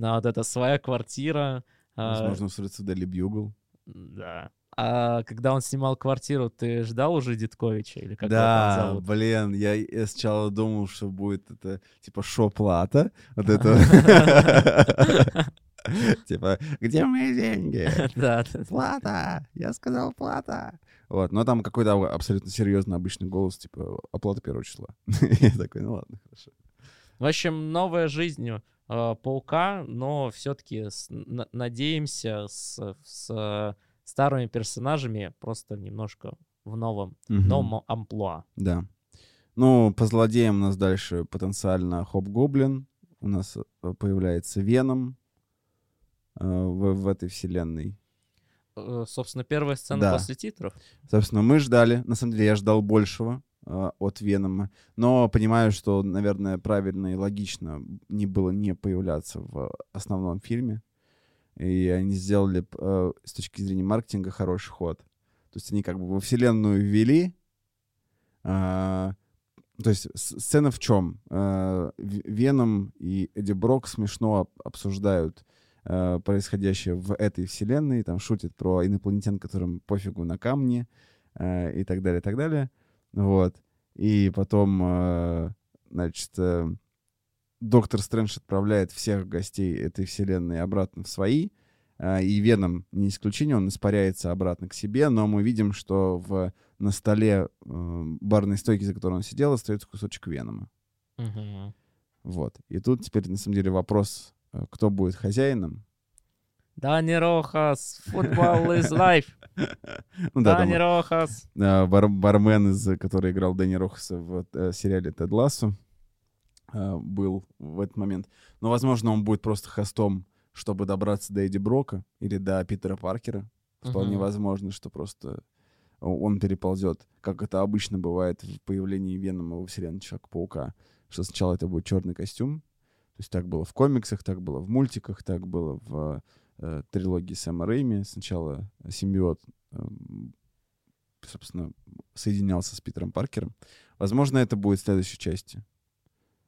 D: А, вот это своя квартира. А,
E: Возможно, устроится в Дели Бьюгл.
D: да. А когда он снимал квартиру, ты ждал уже Дитковича? Или как его там
E: Да,
D: зовут?
E: блин, я и сначала думал, что будет это типа шоу-плата. Вот это. Типа, где мои деньги?
D: Да, да.
E: Плата! Я сказал плата! Вот, но там какой-то абсолютно серьезный обычный голос, типа, оплата первого числа. Я такой, ну ладно, хорошо.
D: В общем, новая жизнь э, паука, но все-таки надеемся с, с, старыми персонажами просто немножко в новом,
E: Мгм.
D: новом амплуа.
E: Да. Ну, по злодеям у нас дальше потенциально Хоп-Гоблин. У нас э, появляется Веном э, в, в этой вселенной.
D: Э, Собственно, первая сцена
E: Да.
D: после титров.
E: Собственно, мы ждали. На самом деле, я ждал большего от Венома. Но понимаю, что, наверное, правильно и логично не было не появляться в основном фильме. И они сделали э, с точки зрения маркетинга хороший ход. То есть они как бы во вселенную ввели. а, то есть сцена в чем? Веном и Эдди Брок смешно об- обсуждают происходящее в этой вселенной, там шутят про инопланетян, которым пофигу на камни и так далее, и так далее. Вот. И потом, э, значит, э, Доктор Стрэндж отправляет всех гостей этой вселенной обратно в свои, э, и Веном не исключение, он испаряется обратно к себе, но мы видим, что в, на столе э, барной стойки, за которой он сидел, остается кусочек Венома.
D: Мгм.
E: Вот. И тут теперь, на самом деле, вопрос, э, кто будет хозяином.
D: Дани Рохас, футбол is life.
E: Ну да, там,
D: Дани Рохас.
E: э, бар- бармен, из, который играл Дэнни Рохаса в э, сериале «Тед Лассо», э, был в этот момент. Но, возможно, он будет просто хостом, чтобы добраться до Эдди Брока или до Питера Паркера. Вполне возможно, что просто он переползет, как это обычно бывает в появлении Венома во вселенной Человека-паука, что сначала это будет черный костюм, то есть так было в комиксах, так было в мультиках, так было в э, трилогии Сэма Рэйми. Сначала симбиот, э, собственно, соединялся с Питером Паркером. Возможно, это будет в следующей части.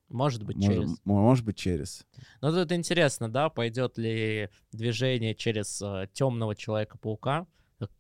D: Может быть,
E: Может,
D: через.
E: может быть, через.
D: Ну, тут интересно, да, пойдет ли движение через темного человека-паука.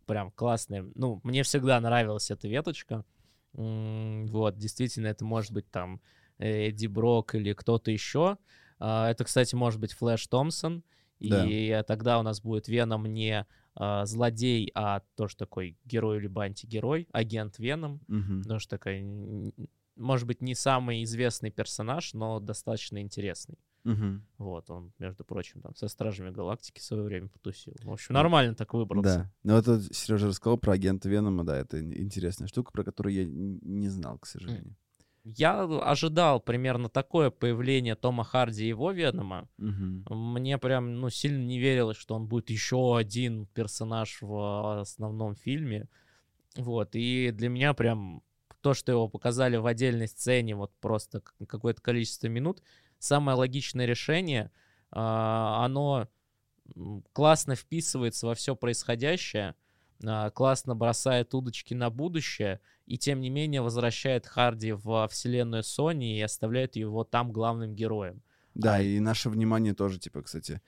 D: Прям классный. Ну, мне всегда нравилась эта веточка. Вот, действительно, это может быть там э, Эдди Брок или кто-то еще. А, Это, кстати, может быть Флэш Томпсон.
E: Да.
D: И тогда у нас будет Веном не а, злодей, а тоже такой герой либо антигерой, агент Веном.
E: Мгм.
D: Потому что такой, может быть, не самый известный персонаж, но достаточно интересный.
E: Мгм.
D: Вот, он, между прочим, там со Стражами Галактики в свое время потусил. В общем, нормально так выбрался.
E: Да. Ну, это Сережа рассказал про агента Венома, да, это ин- интересная штука, про которую я не знал, к сожалению.
D: Я ожидал примерно такое появление Тома Харди и его Венома.
E: Мгм.
D: Мне прям, ну, сильно не верилось, что он будет еще один персонаж в основном фильме. Вот, и для меня прям то, что его показали в отдельной сцене, вот просто какое-то количество минут, самое логичное решение, а, оно классно вписывается во все происходящее, классно бросает удочки на будущее, и тем не менее возвращает Харди во вселенную Sony и оставляет его там главным героем.
E: Да,
D: А-
E: и наше внимание тоже, типа, кстати,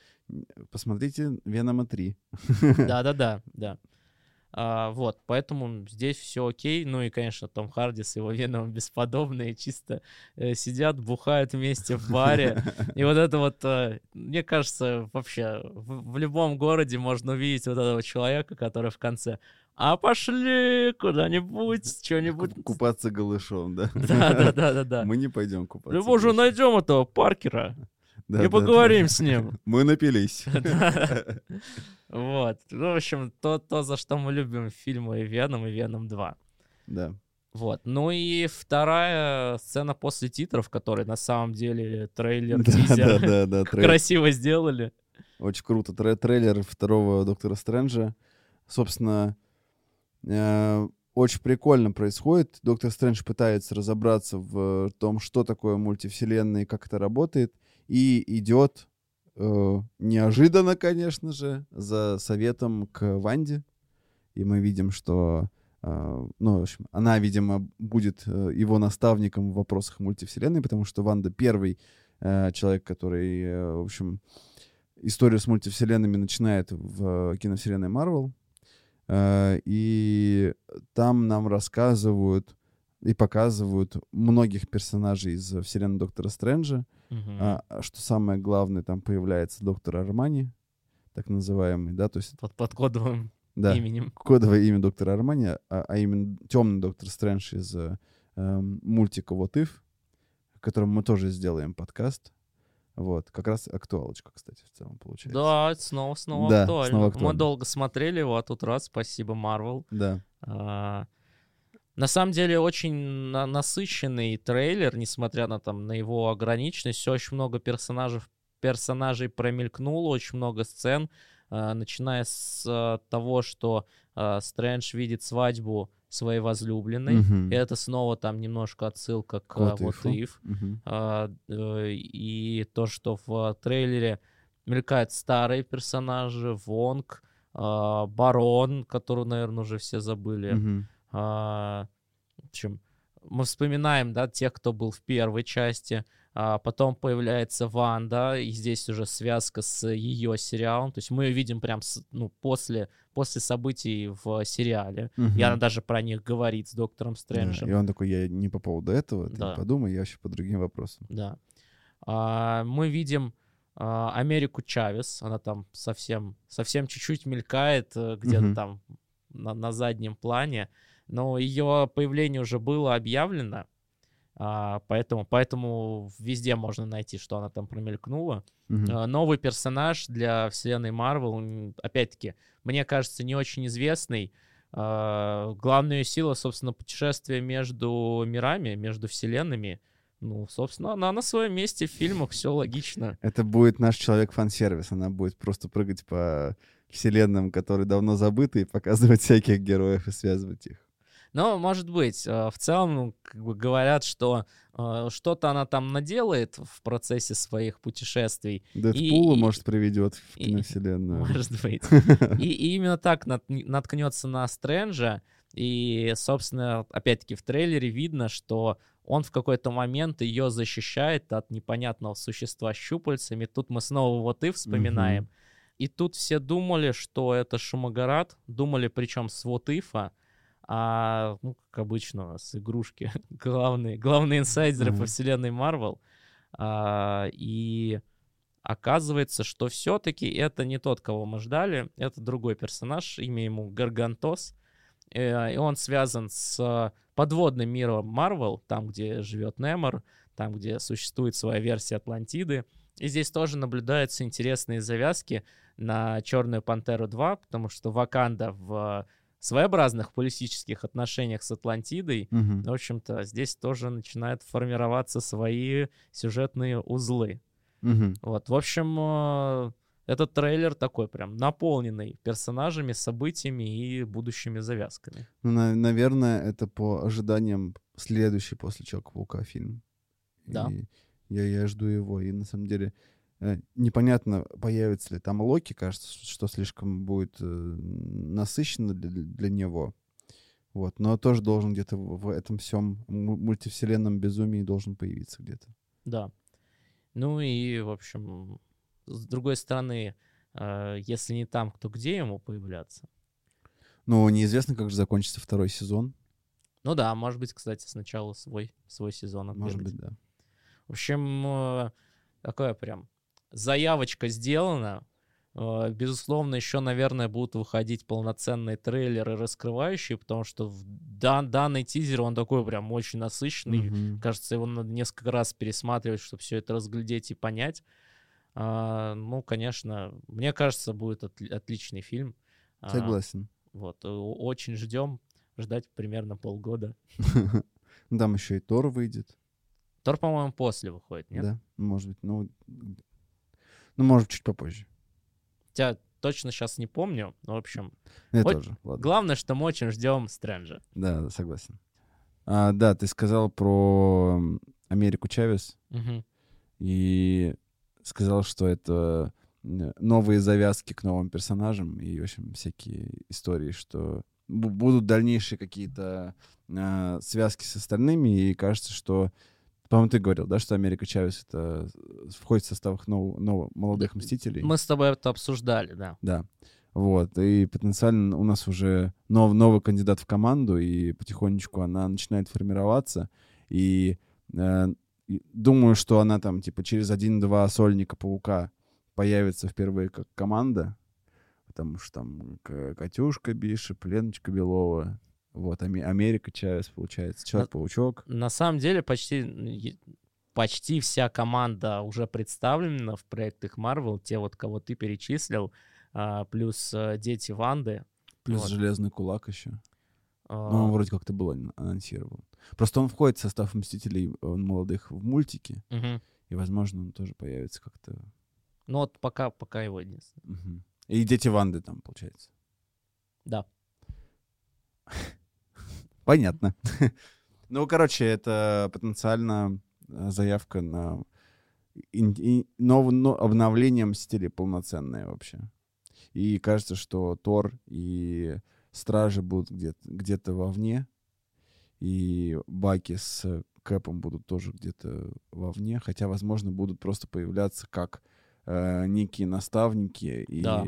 E: посмотрите Венома 3.
D: Да-да-да, да. А, вот, поэтому здесь все окей. Ну и, конечно, Том Харди с его Веном бесподобные чисто э, сидят, бухают вместе в баре. И вот это вот, э, мне кажется, вообще в, в любом городе можно увидеть вот этого человека, который в конце «А пошли куда-нибудь, что-нибудь».
E: Купаться голышом, да?
D: Да-да-да-да-да.
E: Мы не пойдем купаться.
D: Либо же найдем этого Паркера
E: Да,
D: и
E: да,
D: поговорим
E: да.
D: с ним.
E: Мы напились.
D: Вот. Ну, в общем, то, то, за что мы любим фильмы Веном и Веном 2.
E: Да.
D: Вот. Ну и вторая сцена после титров, который на самом деле трейлер,
E: Да,
D: тизер
E: да, да,
D: красиво сделали.
E: Очень круто. Тре- Трейлер второго Доктора Стрэнджа. Собственно, э, очень прикольно происходит. Доктор Стрэндж пытается разобраться в том, что такое мультивселенная и как это работает. И идет э, неожиданно, конечно же, за советом к Ванде. И мы видим, что э, ну, в общем, она, видимо, будет э, его наставником в вопросах мультивселенной, потому что Ванда первый э, человек, который, э, в общем, историю с мультивселенными начинает в э, киновселенной Марвел. Э, И там нам рассказывают и показывают многих персонажей из вселенной Доктора Стрэнджа.
D: Мгм.
E: А, а что самое главное, там появляется доктор Армани, так называемый, да, то есть,
D: Под, под кодовым
E: да,
D: именем.
E: кодовое имя доктора Армани, а, а именно темный доктор Стрэндж из э, эм, мультика «Вот If», о котором мы тоже сделаем подкаст. Вот, как раз актуалочка, кстати, в целом получается.
D: Да, снова, снова
E: Да,
D: актуально.
E: снова
D: Мы
E: актуально.
D: долго смотрели его, а тут раз, спасибо, Марвел.
E: Да.
D: А, На самом деле очень на- насыщенный трейлер, несмотря на там на его ограниченность, очень много персонажей персонажей промелькнуло, очень много сцен, а, начиная с а, того, что а, Стрэндж видит свадьбу своей возлюбленной.
E: Мгм.
D: И это снова там немножко отсылка к а, вот
E: if.
D: А, э, и то, что в трейлере мелькают старые персонажи, Вонг, а, Барон, которого, наверное, уже все забыли.
E: Мгм.
D: А, в общем, мы вспоминаем, да, тех, кто был в первой части. А потом появляется Ванда, и здесь уже связка с ее сериалом. То есть мы ее видим прям с- ну, после, после событий в сериале. И
E: Мгм.
D: она даже про них говорит с доктором
E: Да,
D: Стрэнджем.
E: И он такой, я не по поводу этого, ты
D: Да.
E: не подумай, я вообще по другим вопросам.
D: Да. А, мы видим а, Америку Чавес. Она там совсем, совсем чуть-чуть мелькает э, где-то
E: Мгм.
D: там на, на заднем плане. Но ее появление уже было объявлено. а, поэтому, поэтому везде можно найти, что она там промелькнула. А, Новый персонаж для вселенной Марвел, опять-таки, мне кажется, не очень известный. А, Главная сила, собственно, путешествие между мирами, между вселенными. Ну, собственно, она на своем месте в фильмах, все логично.
E: Это будет наш человек фан-сервис. Она будет просто прыгать по вселенным, которые давно забыты, и показывать всяких героев и связывать их.
D: Но, может быть, э, в целом как бы говорят, что э, что-то она там наделает в процессе своих путешествий.
E: Дэдпула,
D: и-
E: может, приведет в
D: и-
E: киновселенную.
D: Может быть. И, и именно так нат- наткнется на Стрэнджа. И, собственно, опять-таки в трейлере видно, что он в какой-то момент ее защищает от непонятного существа с щупальцами. Тут мы снова вот и вспоминаем. И тут все думали, что это Шумагарат. Думали, причем с вот ифа. А, ну, как обычно у нас игрушки главные, главные инсайдеры по
E: Мгм.
D: вселенной Марвел. А, и оказывается, что все-таки это не тот, кого мы ждали. Это другой персонаж, имя ему Гаргантос. Э, И он связан с подводным миром Марвел, там, где живет Немор, там, где существует своя версия Атлантиды. И здесь тоже наблюдаются интересные завязки на Черную Пантеру 2, потому что Ваканда в своеобразных политических отношениях с Атлантидой.
E: Мгм.
D: В общем-то, здесь тоже начинают формироваться свои сюжетные узлы.
E: Мгм.
D: Вот, в общем, э, этот трейлер такой прям наполненный персонажами, событиями и будущими завязками.
E: Ну, на- наверное, это по ожиданиям следующий после Человека-паука фильм.
D: Да.
E: И я, я жду его. И на самом деле непонятно, появится ли там Локи. Кажется, что слишком будет э, насыщенно для, для него. Вот. Но тоже должен где-то в, этом всем му- мультивселенном безумии должен появиться где-то.
D: Да. Ну и, в общем, с другой стороны, э, если не там, то где ему появляться?
E: Но неизвестно, как же закончится второй сезон.
D: Ну да, может быть, кстати, сначала свой, свой сезон
E: Может
D: отбегать.
E: быть, да.
D: В общем, э, такое прям заявочка сделана. Э, Безусловно, еще, наверное, будут выходить полноценные трейлеры раскрывающие, потому что в дан- данный тизер, он такой прям очень насыщенный.
E: Мгм.
D: Кажется, его надо несколько раз пересматривать, чтобы все это разглядеть и понять. А, ну, конечно, мне кажется, будет отли- отличный фильм. А,
E: Согласен.
D: вот, э, очень ждем. Ждать примерно полгода.
E: Там еще и Тор выйдет.
D: Тор, по-моему, после выходит, нет?
E: Да, может быть. Ну, ну, может, чуть попозже.
D: Хотя точно сейчас не помню. Но, в общем,
E: Я
D: Вот
E: тоже. Ладно.
D: главное, что мы очень ждем Стрэнджа.
E: Да, согласен. А, да, ты сказал про Америку Чавес
D: Мгм.
E: и сказал, что это новые завязки к новым персонажам и, в общем, всякие истории, что бу- будут дальнейшие какие-то а, связки с остальными, и кажется, что по-моему, ты говорил, да, что Америка Чавес это входит в состав их нов- новых молодых мстителей.
D: Мы с тобой это обсуждали, да.
E: Да. Вот. И потенциально у нас уже нов- новый кандидат в команду, и потихонечку она начинает формироваться. И, э, думаю, что она там, типа, через один-два сольника паука появится впервые как команда. Потому что там Катюшка Бишеп, Леночка Белова. Вот, Аме- Америка Чавес, получается, Человек-паучок.
D: На самом деле почти, почти вся команда уже представлена в проектах Marvel. Те вот, кого ты перечислил. а, плюс э, дети Ванды.
E: Плюс
D: Вот.
E: Железный Кулак еще.
D: а,
E: Ну, он вроде как-то был ан- анонсирован. Просто он входит в состав Мстителей э, молодых в мультике.
D: мгм.
E: И, возможно, он тоже появится как-то.
D: Ну вот пока, пока его нет.
E: Мгм. И дети Ванды там, получается.
D: Да.
E: Понятно. Ну, короче, это потенциально э, заявка на ин- и- нов- но- обновление Мстителей полноценное вообще. И кажется, что Тор и Стражи будут где-то где вовне, и Баки с Кэпом будут тоже где-то вовне, хотя, возможно, будут просто появляться как э, некие наставники и
D: Да.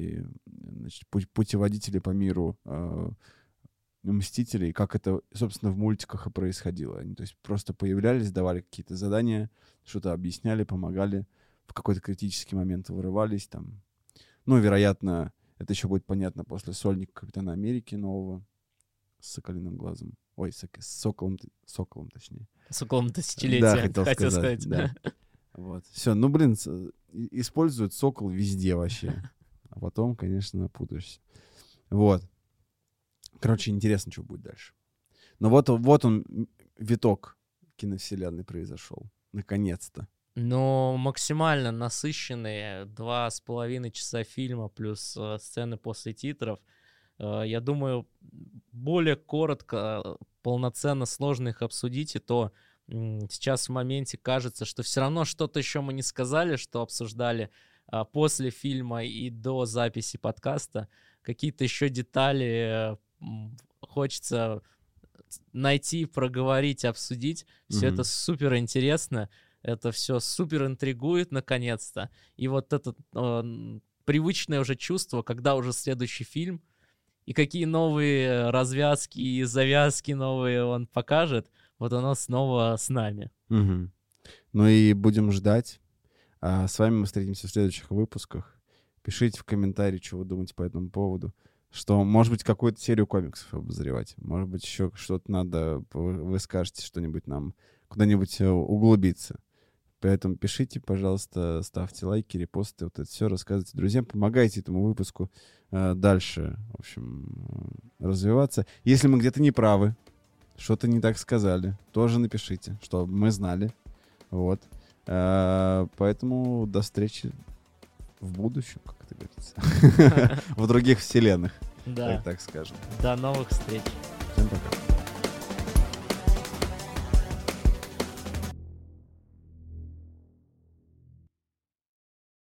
E: значит, пу- путеводители по миру э, Мстителей, как это, собственно, в мультиках и происходило. Они, то есть, просто появлялись, давали какие-то задания, что-то объясняли, помогали, в какой-то критический момент вырывались там. Ну, вероятно, это еще будет понятно после сольника Капитана Америки нового с Соколиным глазом. Ой, сок- с Соколом, Соколом точнее.
D: Соколом тысячелетия,
E: Да, хотел,
D: хотел
E: сказать.
D: сказать.
E: да. Вот. Все, ну, блин, с- используют Сокол везде вообще. А потом, конечно, путаешься. Вот. Короче, интересно, что будет дальше. Но вот, вот он, виток киновселенной произошел. Наконец-то.
D: Но максимально насыщенные два с половиной часа фильма плюс э, сцены после титров. Э, я думаю, более коротко, э, полноценно сложно их обсудить, и то м, сейчас в моменте кажется, что все равно что-то еще мы не сказали, что обсуждали а, после фильма и до записи подкаста. Какие-то еще детали э, хочется найти, проговорить, обсудить. Все
E: Мгм.
D: это супер интересно. Это все супер интригует наконец-то. И вот это э, привычное уже чувство, когда уже следующий фильм, и какие новые развязки и завязки новые он покажет, вот оно снова с нами.
E: Мгм. Ну и будем ждать. А с вами мы встретимся в следующих выпусках. Пишите в комментарии, что вы думаете по этому поводу. Что, может быть, какую-то серию комиксов обозревать. Может быть, еще что-то надо, вы вы скажете что-нибудь нам, куда-нибудь э, углубиться. Поэтому пишите, пожалуйста, ставьте лайки, репосты, вот это все, рассказывайте друзьям, помогайте этому выпуску э, дальше, в общем, э, развиваться. Если мы где-то не правы, что-то не так сказали, тоже напишите, чтобы мы знали. Вот. Э, Поэтому до встречи в будущем, как это говорится. В других вселенных,
D: Да,
E: так скажем.
D: до новых встреч.
E: Всем пока.